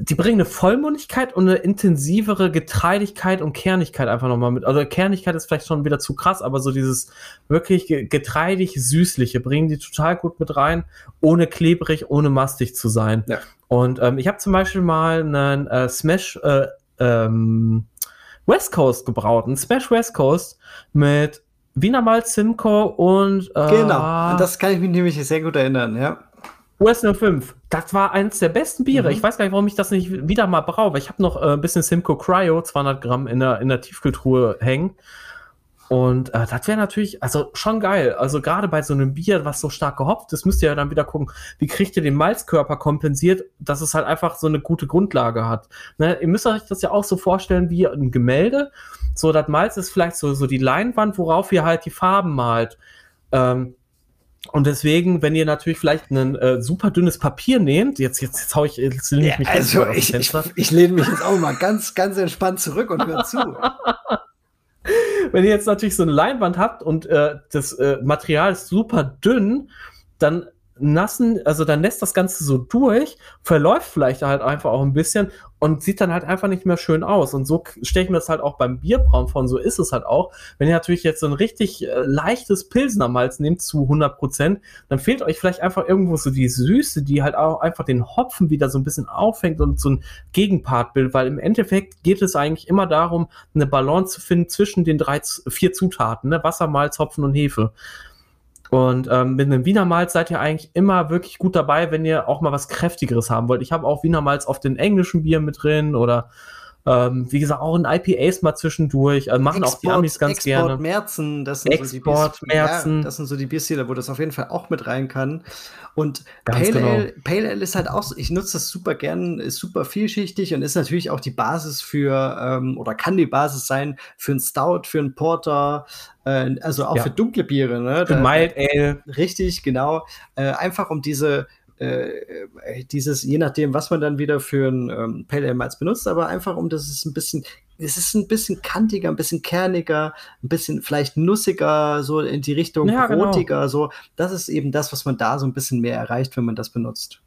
die bringen eine Vollmundigkeit und eine intensivere Getreidigkeit und Kernigkeit einfach nochmal mit. Also Kernigkeit ist vielleicht schon wieder zu krass, aber so dieses wirklich getreidig-süßliche bringen die total gut mit rein, ohne klebrig, ohne mastig zu sein. Ja. Und ähm, ich habe zum Beispiel mal einen äh, Smash äh, ähm, West Coast gebraut, einen Smash West Coast mit Wiener Malz, Simcoe und äh, Genau, das kann ich mich nämlich sehr gut erinnern, ja. US 05, das war eins der besten Biere. Mhm. Ich weiß gar nicht, warum ich das nicht wieder mal brauche. Ich habe noch äh, ein bisschen Simcoe Cryo, 200 Gramm in der, in der Tiefkühltruhe hängen. Und äh, das wäre natürlich, also schon geil. Also gerade bei so einem Bier, was so stark gehopft ist, müsst ihr ja dann wieder gucken, wie kriegt ihr den Malzkörper kompensiert, dass es halt einfach so eine gute Grundlage hat. Ne? Ihr müsst euch das ja auch so vorstellen wie ein Gemälde. So, das Malz ist vielleicht so, so die Leinwand, worauf ihr halt die Farben malt. Ähm, und deswegen, wenn ihr natürlich vielleicht ein äh, super dünnes Papier nehmt, jetzt, jetzt, jetzt hau ich, jetzt lehne ich ja, mich also ich, ich, ich lehne mich jetzt auch mal ganz, ganz entspannt zurück und höre zu. wenn ihr jetzt natürlich so eine Leinwand habt und äh, das äh, Material ist super dünn, dann nassen, also dann lässt das Ganze so durch, verläuft vielleicht halt einfach auch ein bisschen und sieht dann halt einfach nicht mehr schön aus. Und so stelle ich mir das halt auch beim Bierbrauen von, so ist es halt auch. Wenn ihr natürlich jetzt so ein richtig äh, leichtes Pilsnermalz nehmt zu 100 Prozent, dann fehlt euch vielleicht einfach irgendwo so die Süße, die halt auch einfach den Hopfen wieder so ein bisschen aufhängt und so ein Gegenpart bildet, weil im Endeffekt geht es eigentlich immer darum, eine Balance zu finden zwischen den drei, vier Zutaten, ne? Wasser, Malz, Hopfen und Hefe. Und ähm, mit einem Wiener Malz seid ihr eigentlich immer wirklich gut dabei, wenn ihr auch mal was Kräftigeres haben wollt. Ich habe auch Wiener Malz auf den englischen Bier mit drin oder ähm, wie gesagt, auch in IPAs mal zwischendurch. Also machen Export, auch die Amis ganz Export gerne. Märzen, das sind Export so die Märzen. Ja, das sind so die Bierstile, wo das auf jeden Fall auch mit rein kann. Und Pale, genau. Ale, Pale Ale ist halt auch, ich nutze das super gern, ist super vielschichtig und ist natürlich auch die Basis für, ähm, oder kann die Basis sein für ein Stout, für ein Porter, äh, also auch ja. für dunkle Biere. Ne? Für Mild Ale. Richtig, genau. Äh, einfach um diese äh, dieses, je nachdem, was man dann wieder für ein ähm, Pale Ale Malz benutzt, aber einfach um das ist ein bisschen, es ist ein bisschen kantiger, ein bisschen kerniger, ein bisschen vielleicht nussiger, so in die Richtung ja, brotiger, genau. so. Das ist eben das, was man da so ein bisschen mehr erreicht, wenn man das benutzt.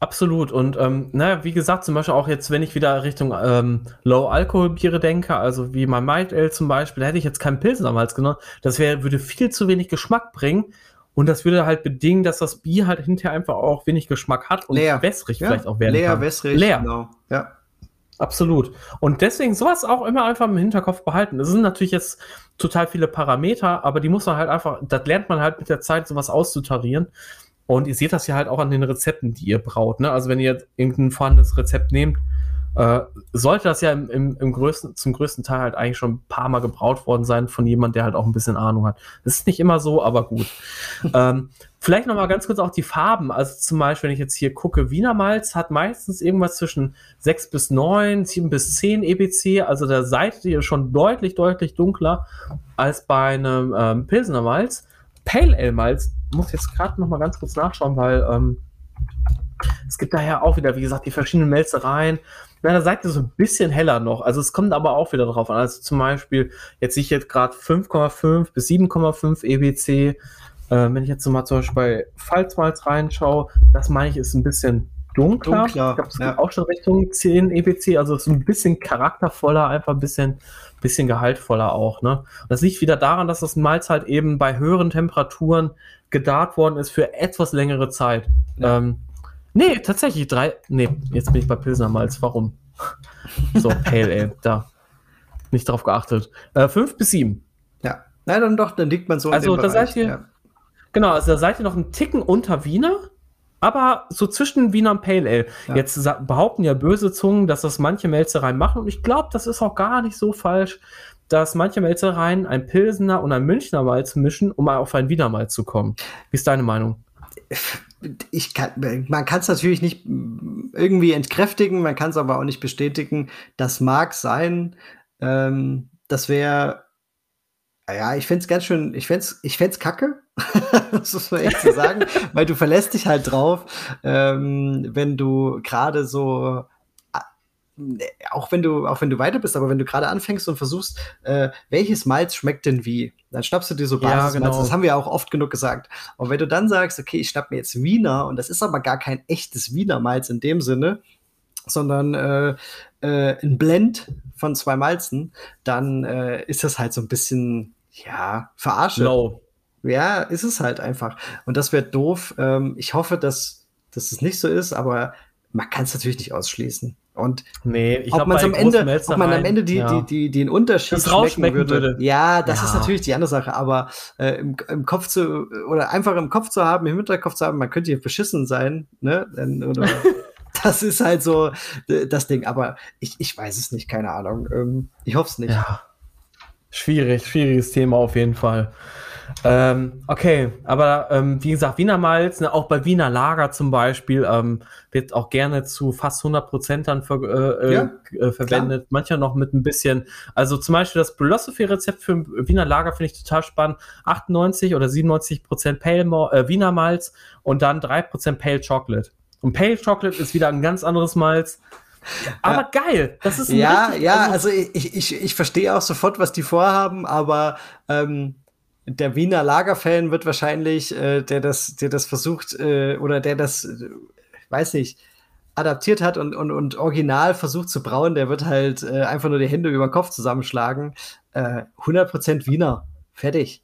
Absolut. Und ähm, naja, wie gesagt, zum Beispiel auch jetzt, wenn ich wieder Richtung ähm, Low-Alkohol-Biere denke, also wie mein Mild Ale zum Beispiel, da hätte ich jetzt keinen Pilsen damals genommen. Das wäre, würde viel zu wenig Geschmack bringen. Und das würde halt bedingen, dass das Bier halt hinterher einfach auch wenig Geschmack hat und leer. wässrig ja. vielleicht auch werden leer, kann. Wässrig, leer, Genau. Ja. Absolut. Und deswegen sowas auch immer einfach im Hinterkopf behalten. Das sind natürlich jetzt total viele Parameter, aber die muss man halt einfach, das lernt man halt mit der Zeit, sowas auszutarieren. Und ihr seht das ja halt auch an den Rezepten, die ihr braut. Ne? Also wenn ihr irgendein vorhandenes Rezept nehmt, äh, sollte das ja im, im, im, größten, zum größten Teil halt eigentlich schon ein paar Mal gebraut worden sein von jemand, der halt auch ein bisschen Ahnung hat. Das ist nicht immer so, aber gut. ähm, vielleicht noch mal ganz kurz auch die Farben. Also zum Beispiel, wenn ich jetzt hier gucke, Wiener Malz hat meistens irgendwas zwischen 6 bis 9, 7 bis 10 EBC. Also da seid ihr schon deutlich, deutlich dunkler als bei einem ähm, Pilsener Malz. Pale Ale Malz, muss jetzt gerade noch mal ganz kurz nachschauen, weil ähm, es gibt daher auch wieder, wie gesagt, die verschiedenen Melzereien. Na, da seid ihr so ein bisschen heller noch. Also es kommt aber auch wieder darauf an. Also zum Beispiel, jetzt sehe ich jetzt gerade 5,5 bis 7,5 EBC. Äh, wenn ich jetzt so mal zum Beispiel bei Pfalzmalz reinschaue, das meine ich ist ein bisschen dunkler. dunkler ich glaube, es ja. auch schon Richtung 10 EBC, also es ist ein bisschen charaktervoller, einfach ein bisschen, bisschen gehaltvoller auch. Ne? das liegt wieder daran, dass das Malz halt eben bei höheren Temperaturen gedarrt worden ist für etwas längere Zeit. Ja. Ähm, Nee, tatsächlich drei. Nee, jetzt bin ich bei Pilsner Malz. Warum? So, Pale Ale, da. Nicht drauf geachtet. Äh, fünf bis sieben. Ja. Nein, dann doch, dann liegt man so Also, da Bereich, seid ihr. Ja. Genau, also da seid ihr noch einen Ticken unter Wiener. aber so zwischen Wiener und Pale Ale. Ja. Jetzt behaupten ja böse Zungen, dass das manche Melzereien machen und ich glaube, das ist auch gar nicht so falsch, dass manche Melzereien ein Pilsener und ein Münchner Malz mischen, um auf ein Wiener Malz zu kommen. Wie ist deine Meinung? Ich kann, man kann es natürlich nicht irgendwie entkräftigen, man kann es aber auch nicht bestätigen. Das mag sein. Ähm, das wäre ja, ich find's ganz schön, ich find's, ich find's kacke, das muss man echt so sagen, weil du verlässt dich halt drauf, ähm, wenn du gerade so, auch wenn du, auch wenn du weiter bist, aber wenn du gerade anfängst und versuchst, äh, welches Malz schmeckt denn wie, dann schnappst du dir so Basismalz, ja, genau. das haben wir auch oft genug gesagt. Und wenn du dann sagst, okay, ich schnapp mir jetzt Wiener und das ist aber gar kein echtes Wiener Malz in dem Sinne, sondern äh, äh, ein Blend von zwei Malzen, dann äh, ist das halt so ein bisschen ja, verarsche. Low. Ja, ist es halt einfach. Und das wäre doof. Ähm, ich hoffe, dass, dass es nicht so ist, aber man kann es natürlich nicht ausschließen. Und nee, ich ob, glaub, am Ende, ob man am Ende die, ja. die, die, den Unterschied das schmecken würde. würde. Ja, das ja. ist natürlich die andere Sache, aber äh, im, im Kopf zu, oder einfach im Kopf zu haben, im Hinterkopf zu haben, man könnte hier beschissen sein, ne? Oder, das ist halt so äh, das Ding, aber ich, ich weiß es nicht, keine Ahnung. Ähm, ich hoffe es nicht. Ja. Schwierig, schwieriges Thema auf jeden Fall. Ähm, okay, aber ähm, wie gesagt, Wiener Malz, ne, auch bei Wiener Lager zum Beispiel, ähm, wird auch gerne zu fast 100 Prozent dann ver äh, ja, äh, verwendet. Klar. Manchmal noch mit ein bisschen, also zum Beispiel das Philosophy-Rezept für Wiener Lager finde ich total spannend. 98 oder 97 Prozent Pale äh, Wiener Malz und dann 3 Prozent Pale Chocolate. Und Pale Chocolate ist wieder ein ganz anderes Malz. Aber ja. geil, das ist ja, richtig, ja. Also, also ich, ich, ich verstehe auch sofort, was die vorhaben, aber ähm, der Wiener Lagerfan wird wahrscheinlich, äh, der das, der das versucht äh, oder der das, äh, weiß nicht, adaptiert hat und, und, und original versucht zu brauen, der wird halt äh, einfach nur die Hände über den Kopf zusammenschlagen. Äh, 100% Wiener, fertig.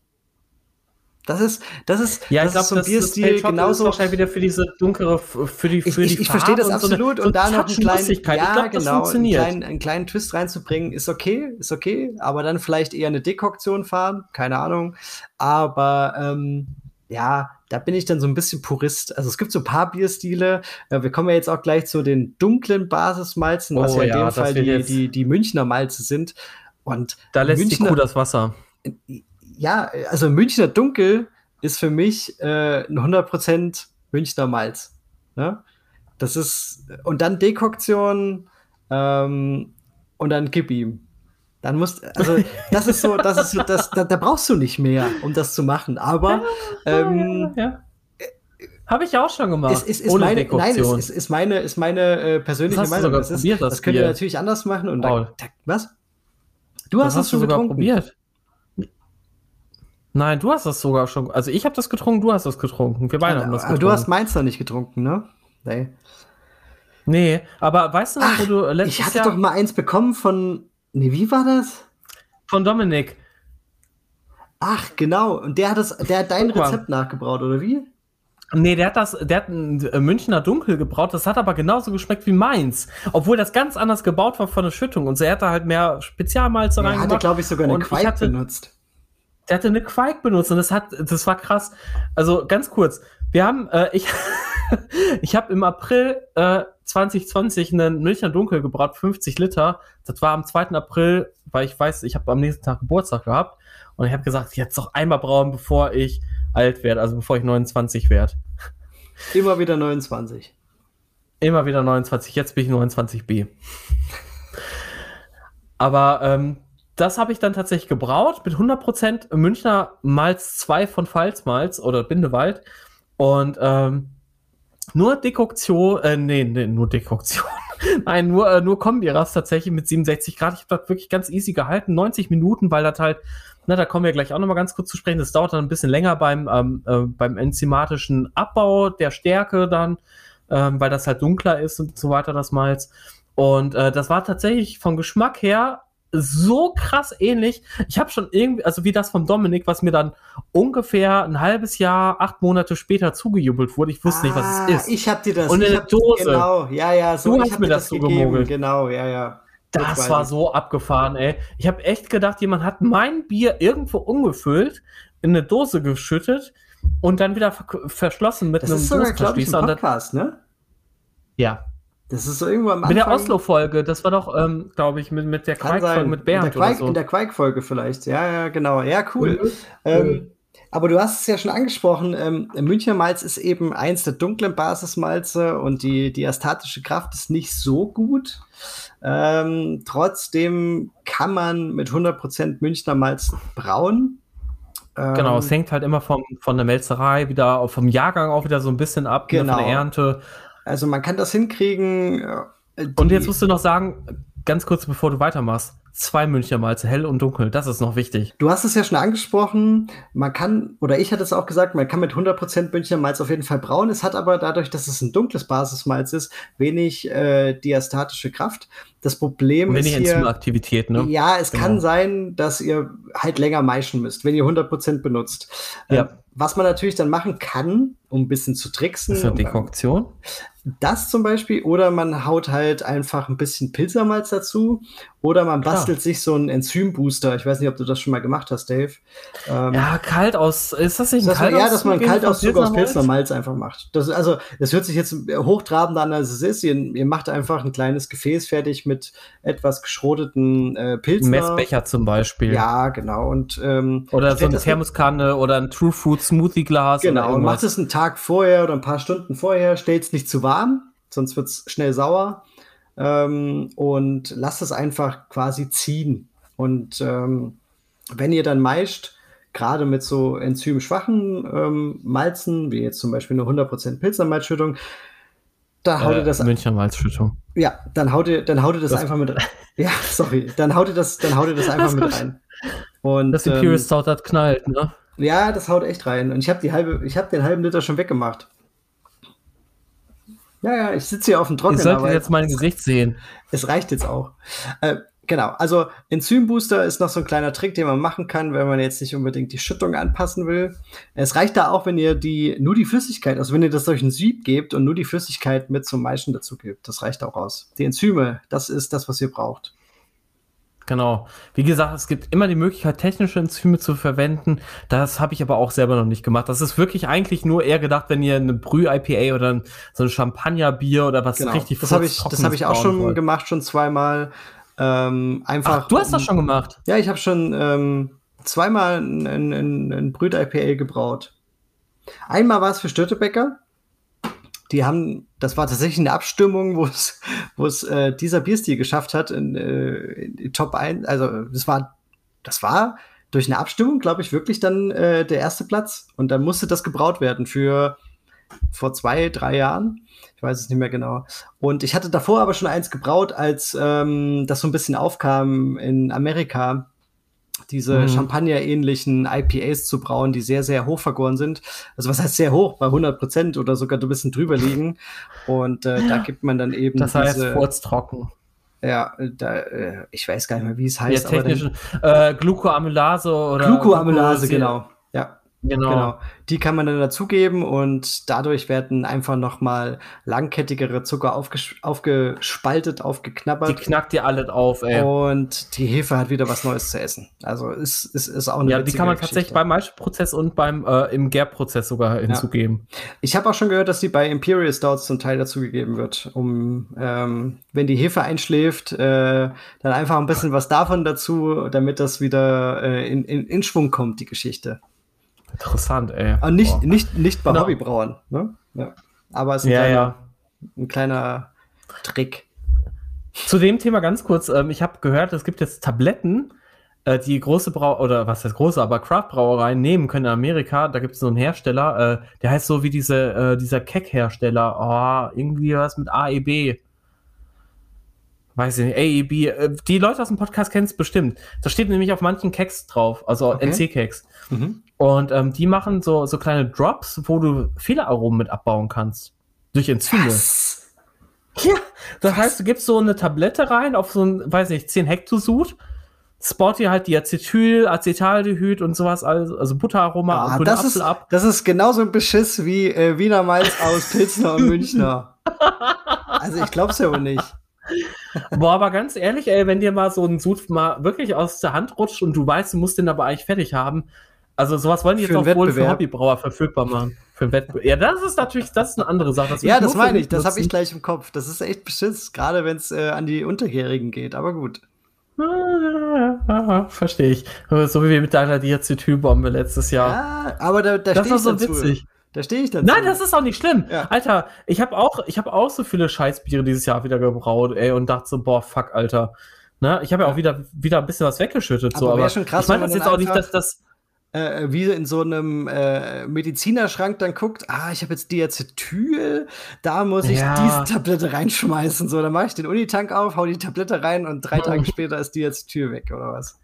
Das ist, das ist, ja, das ich glaube, so ein Bierstil genauso wahrscheinlich wieder für diese dunkere, für die, für ich, die Ich, ich verstehe das absolut so eine, und da noch einen kleinen, ja, glaub, genau, einen kleinen, einen kleinen Twist reinzubringen, ist okay, ist okay, aber dann vielleicht eher eine Dekoktion fahren, keine Ahnung. Aber ähm, ja, da bin ich dann so ein bisschen Purist. Also es gibt so ein paar Bierstile. Äh, wir kommen ja jetzt auch gleich zu den dunklen Basismalzen, was oh, ja in ja, dem Fall die, die, die Münchner Malze sind. Und da lässt Münchner, die Kuh das Wasser ja, also Münchner Dunkel ist für mich äh, ein 100% Münchner Malz. Ne? Das ist, und dann Dekoktion ähm, und dann gib ihm. Dann musst, also das ist so, das ist so, das, da, da brauchst du nicht mehr, um das zu machen. Aber ähm, ja, ja. Habe ich auch schon gemacht. Ist, ist, ohne meine, Nein, ist, ist, meine, ist meine äh, persönliche das Meinung. Das, ist, das, das könnt ihr natürlich anders machen. Und dann, was? Du hast, das schon sogar getrunken. probiert. Nein, du hast das sogar schon. Also ich habe das getrunken, du hast das getrunken. Wir beide ja, haben das getrunken. Aber du hast meins noch nicht getrunken, ne? Nee. Nee, aber weißt du noch, Ach, wo du letztes Ich hatte Jahr doch mal eins bekommen von. Nee, wie war das? Von Dominik. Ach, genau. Und der hat das, der hat dein Rezept nachgebraut, oder wie? Nee, der hat das, der hat ein äh, Münchner Dunkel gebraut, das hat aber genauso geschmeckt wie meins. Obwohl das ganz anders gebaut war von der Schüttung. Und so, er hatte halt mehr Spezialmalze rein. Er hatte, glaube ich, sogar eine Quake benutzt. Der hatte eine Quake benutzt und das hat, das war krass. Also ganz kurz, wir haben, äh, ich, ich habe im April äh, 2020 einen Milchner Dunkel gebraut, 50 Liter. Das war am 2. April, weil ich weiß, ich habe am nächsten Tag Geburtstag gehabt und ich habe gesagt, jetzt noch einmal brauen, bevor ich alt werde, also bevor ich 29 werde. Immer wieder 29. Immer wieder 29. Jetzt bin ich 29b. Aber ähm, das habe ich dann tatsächlich gebraut mit 100% Münchner Malz 2 von Pfalzmalz oder Bindewald. Und ähm, nur Dekoktion, äh, nee, nee, nur Dekoktion. Nein, nur, äh, nur Kombiras tatsächlich mit 67 Grad. Ich habe das wirklich ganz easy gehalten. 90 Minuten, weil das halt, na, da kommen wir gleich auch nochmal ganz kurz zu sprechen. Das dauert dann ein bisschen länger beim, ähm, äh, beim enzymatischen Abbau der Stärke dann, ähm, weil das halt dunkler ist und so weiter, das Malz. Und äh, das war tatsächlich vom Geschmack her so krass ähnlich. Ich habe schon irgendwie, also wie das vom Dominik, was mir dann ungefähr ein halbes Jahr, acht Monate später zugejubelt wurde. Ich wusste ah, nicht, was es ah, ist. Ich habe dir das. Und in der Dose. Genau, ja, ja. So, du hast mir das so gemogelt. Genau, ja, ja. Das, das war so abgefahren, ey. Ich habe echt gedacht, jemand hat mein Bier irgendwo umgefüllt, in eine Dose geschüttet, und dann wieder ver verschlossen mit Das einem ist sogar, ich, ein Podcast, ne? Ja, Das ist so irgendwo am Anfang. mit der Oslo-Folge, das war doch, ähm, glaube ich, mit, mit der Quake-Folge mit Bernd in der, Quake, oder so. in der Quake-Folge vielleicht. Ja, ja, genau. Ja, cool. Mhm. Ähm, aber du hast es ja schon angesprochen, ähm, Münchner Malz ist eben eins der dunklen Basismalze und die, die astatische Kraft ist nicht so gut. Ähm, trotzdem kann man mit 100% Münchner Malz brauen. Ähm, Genau, es hängt halt immer vom, von der Melzerei wieder, vom Jahrgang auch wieder so ein bisschen ab, ne, Genau. von der Ernte. Also man kann das hinkriegen. äh, Und jetzt musst du noch sagen, ganz kurz bevor du weitermachst, zwei Münchner Malze, hell und dunkel, das ist noch wichtig. Du hast es ja schon angesprochen, man kann, oder ich hatte es auch gesagt, man kann mit 100% Münchner Malz auf jeden Fall brauen. Es hat aber dadurch, dass es ein dunkles Basismalz ist, wenig äh, diastatische Kraft. Das Problem Und ist wenig Enzymaktivität, ne? ja, es Genau. kann sein, dass ihr halt länger maischen müsst, wenn ihr 100% benutzt. Ja. Ähm, was man natürlich dann machen kann, um ein bisschen zu tricksen, Das ist eine um- Dekoktion. Das zum Beispiel, oder man haut halt einfach ein bisschen Pilzermalz dazu, oder man Klar. bastelt sich so einen Enzymbooster. Ich weiß nicht, ob du das schon mal gemacht hast, Dave. Ähm, Ja, kalt aus, ist das nicht ein man, ja, dass man einen Kaltauszug Kaltauszug aus? Pilsner Malz einfach macht. Das, also, das hört sich jetzt hochtrabender an, als es ist. Ihr, ihr macht einfach ein kleines Gefäß fertig mit etwas geschroteten äh, Pilzen. Messbecher zum Beispiel. Ja, genau. Und, ähm, Oder so eine Thermoskanne oder ein True Fruit Smoothie Glas. Genau, und macht es einen Tag vorher oder ein paar Stunden vorher, stellt es nicht zu warm, sonst wird es schnell sauer. Ähm, und lasst es einfach quasi ziehen. Und ähm, wenn ihr dann meischt, gerade mit so enzymschwachen ähm, Malzen, wie jetzt zum Beispiel eine 100% Pilzermalzschüttung, da haut ihr das äh, Münchner Malzschüttung. ja, dann haut ihr, dann haut ihr das, Das- einfach mit rein. Ja, sorry, dann haut ihr das, dann haut ihr das einfach Das mit rein. Und Das ähm, Imperial Stout hat knallt, ne? ja, das haut echt rein. Und ich habe die halbe, ich habe den halben Liter schon weggemacht. Ja, ja, ich sitze hier auf dem Ihr Trockenen, solltet aber jetzt mein Gesicht sehen. es reicht jetzt auch. Äh, genau, also Enzymbooster ist noch so ein kleiner Trick, den man machen kann, wenn man jetzt nicht unbedingt die Schüttung anpassen will. Es reicht da auch, wenn ihr die nur die Flüssigkeit, also wenn ihr das durch ein Sieb gebt und nur die Flüssigkeit mit zum Maischen dazu gebt, das reicht auch aus. Die Enzyme, das ist das, was ihr braucht. Genau. Wie gesagt, es gibt immer die Möglichkeit, technische Enzyme zu verwenden. Das habe ich aber auch selber noch nicht gemacht. Das ist wirklich eigentlich nur eher gedacht, wenn ihr eine Brüh-IPA oder so ein Champagnerbier oder was Genau. richtig das habe ich, das habe ich auch schon wollt. gemacht, schon zweimal. Ähm, einfach. Ach, du hast das schon gemacht. Ja, ich habe schon ähm, zweimal ein, ein, ein, Brüt-IPA gebraut. Einmal war es für Störtebäcker. Die haben, das war tatsächlich eine Abstimmung, wo es, wo es äh, dieser Bierstil geschafft hat in, äh, in Top 1. Also das war, das war durch eine Abstimmung, glaube ich, wirklich dann äh, der erste Platz. Und dann musste das gebraut werden für vor zwei, drei Jahren. Ich weiß es nicht mehr genau. Und ich hatte davor aber schon eins gebraut, als ähm, das so ein bisschen aufkam in Amerika, diese Mhm. Champagner-ähnlichen IPAs zu brauen, die sehr, sehr hoch vergoren sind. Also was heißt sehr hoch? Bei 100 Prozent oder sogar ein bisschen drüber liegen. Und äh, da gibt man dann eben Das heißt, diese, furztrocken. ja, da, äh, ich weiß gar nicht mehr, wie es Ja, heißt. aber dann- technische äh, Glucoamylase oder Glucoamylase, Glucose- genau. Ja, Genau. Genau. Die kann man dann dazugeben und dadurch werden einfach noch mal langkettigere Zucker aufges aufgespaltet, Die aufgeknabbert. knackt ihr alles auf, ey. Und die Hefe hat wieder was Neues zu essen. Also ist, ist, ist auch eine ja, die kann man Geschichte. tatsächlich beim Maischprozess und beim äh, im Gärprozess sogar hinzugeben. Ich habe auch schon gehört, dass die bei Imperial Stouts zum Teil dazugegeben wird, um ähm, wenn die Hefe einschläft, äh, dann einfach ein bisschen was davon dazu, damit das wieder äh, in, in, in Schwung kommt, die Geschichte. Interessant, ey. Aber nicht, Boah. nicht, nicht bei Genau. Hobbybrauern. Ne? Ja. Aber es ist ein, Ja, kleiner, ja. ein kleiner Trick. Zu dem Thema ganz kurz. Ähm, ich habe gehört, es gibt jetzt Tabletten, äh, die große Brau oder was heißt große, aber Craft-Brauereien nehmen können in Amerika. Da gibt es so einen Hersteller, äh, der heißt so wie diese, äh, dieser Keck-Hersteller. Oh, irgendwie was mit AEB. Weiß ich nicht, AEB. Äh, die Leute aus dem Podcast kennen es bestimmt. Da steht nämlich auf manchen Keks drauf, also Okay. NC-Keks. Mhm. Und ähm, die machen so, so kleine Drops, wo du Fehleraromen mit abbauen kannst. Durch Enzyme. Was? Ja, das heißt, du gibst so eine Tablette rein auf so ein, weiß nicht, 10 Hektosud, sport dir halt die Acetyl, Acetaldehyd und sowas, also, also Butteraroma Ah, und das, Apfel ist, ab. das ist genauso ein Beschiss wie äh, Wiener Malz aus Pilsner und Münchner. Also ich glaub's ja wohl nicht. Boah, aber ganz ehrlich, ey, wenn dir mal so ein Sud mal wirklich aus der Hand rutscht und du weißt, du musst den aber eigentlich fertig haben, Also sowas wollen die jetzt auch wohl für Hobbybrauer verfügbar machen. Für Wettbewerb. Ja, das ist natürlich, das ist eine andere Sache. Das ja, das meine ich, das habe ich gleich im Kopf. Das ist echt beschiss, gerade wenn es äh, an die Unterjährigen geht, aber gut. Verstehe ich. So wie mit deiner Diazetylbombe letztes Jahr. Ja, aber da, da das war so dazu. witzig. Da stehe ich dazu. Nein, das ist auch nicht schlimm. Ja. Alter, ich habe auch, ich hab auch so viele Scheißbiere dieses Jahr wieder gebraut, ey, und dachte so, boah, fuck, Alter. Ne? Ich habe ja auch wieder, wieder ein bisschen was weggeschüttet. Aber so, aber schon krass, ich meine das jetzt auch nicht, dass das. Äh, wie in so einem äh, Medizinerschrank dann guckt, ah, ich habe jetzt Diacetyl, da muss ich ja. diese Tablette reinschmeißen. So, dann mache ich den Unitank auf, hau die Tablette rein und drei Tage später ist Diacetyl weg, oder was?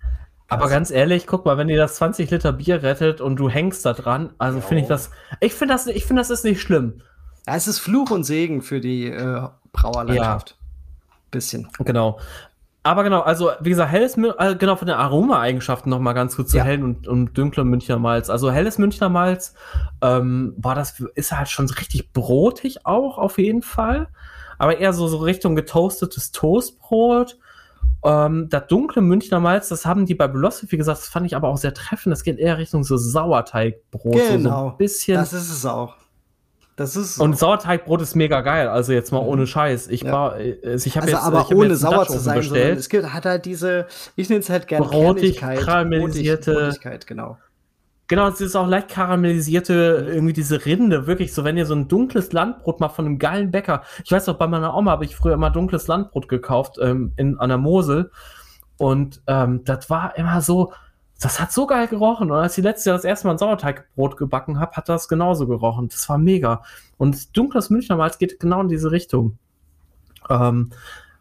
Aber ganz ehrlich, guck mal, wenn dir das 20 Liter Bier rettet und du hängst da dran, also finde ich das, ich finde das, ich finde das ist nicht schlimm. Ja, es ist Fluch und Segen für die äh, Brauerlandschaft. Ja. Bisschen. Genau. Aber genau, also wie gesagt, helles, äh, genau von den Aroma-Eigenschaften noch mal ganz kurz zu ja. hellen und, und dunklen Münchner Malz. Also helles Münchner Malz ähm, war das, ist halt schon richtig brotig auch auf jeden Fall, aber eher so, so Richtung getoastetes Toastbrot. Ähm, das dunkle Münchner Malz, das haben die bei Philosophy gesagt, das fand ich aber auch sehr treffend. Das geht eher Richtung so Sauerteigbrot, genau. so ein bisschen. Das ist es auch. Das ist so. Und Sauerteigbrot ist mega geil, also jetzt mal mhm. ohne Scheiß. Ich ja. war, äh, ich habe also jetzt, aber ich ohne sauer zu sein, sondern es gibt, hat halt diese, ich nenne es halt gerne Brotig, karamellisierte, Brotigkeit, genau. Genau, es ist auch leicht karamellisierte, irgendwie diese Rinde, wirklich so, wenn ihr so ein dunkles Landbrot macht von einem geilen Bäcker. Ich weiß auch, bei meiner Oma habe ich früher immer dunkles Landbrot gekauft, ähm, in, an der Mosel. Und ähm, das war immer so, das hat so geil gerochen. Und als ich letztes Jahr das erste Mal ein Sauerteigbrot gebacken habe, hat das genauso gerochen. Das war mega. Und dunkles Münchner Malz geht genau in diese Richtung. Ähm,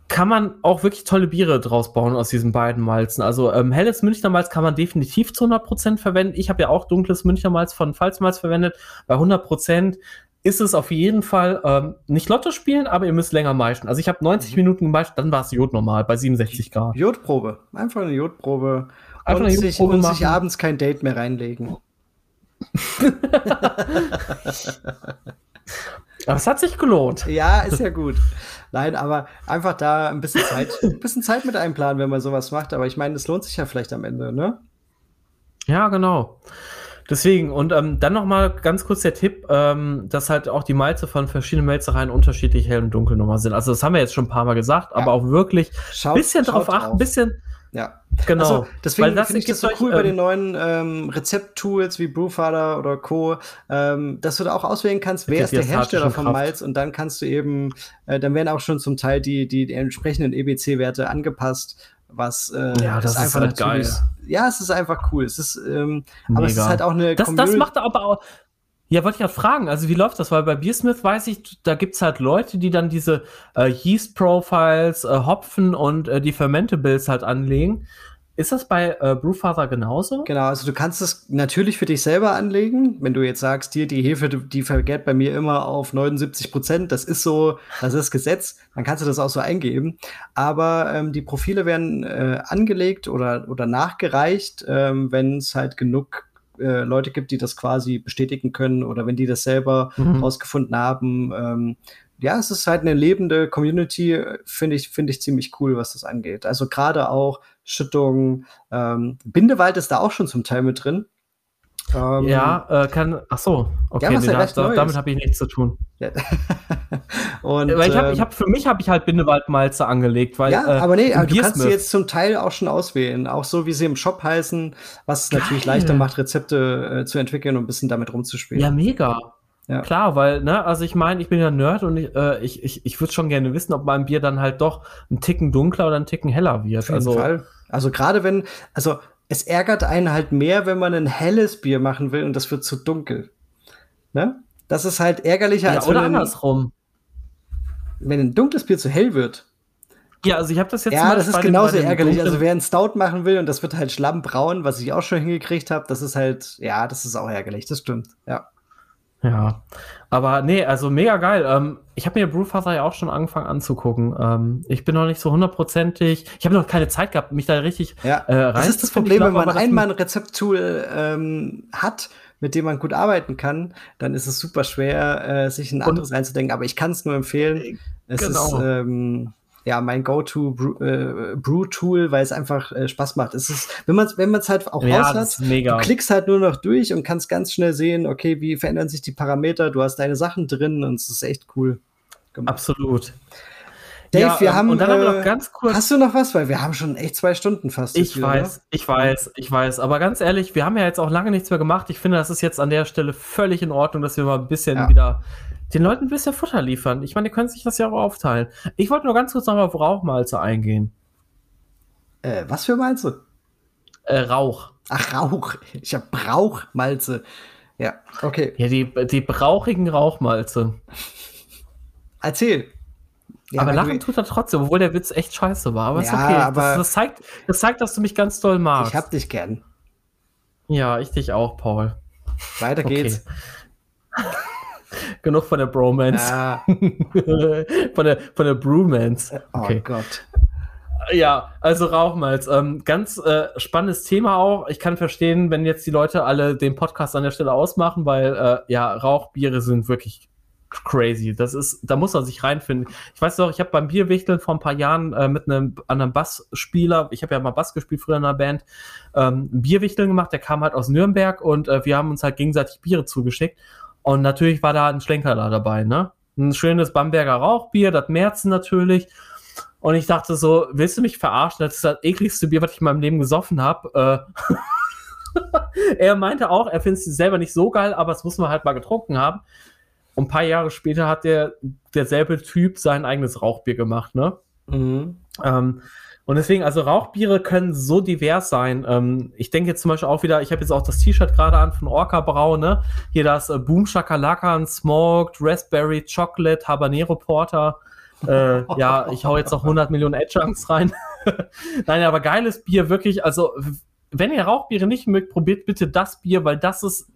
kann man auch wirklich tolle Biere draus bauen aus diesen beiden Malzen. Also ähm, helles Münchner Malz kann man definitiv zu 100% verwenden. Ich habe ja auch dunkles Münchner Malz von Pfalzmalz verwendet. Bei 100% ist es auf jeden Fall ähm, nicht Lotto spielen, aber ihr müsst länger meischen. Also ich habe 90 mhm. Minuten gemeischt, dann war es Jod normal bei 67 Grad. Jodprobe, einfach eine Jodprobe. Einfach und, sich, und sich abends kein Date mehr reinlegen. aber es hat sich gelohnt. Ja, ist ja gut. Nein, aber einfach da ein bisschen Zeit, ein bisschen Zeit mit einplanen, wenn man sowas macht. Aber ich meine, es lohnt sich ja vielleicht am Ende, ne? Ja, genau. Deswegen, und ähm, dann noch mal ganz kurz der Tipp, ähm, dass halt auch die Malze von verschiedenen Melzereien unterschiedlich hell und dunkel nochmal sind. Also das haben wir jetzt schon ein paar Mal gesagt, ja. aber auch wirklich ein bisschen drauf achten, ein bisschen, ja. Genau. Also, deswegen finde ich das so cool ähm, bei den neuen ähm, Rezepttools wie Brewfather oder Co., ähm, dass du da auch auswählen kannst, wer ist der Hersteller von Malz und dann kannst du eben, äh, dann werden auch schon zum Teil die, die, die entsprechenden EBC-Werte angepasst, was äh, ja, das ist einfach halt geil. Ja, es ist einfach cool. Es ist, ähm, aber es ist halt auch eine. Das, das macht aber auch, ja, wollte ich gerade fragen, also wie läuft das? Weil bei Beersmith weiß ich, da gibt's halt Leute, die dann diese äh, Yeast-Profiles, äh, Hopfen und äh, die Fermentables halt anlegen. Ist das bei äh, Brewfather genauso? Genau, also du kannst es natürlich für dich selber anlegen. Wenn du jetzt sagst, hier, die Hefe, die vergeht bei mir immer auf 79 Prozent, das ist so, das ist Gesetz, dann kannst du das auch so eingeben. Aber ähm, die Profile werden äh, angelegt oder, oder nachgereicht, ähm, wenn es halt genug äh, Leute gibt, die das quasi bestätigen können oder wenn die das selber mhm. rausgefunden haben. Ähm, ja, es ist halt eine lebende Community, finde ich, finde ich ziemlich cool, was das angeht. Also gerade auch Schüttung, ähm, Bindewald ist da auch schon zum Teil mit drin. Ähm, ja, äh, kann. Ach so, okay, ja, nee, ja da, damit habe ich nichts zu tun. Ja. und, weil ich habe, ich ähm, hab, für mich habe ich halt Bindewaldmalze angelegt, weil. Ja, äh, aber nee, aber du kannst sie jetzt zum Teil auch schon auswählen, auch so wie sie im Shop heißen, was es natürlich leichter macht, Rezepte äh, zu entwickeln und ein bisschen damit rumzuspielen. Ja, mega. Ja. Klar, weil, ne, also ich meine, ich bin ja Nerd und ich, äh, ich, ich, ich würde schon gerne wissen, ob mein Bier dann halt doch ein Ticken dunkler oder ein Ticken heller wird. Auf jeden also, Fall. Also gerade wenn, also es ärgert einen halt mehr, wenn man ein helles Bier machen will und das wird zu dunkel. Ne? Das ist halt ärgerlicher ja, als oder wenn andersrum. Ein, wenn ein dunkles Bier zu hell wird. Ja, also ich habe das jetzt Ja, das ist genauso ärgerlich. Also wer einen Stout machen will und das wird halt schlammbraun, was ich auch schon hingekriegt habe, das ist halt, ja, das ist auch ärgerlich. Das stimmt. Ja. Ja, aber nee, also mega geil. Ähm, ich habe mir Brewfather ja auch schon angefangen anzugucken. Ähm, ich bin noch nicht so hundertprozentig. Ich habe noch keine Zeit gehabt, mich da richtig ja, äh, rein Das ist das Problem, glaub, wenn man einmal ein Rezepttool ähm, hat, mit dem man gut arbeiten kann, dann ist es super schwer, äh, sich ein anderes einzudenken. Aber ich kann es nur empfehlen. Es genau. ist, ähm, ja mein Go-to-Brew-Tool, äh, weil es einfach äh, Spaß macht. Es ist, wenn man es wenn man's halt auch Ja, raus hat, du klickst halt nur noch durch und kannst ganz schnell sehen, okay, wie verändern sich die Parameter, du hast deine Sachen drin und es ist echt cool gemacht. Absolut. Dave, Ja, wir ähm, haben, und dann haben wir äh, noch ganz kurz. Hast du noch was? Weil wir haben schon echt zwei Stunden fast. Ich wieder, weiß, ich weiß, ich weiß. Aber ganz ehrlich, wir haben ja jetzt auch lange nichts mehr gemacht. Ich finde, das ist jetzt an der Stelle völlig in Ordnung, dass wir mal ein bisschen Ja. wieder den Leuten ein bisschen Futter liefern. Ich meine, die können sich das ja auch aufteilen. Ich wollte nur ganz kurz noch auf Rauchmalze eingehen. Äh, was für Malze? Äh, Rauch. Ach, Rauch. Ich hab Brauchmalze. Ja, okay. Ja, die, die brauchigen Rauchmalze. Erzähl. Ja, aber lachen tut er trotzdem, obwohl der Witz echt scheiße war. Aber ist Ja, okay. aber- das, das, zeigt, das zeigt, dass du mich ganz doll magst. Ich hab dich gern. ja, ich dich auch, Paul. Weiter Okay. geht's. Genug von der Bromance. Ah, von der, von der Brewmance. oh Okay. Gott. Ja, also Rauchmalz. Ähm, ganz äh, spannendes Thema auch. Ich kann verstehen, wenn jetzt die Leute alle den Podcast an der Stelle ausmachen, weil äh, ja, Rauchbiere sind wirklich crazy. Das ist, da muss man sich reinfinden. Ich weiß noch, ich habe beim Bierwichteln vor ein paar Jahren äh, mit einem anderen Bassspieler, ich habe ja mal Bass gespielt früher in einer Band, ähm, Bierwichteln gemacht. Der kam halt aus Nürnberg und äh, wir haben uns halt gegenseitig Biere zugeschickt. Und natürlich war da ein Schlenker da dabei, ne? Ein schönes Bamberger Rauchbier, das Märzen natürlich. Und ich dachte so, willst du mich verarschen? Das ist das ekligste Bier, was ich in meinem Leben gesoffen habe. Äh er meinte auch, er findet es selber nicht so geil, aber es muss man halt mal getrunken haben. Und ein paar Jahre später hat der derselbe Typ sein eigenes Rauchbier gemacht, ne? Mhm. Ähm, und deswegen, also Rauchbiere können so divers sein. Ähm, ich denke jetzt zum Beispiel auch wieder, ich habe jetzt auch das T-Shirt gerade an von Orca Brau, ne? Hier das äh, Boom Shakalaka, Smoked, Raspberry, Chocolate, Habanero Porter. Äh, ja, ich hau jetzt noch 100 Millionen Adjuncts rein. Nein, aber geiles Bier, wirklich. Also, wenn ihr Rauchbiere nicht mögt, probiert bitte das Bier, weil das ist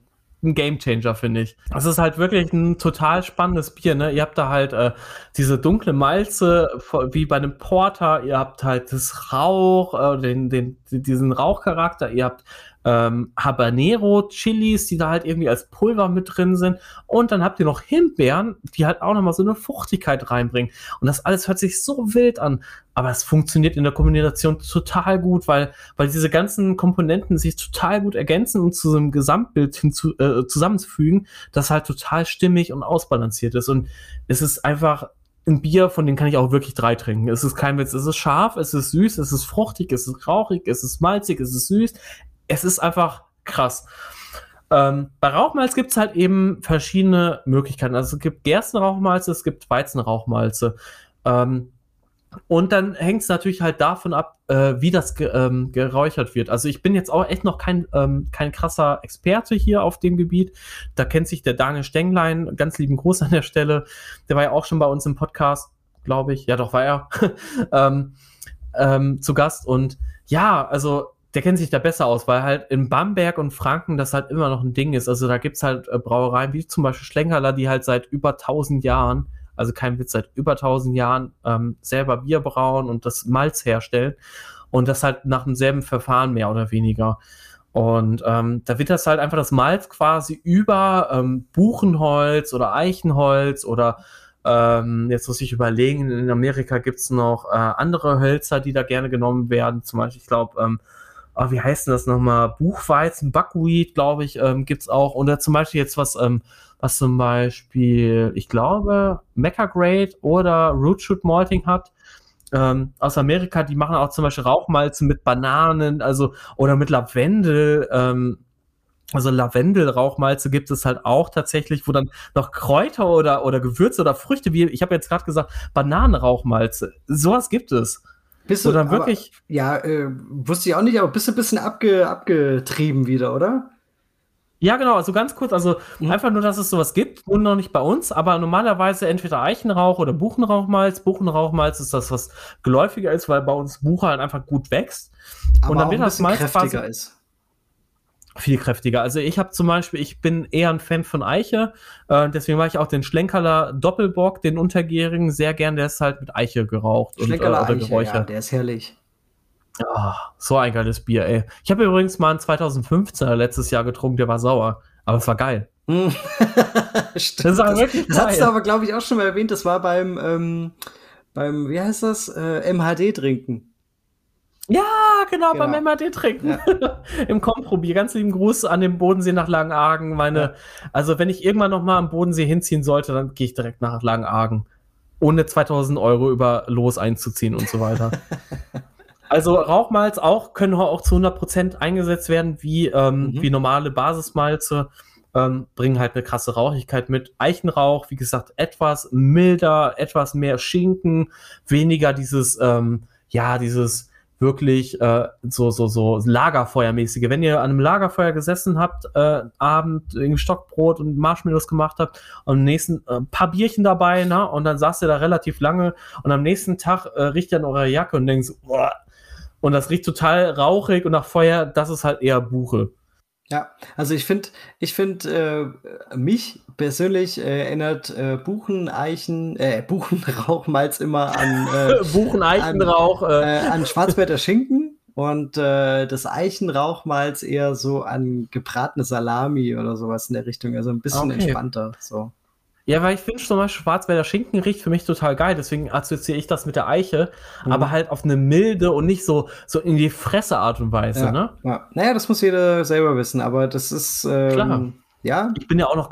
ein Gamechanger, finde ich. Es ist halt wirklich ein total spannendes Bier, ne? Ihr habt da halt äh, diese dunkle Malze, wie bei einem Porter, ihr habt halt das Rauch, äh, den, den, diesen Rauchcharakter, ihr habt ähm, Habanero, Chilis, die da halt irgendwie als Pulver mit drin sind. Und dann habt ihr noch Himbeeren, die halt auch nochmal so eine Fruchtigkeit reinbringen. Und das alles hört sich so wild an. Aber es funktioniert in der Kombination total gut, weil, weil diese ganzen Komponenten sich total gut ergänzen und zu so einem Gesamtbild hinzu, äh, zusammenzufügen, das halt total stimmig und ausbalanciert ist. Und es ist einfach ein Bier, von dem kann ich auch wirklich drei trinken. Es ist kein Witz. Es ist scharf, es ist süß, es ist fruchtig, es ist rauchig, es ist malzig, es ist süß. Es ist einfach krass. Ähm, bei Rauchmalz gibt es halt eben verschiedene Möglichkeiten. Also es gibt Gerstenrauchmalze, es gibt Weizenrauchmalze. Ähm, und dann hängt es natürlich halt davon ab, äh, wie das ge ähm, geräuchert wird. Also ich bin jetzt auch echt noch kein, ähm, kein krasser Experte hier auf dem Gebiet. Da kennt sich der Daniel Stenglein, ganz lieben Gruß an der Stelle. Der war ja auch schon bei uns im Podcast, glaube ich. Ja, doch war er. ähm, ähm, zu Gast. Und ja, also der kennt sich da besser aus, weil halt in Bamberg und Franken das halt immer noch ein Ding ist. Also da gibt's halt äh, Brauereien wie zum Beispiel Schlenkerler, die halt seit über 1000 Jahren, also kein Witz, seit über 1000 Jahren ähm, selber Bier brauen und das Malz herstellen. Und das halt nach demselben Verfahren mehr oder weniger. Und ähm, da wird das halt einfach das Malz quasi über ähm, Buchenholz oder Eichenholz oder ähm, jetzt muss ich überlegen, in Amerika gibt's noch äh, andere Hölzer, die da gerne genommen werden. Zum Beispiel, ich glaube, ähm, oh, wie heißt denn das nochmal? Buchweizen, Buckwheat, glaube ich, ähm, gibt's auch. Oder zum Beispiel jetzt was, ähm, was zum Beispiel, ich glaube, Mecca Grade oder Root Shoot Malting hat. Ähm, aus Amerika, die machen auch zum Beispiel Rauchmalzen mit Bananen, also oder mit Lavendel. Ähm, also Lavendel-Rauchmalze gibt es halt auch tatsächlich, wo dann noch Kräuter oder, oder Gewürze oder Früchte, wie ich habe jetzt gerade gesagt, Bananenrauchmalze. Sowas gibt es. Bist du dann aber- wirklich, Ja, äh, wusste ich auch nicht, aber bist du ein bisschen abge, abgetrieben wieder, oder? ja genau, also ganz kurz, also Mhm. einfach nur, dass es sowas gibt und noch nicht bei uns, aber normalerweise entweder Eichenrauch oder Buchenrauchmalz. Buchenrauchmalz ist das, was geläufiger ist, weil bei uns Buche halt einfach gut wächst. Aber Und dann wird ein das Malz kräftiger quasi- ist. Viel kräftiger. Also ich habe zum Beispiel, ich bin eher ein Fan von Eiche, äh, deswegen mache ich auch den Schlenkerler Doppelbock, den untergärigen, sehr gern. Der ist halt mit Eiche geraucht und, äh, oder Eiche, ja, der ist herrlich. Ah, so ein geiles Bier, ey. Ich habe übrigens mal einen 2015er letztes Jahr getrunken, der war sauer, aber es war geil. Hm. Stimmt, Das ist aber das, wirklich das hast du geil. aber, glaube ich, auch schon mal erwähnt. Das war beim, ähm, beim, wie heißt das, äh, MHD trinken. Ja, genau, genau. beim MHD trinken. Ja. Im Komprobier. Ganz lieben Gruß an den Bodensee nach Langenargen. Meine, ja. also wenn ich irgendwann noch mal am Bodensee hinziehen sollte, dann gehe ich direkt nach Langenargen. Ohne 2000 Euro über Los einzuziehen und so weiter. also Rauchmalz auch, können auch zu 100% eingesetzt werden, wie, ähm, mhm. wie normale Basismalze. Ähm, bringen halt eine krasse Rauchigkeit mit. Eichenrauch, wie gesagt, etwas milder, etwas mehr Schinken, weniger dieses, ähm, ja, dieses wirklich äh, so so so Lagerfeuermäßige. Wenn ihr an einem Lagerfeuer gesessen habt, äh, Abend irgendwie Stockbrot und Marshmallows gemacht habt und am nächsten äh, paar Bierchen dabei, ne? Und dann saßt ihr da relativ lange und am nächsten Tag äh, riecht ihr an eurer Jacke und denkt boah, und das riecht total rauchig und nach Feuer, das ist halt eher Buche. Ja, also ich finde, ich finde, äh, mich persönlich äh, erinnert äh, Bucheneichen, äh, Buchenrauchmalz immer an äh, Bucheneichenrauch, an, äh. äh, an Schwarzwälder Schinken und äh, das Eichenrauchmalz eher so an gebratene Salami oder sowas in der Richtung, also ein bisschen okay. entspannter. So. Ja, weil ich finde zum Beispiel Schwarzwälder Schinken riecht für mich total geil, deswegen assoziiere ich das mit der Eiche, mhm. aber halt auf eine milde und nicht so, so in die Fresse Art und Weise, ja, ne? Ja. Naja, das muss jeder selber wissen, aber das ist, ähm, Klar. ja. Ich bin ja auch noch,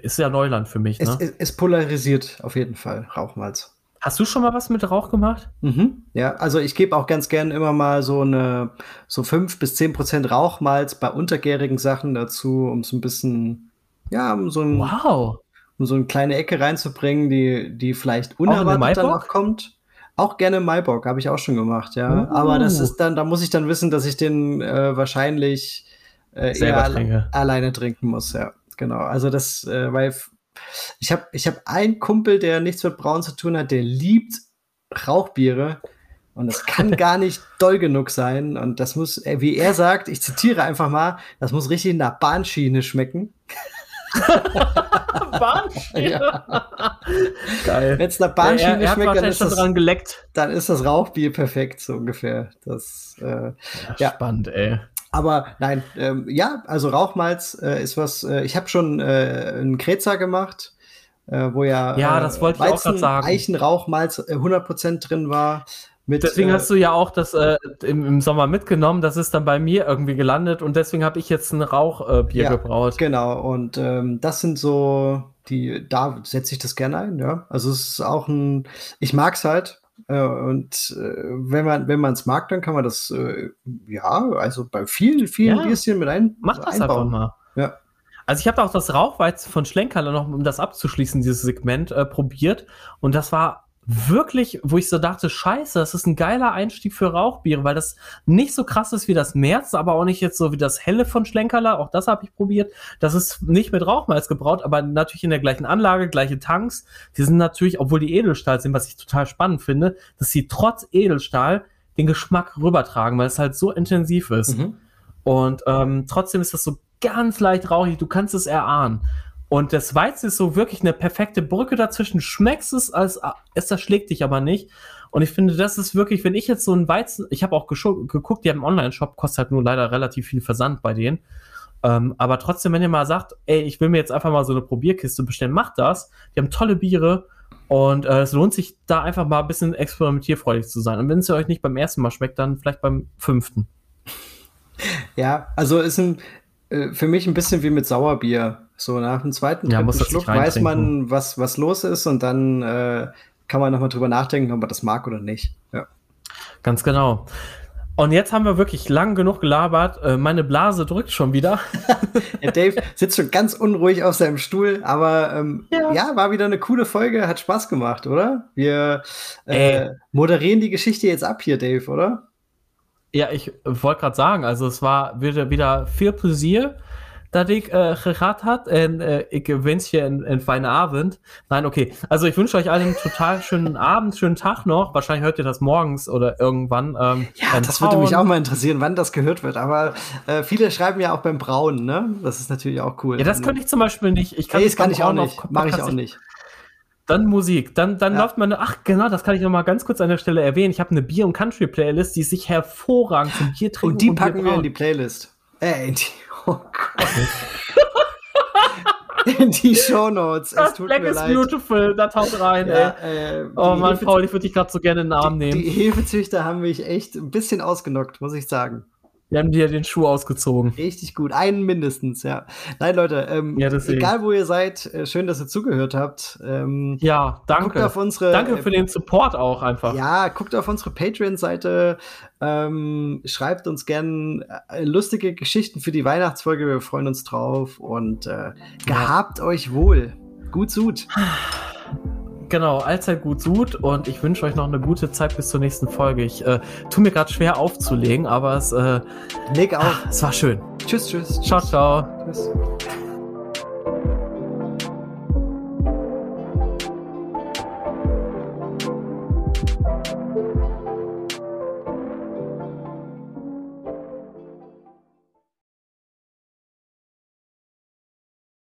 ist ja Neuland für mich, ne? Es, es, polarisiert auf jeden Fall, Rauchmalz. Hast du schon mal was mit Rauch gemacht? Mhm, ja, also ich gebe auch ganz gern immer mal so eine, so fünf bis zehn Prozent Rauchmalz bei untergärigen Sachen dazu, um so ein bisschen, ja, um so ein, wow um so eine kleine Ecke reinzubringen, die, die vielleicht unerwartet danach kommt. Auch gerne Maibock, habe ich auch schon gemacht, ja. Uh. Aber das ist dann, da muss ich dann wissen, dass ich den äh, wahrscheinlich äh, eher trinke. alleine trinken muss, ja. Genau. Also das, äh, weil ich habe ich hab einen Kumpel, der nichts mit Braun zu tun hat, der liebt Rauchbiere. Und das kann gar nicht doll genug sein. Und das muss, äh, wie er sagt, ich zitiere einfach mal, das muss richtig in der Bahnschiene schmecken. Bahnschiene. Ja. Geil. Wenn es nach Bahnschiene ja, schmeckt, dann ist, das, dran geleckt. dann ist das Rauchbier perfekt, so ungefähr. Das, äh, ja, Spannend, ey. Aber nein, ähm, ja, also Rauchmalz äh, ist was, äh, ich habe schon äh, einen Kretzer gemacht, äh, wo ja, ja das wollte ich auch gerade sagen. Eichenrauchmalz 100% äh, drin war. Mit, deswegen äh, hast du ja auch das äh, im, im, Sommer mitgenommen. Das ist dann bei mir irgendwie gelandet und deswegen habe ich jetzt ein Rauchbier ja, gebraut. Genau, und ähm, das sind so die, da setze ich das gerne ein, ja. Also es ist auch ein, ich mag's halt. Äh, und äh, wenn man wenn man es mag, dann kann man das äh, ja, also bei vielen vielen ja, Bierchen mit ein, Mach das einbauen. einfach mal. Ja. Also ich habe auch das Rauchweizen von Schlenkerler noch, um das abzuschließen, dieses Segment äh, probiert und das war wirklich, wo ich so dachte, scheiße, das ist ein geiler Einstieg für Rauchbiere, weil das nicht so krass ist wie das März, aber auch nicht jetzt so wie das Helle von Schlenkerler, auch das habe ich probiert. Das ist nicht mit Rauchmalz gebraut, aber natürlich in der gleichen Anlage, gleiche Tanks. Die sind natürlich, obwohl die Edelstahl sind, was ich total spannend finde, dass sie trotz Edelstahl den Geschmack rübertragen, weil es halt so intensiv ist. Mhm. Und ähm, trotzdem ist das so ganz leicht rauchig, du kannst es erahnen. Und das Weizen ist so wirklich eine perfekte Brücke dazwischen. Schmeckst es, als es zerschlägt dich aber nicht. Und ich finde, das ist wirklich, wenn ich jetzt so ein Weizen, ich habe auch geguckt, die haben einen Online-Shop, kostet halt nur leider relativ viel Versand bei denen. Ähm, aber trotzdem, wenn ihr mal sagt, ey, ich will mir jetzt einfach mal so eine Probierkiste bestellen, macht das. Die haben tolle Biere und äh, es lohnt sich da einfach mal ein bisschen experimentierfreudig zu sein. Und wenn es euch nicht beim ersten Mal schmeckt, dann vielleicht beim fünften. Ja, also ist ein, äh, für mich ein bisschen wie mit Sauerbier. So nach dem zweiten ja, Schluck weiß man, was, was los ist und dann äh, kann man nochmal drüber nachdenken, ob man das mag oder nicht. Ja. Ganz genau. Und jetzt haben wir wirklich lang genug gelabert. Äh, meine Blase drückt schon wieder. ja, Dave sitzt schon ganz unruhig auf seinem Stuhl, aber ähm, ja. ja. war wieder eine coole Folge, hat Spaß gemacht, oder? Wir äh, moderieren die Geschichte jetzt ab hier, Dave, oder? Ja, ich wollte gerade sagen, also es war wieder, wieder viel Pläsier dat ik äh, gehad hat. Und äh, ich wünsche dir einen, einen feinen Abend. Nein, okay. Also ich wünsche euch allen einen total schönen Abend, schönen Tag noch. Wahrscheinlich hört ihr das morgens oder irgendwann. Ähm, ja, das würde mich auch mal interessieren, wann das gehört wird. Aber äh, viele schreiben ja auch beim Brauen, ne? Das ist natürlich auch cool. Ja, das könnte ich zum Beispiel nicht. Ich kann nee, das kann ich auch nicht. Mache ich auch nicht. Dann Musik. Dann, dann ja. läuft meine. Ach, genau, das kann ich noch mal ganz kurz an der Stelle erwähnen. Ich habe eine Bier- und Country-Playlist, die sich hervorragend zum Bier trinken. Und die packen wir in die Playlist. Äh, in die Oh in die Shownotes. Es tut Black mir is leid. beautiful, da taucht rein, Ja, ey. äh, Oh Mann, Hefe- Paul, ich würde dich gerade so gerne in den Arm die, nehmen. die Hefezüchter haben mich echt ein bisschen ausgenockt, muss ich sagen. Wir haben dir den Schuh ausgezogen. Richtig gut. Einen mindestens, ja. Nein, Leute, ähm, Ja, egal wo ihr seid, äh, schön, dass ihr zugehört habt. Ähm, Ja, danke. unsere. Danke für den Support auch einfach. Ja, guckt auf unsere Patreon-Seite, ähm, schreibt uns gern äh, lustige Geschichten für die Weihnachtsfolge, wir freuen uns drauf und äh, gehabt euch wohl. Gut Sud. Genau, allzeit gut Sud und ich wünsche euch noch eine gute Zeit bis zur nächsten Folge. Ich äh, tu mir gerade schwer aufzulegen, aber es, äh, Leg auf. es war schön. Tschüss, tschüss. Ciao, ciao. Tschüss.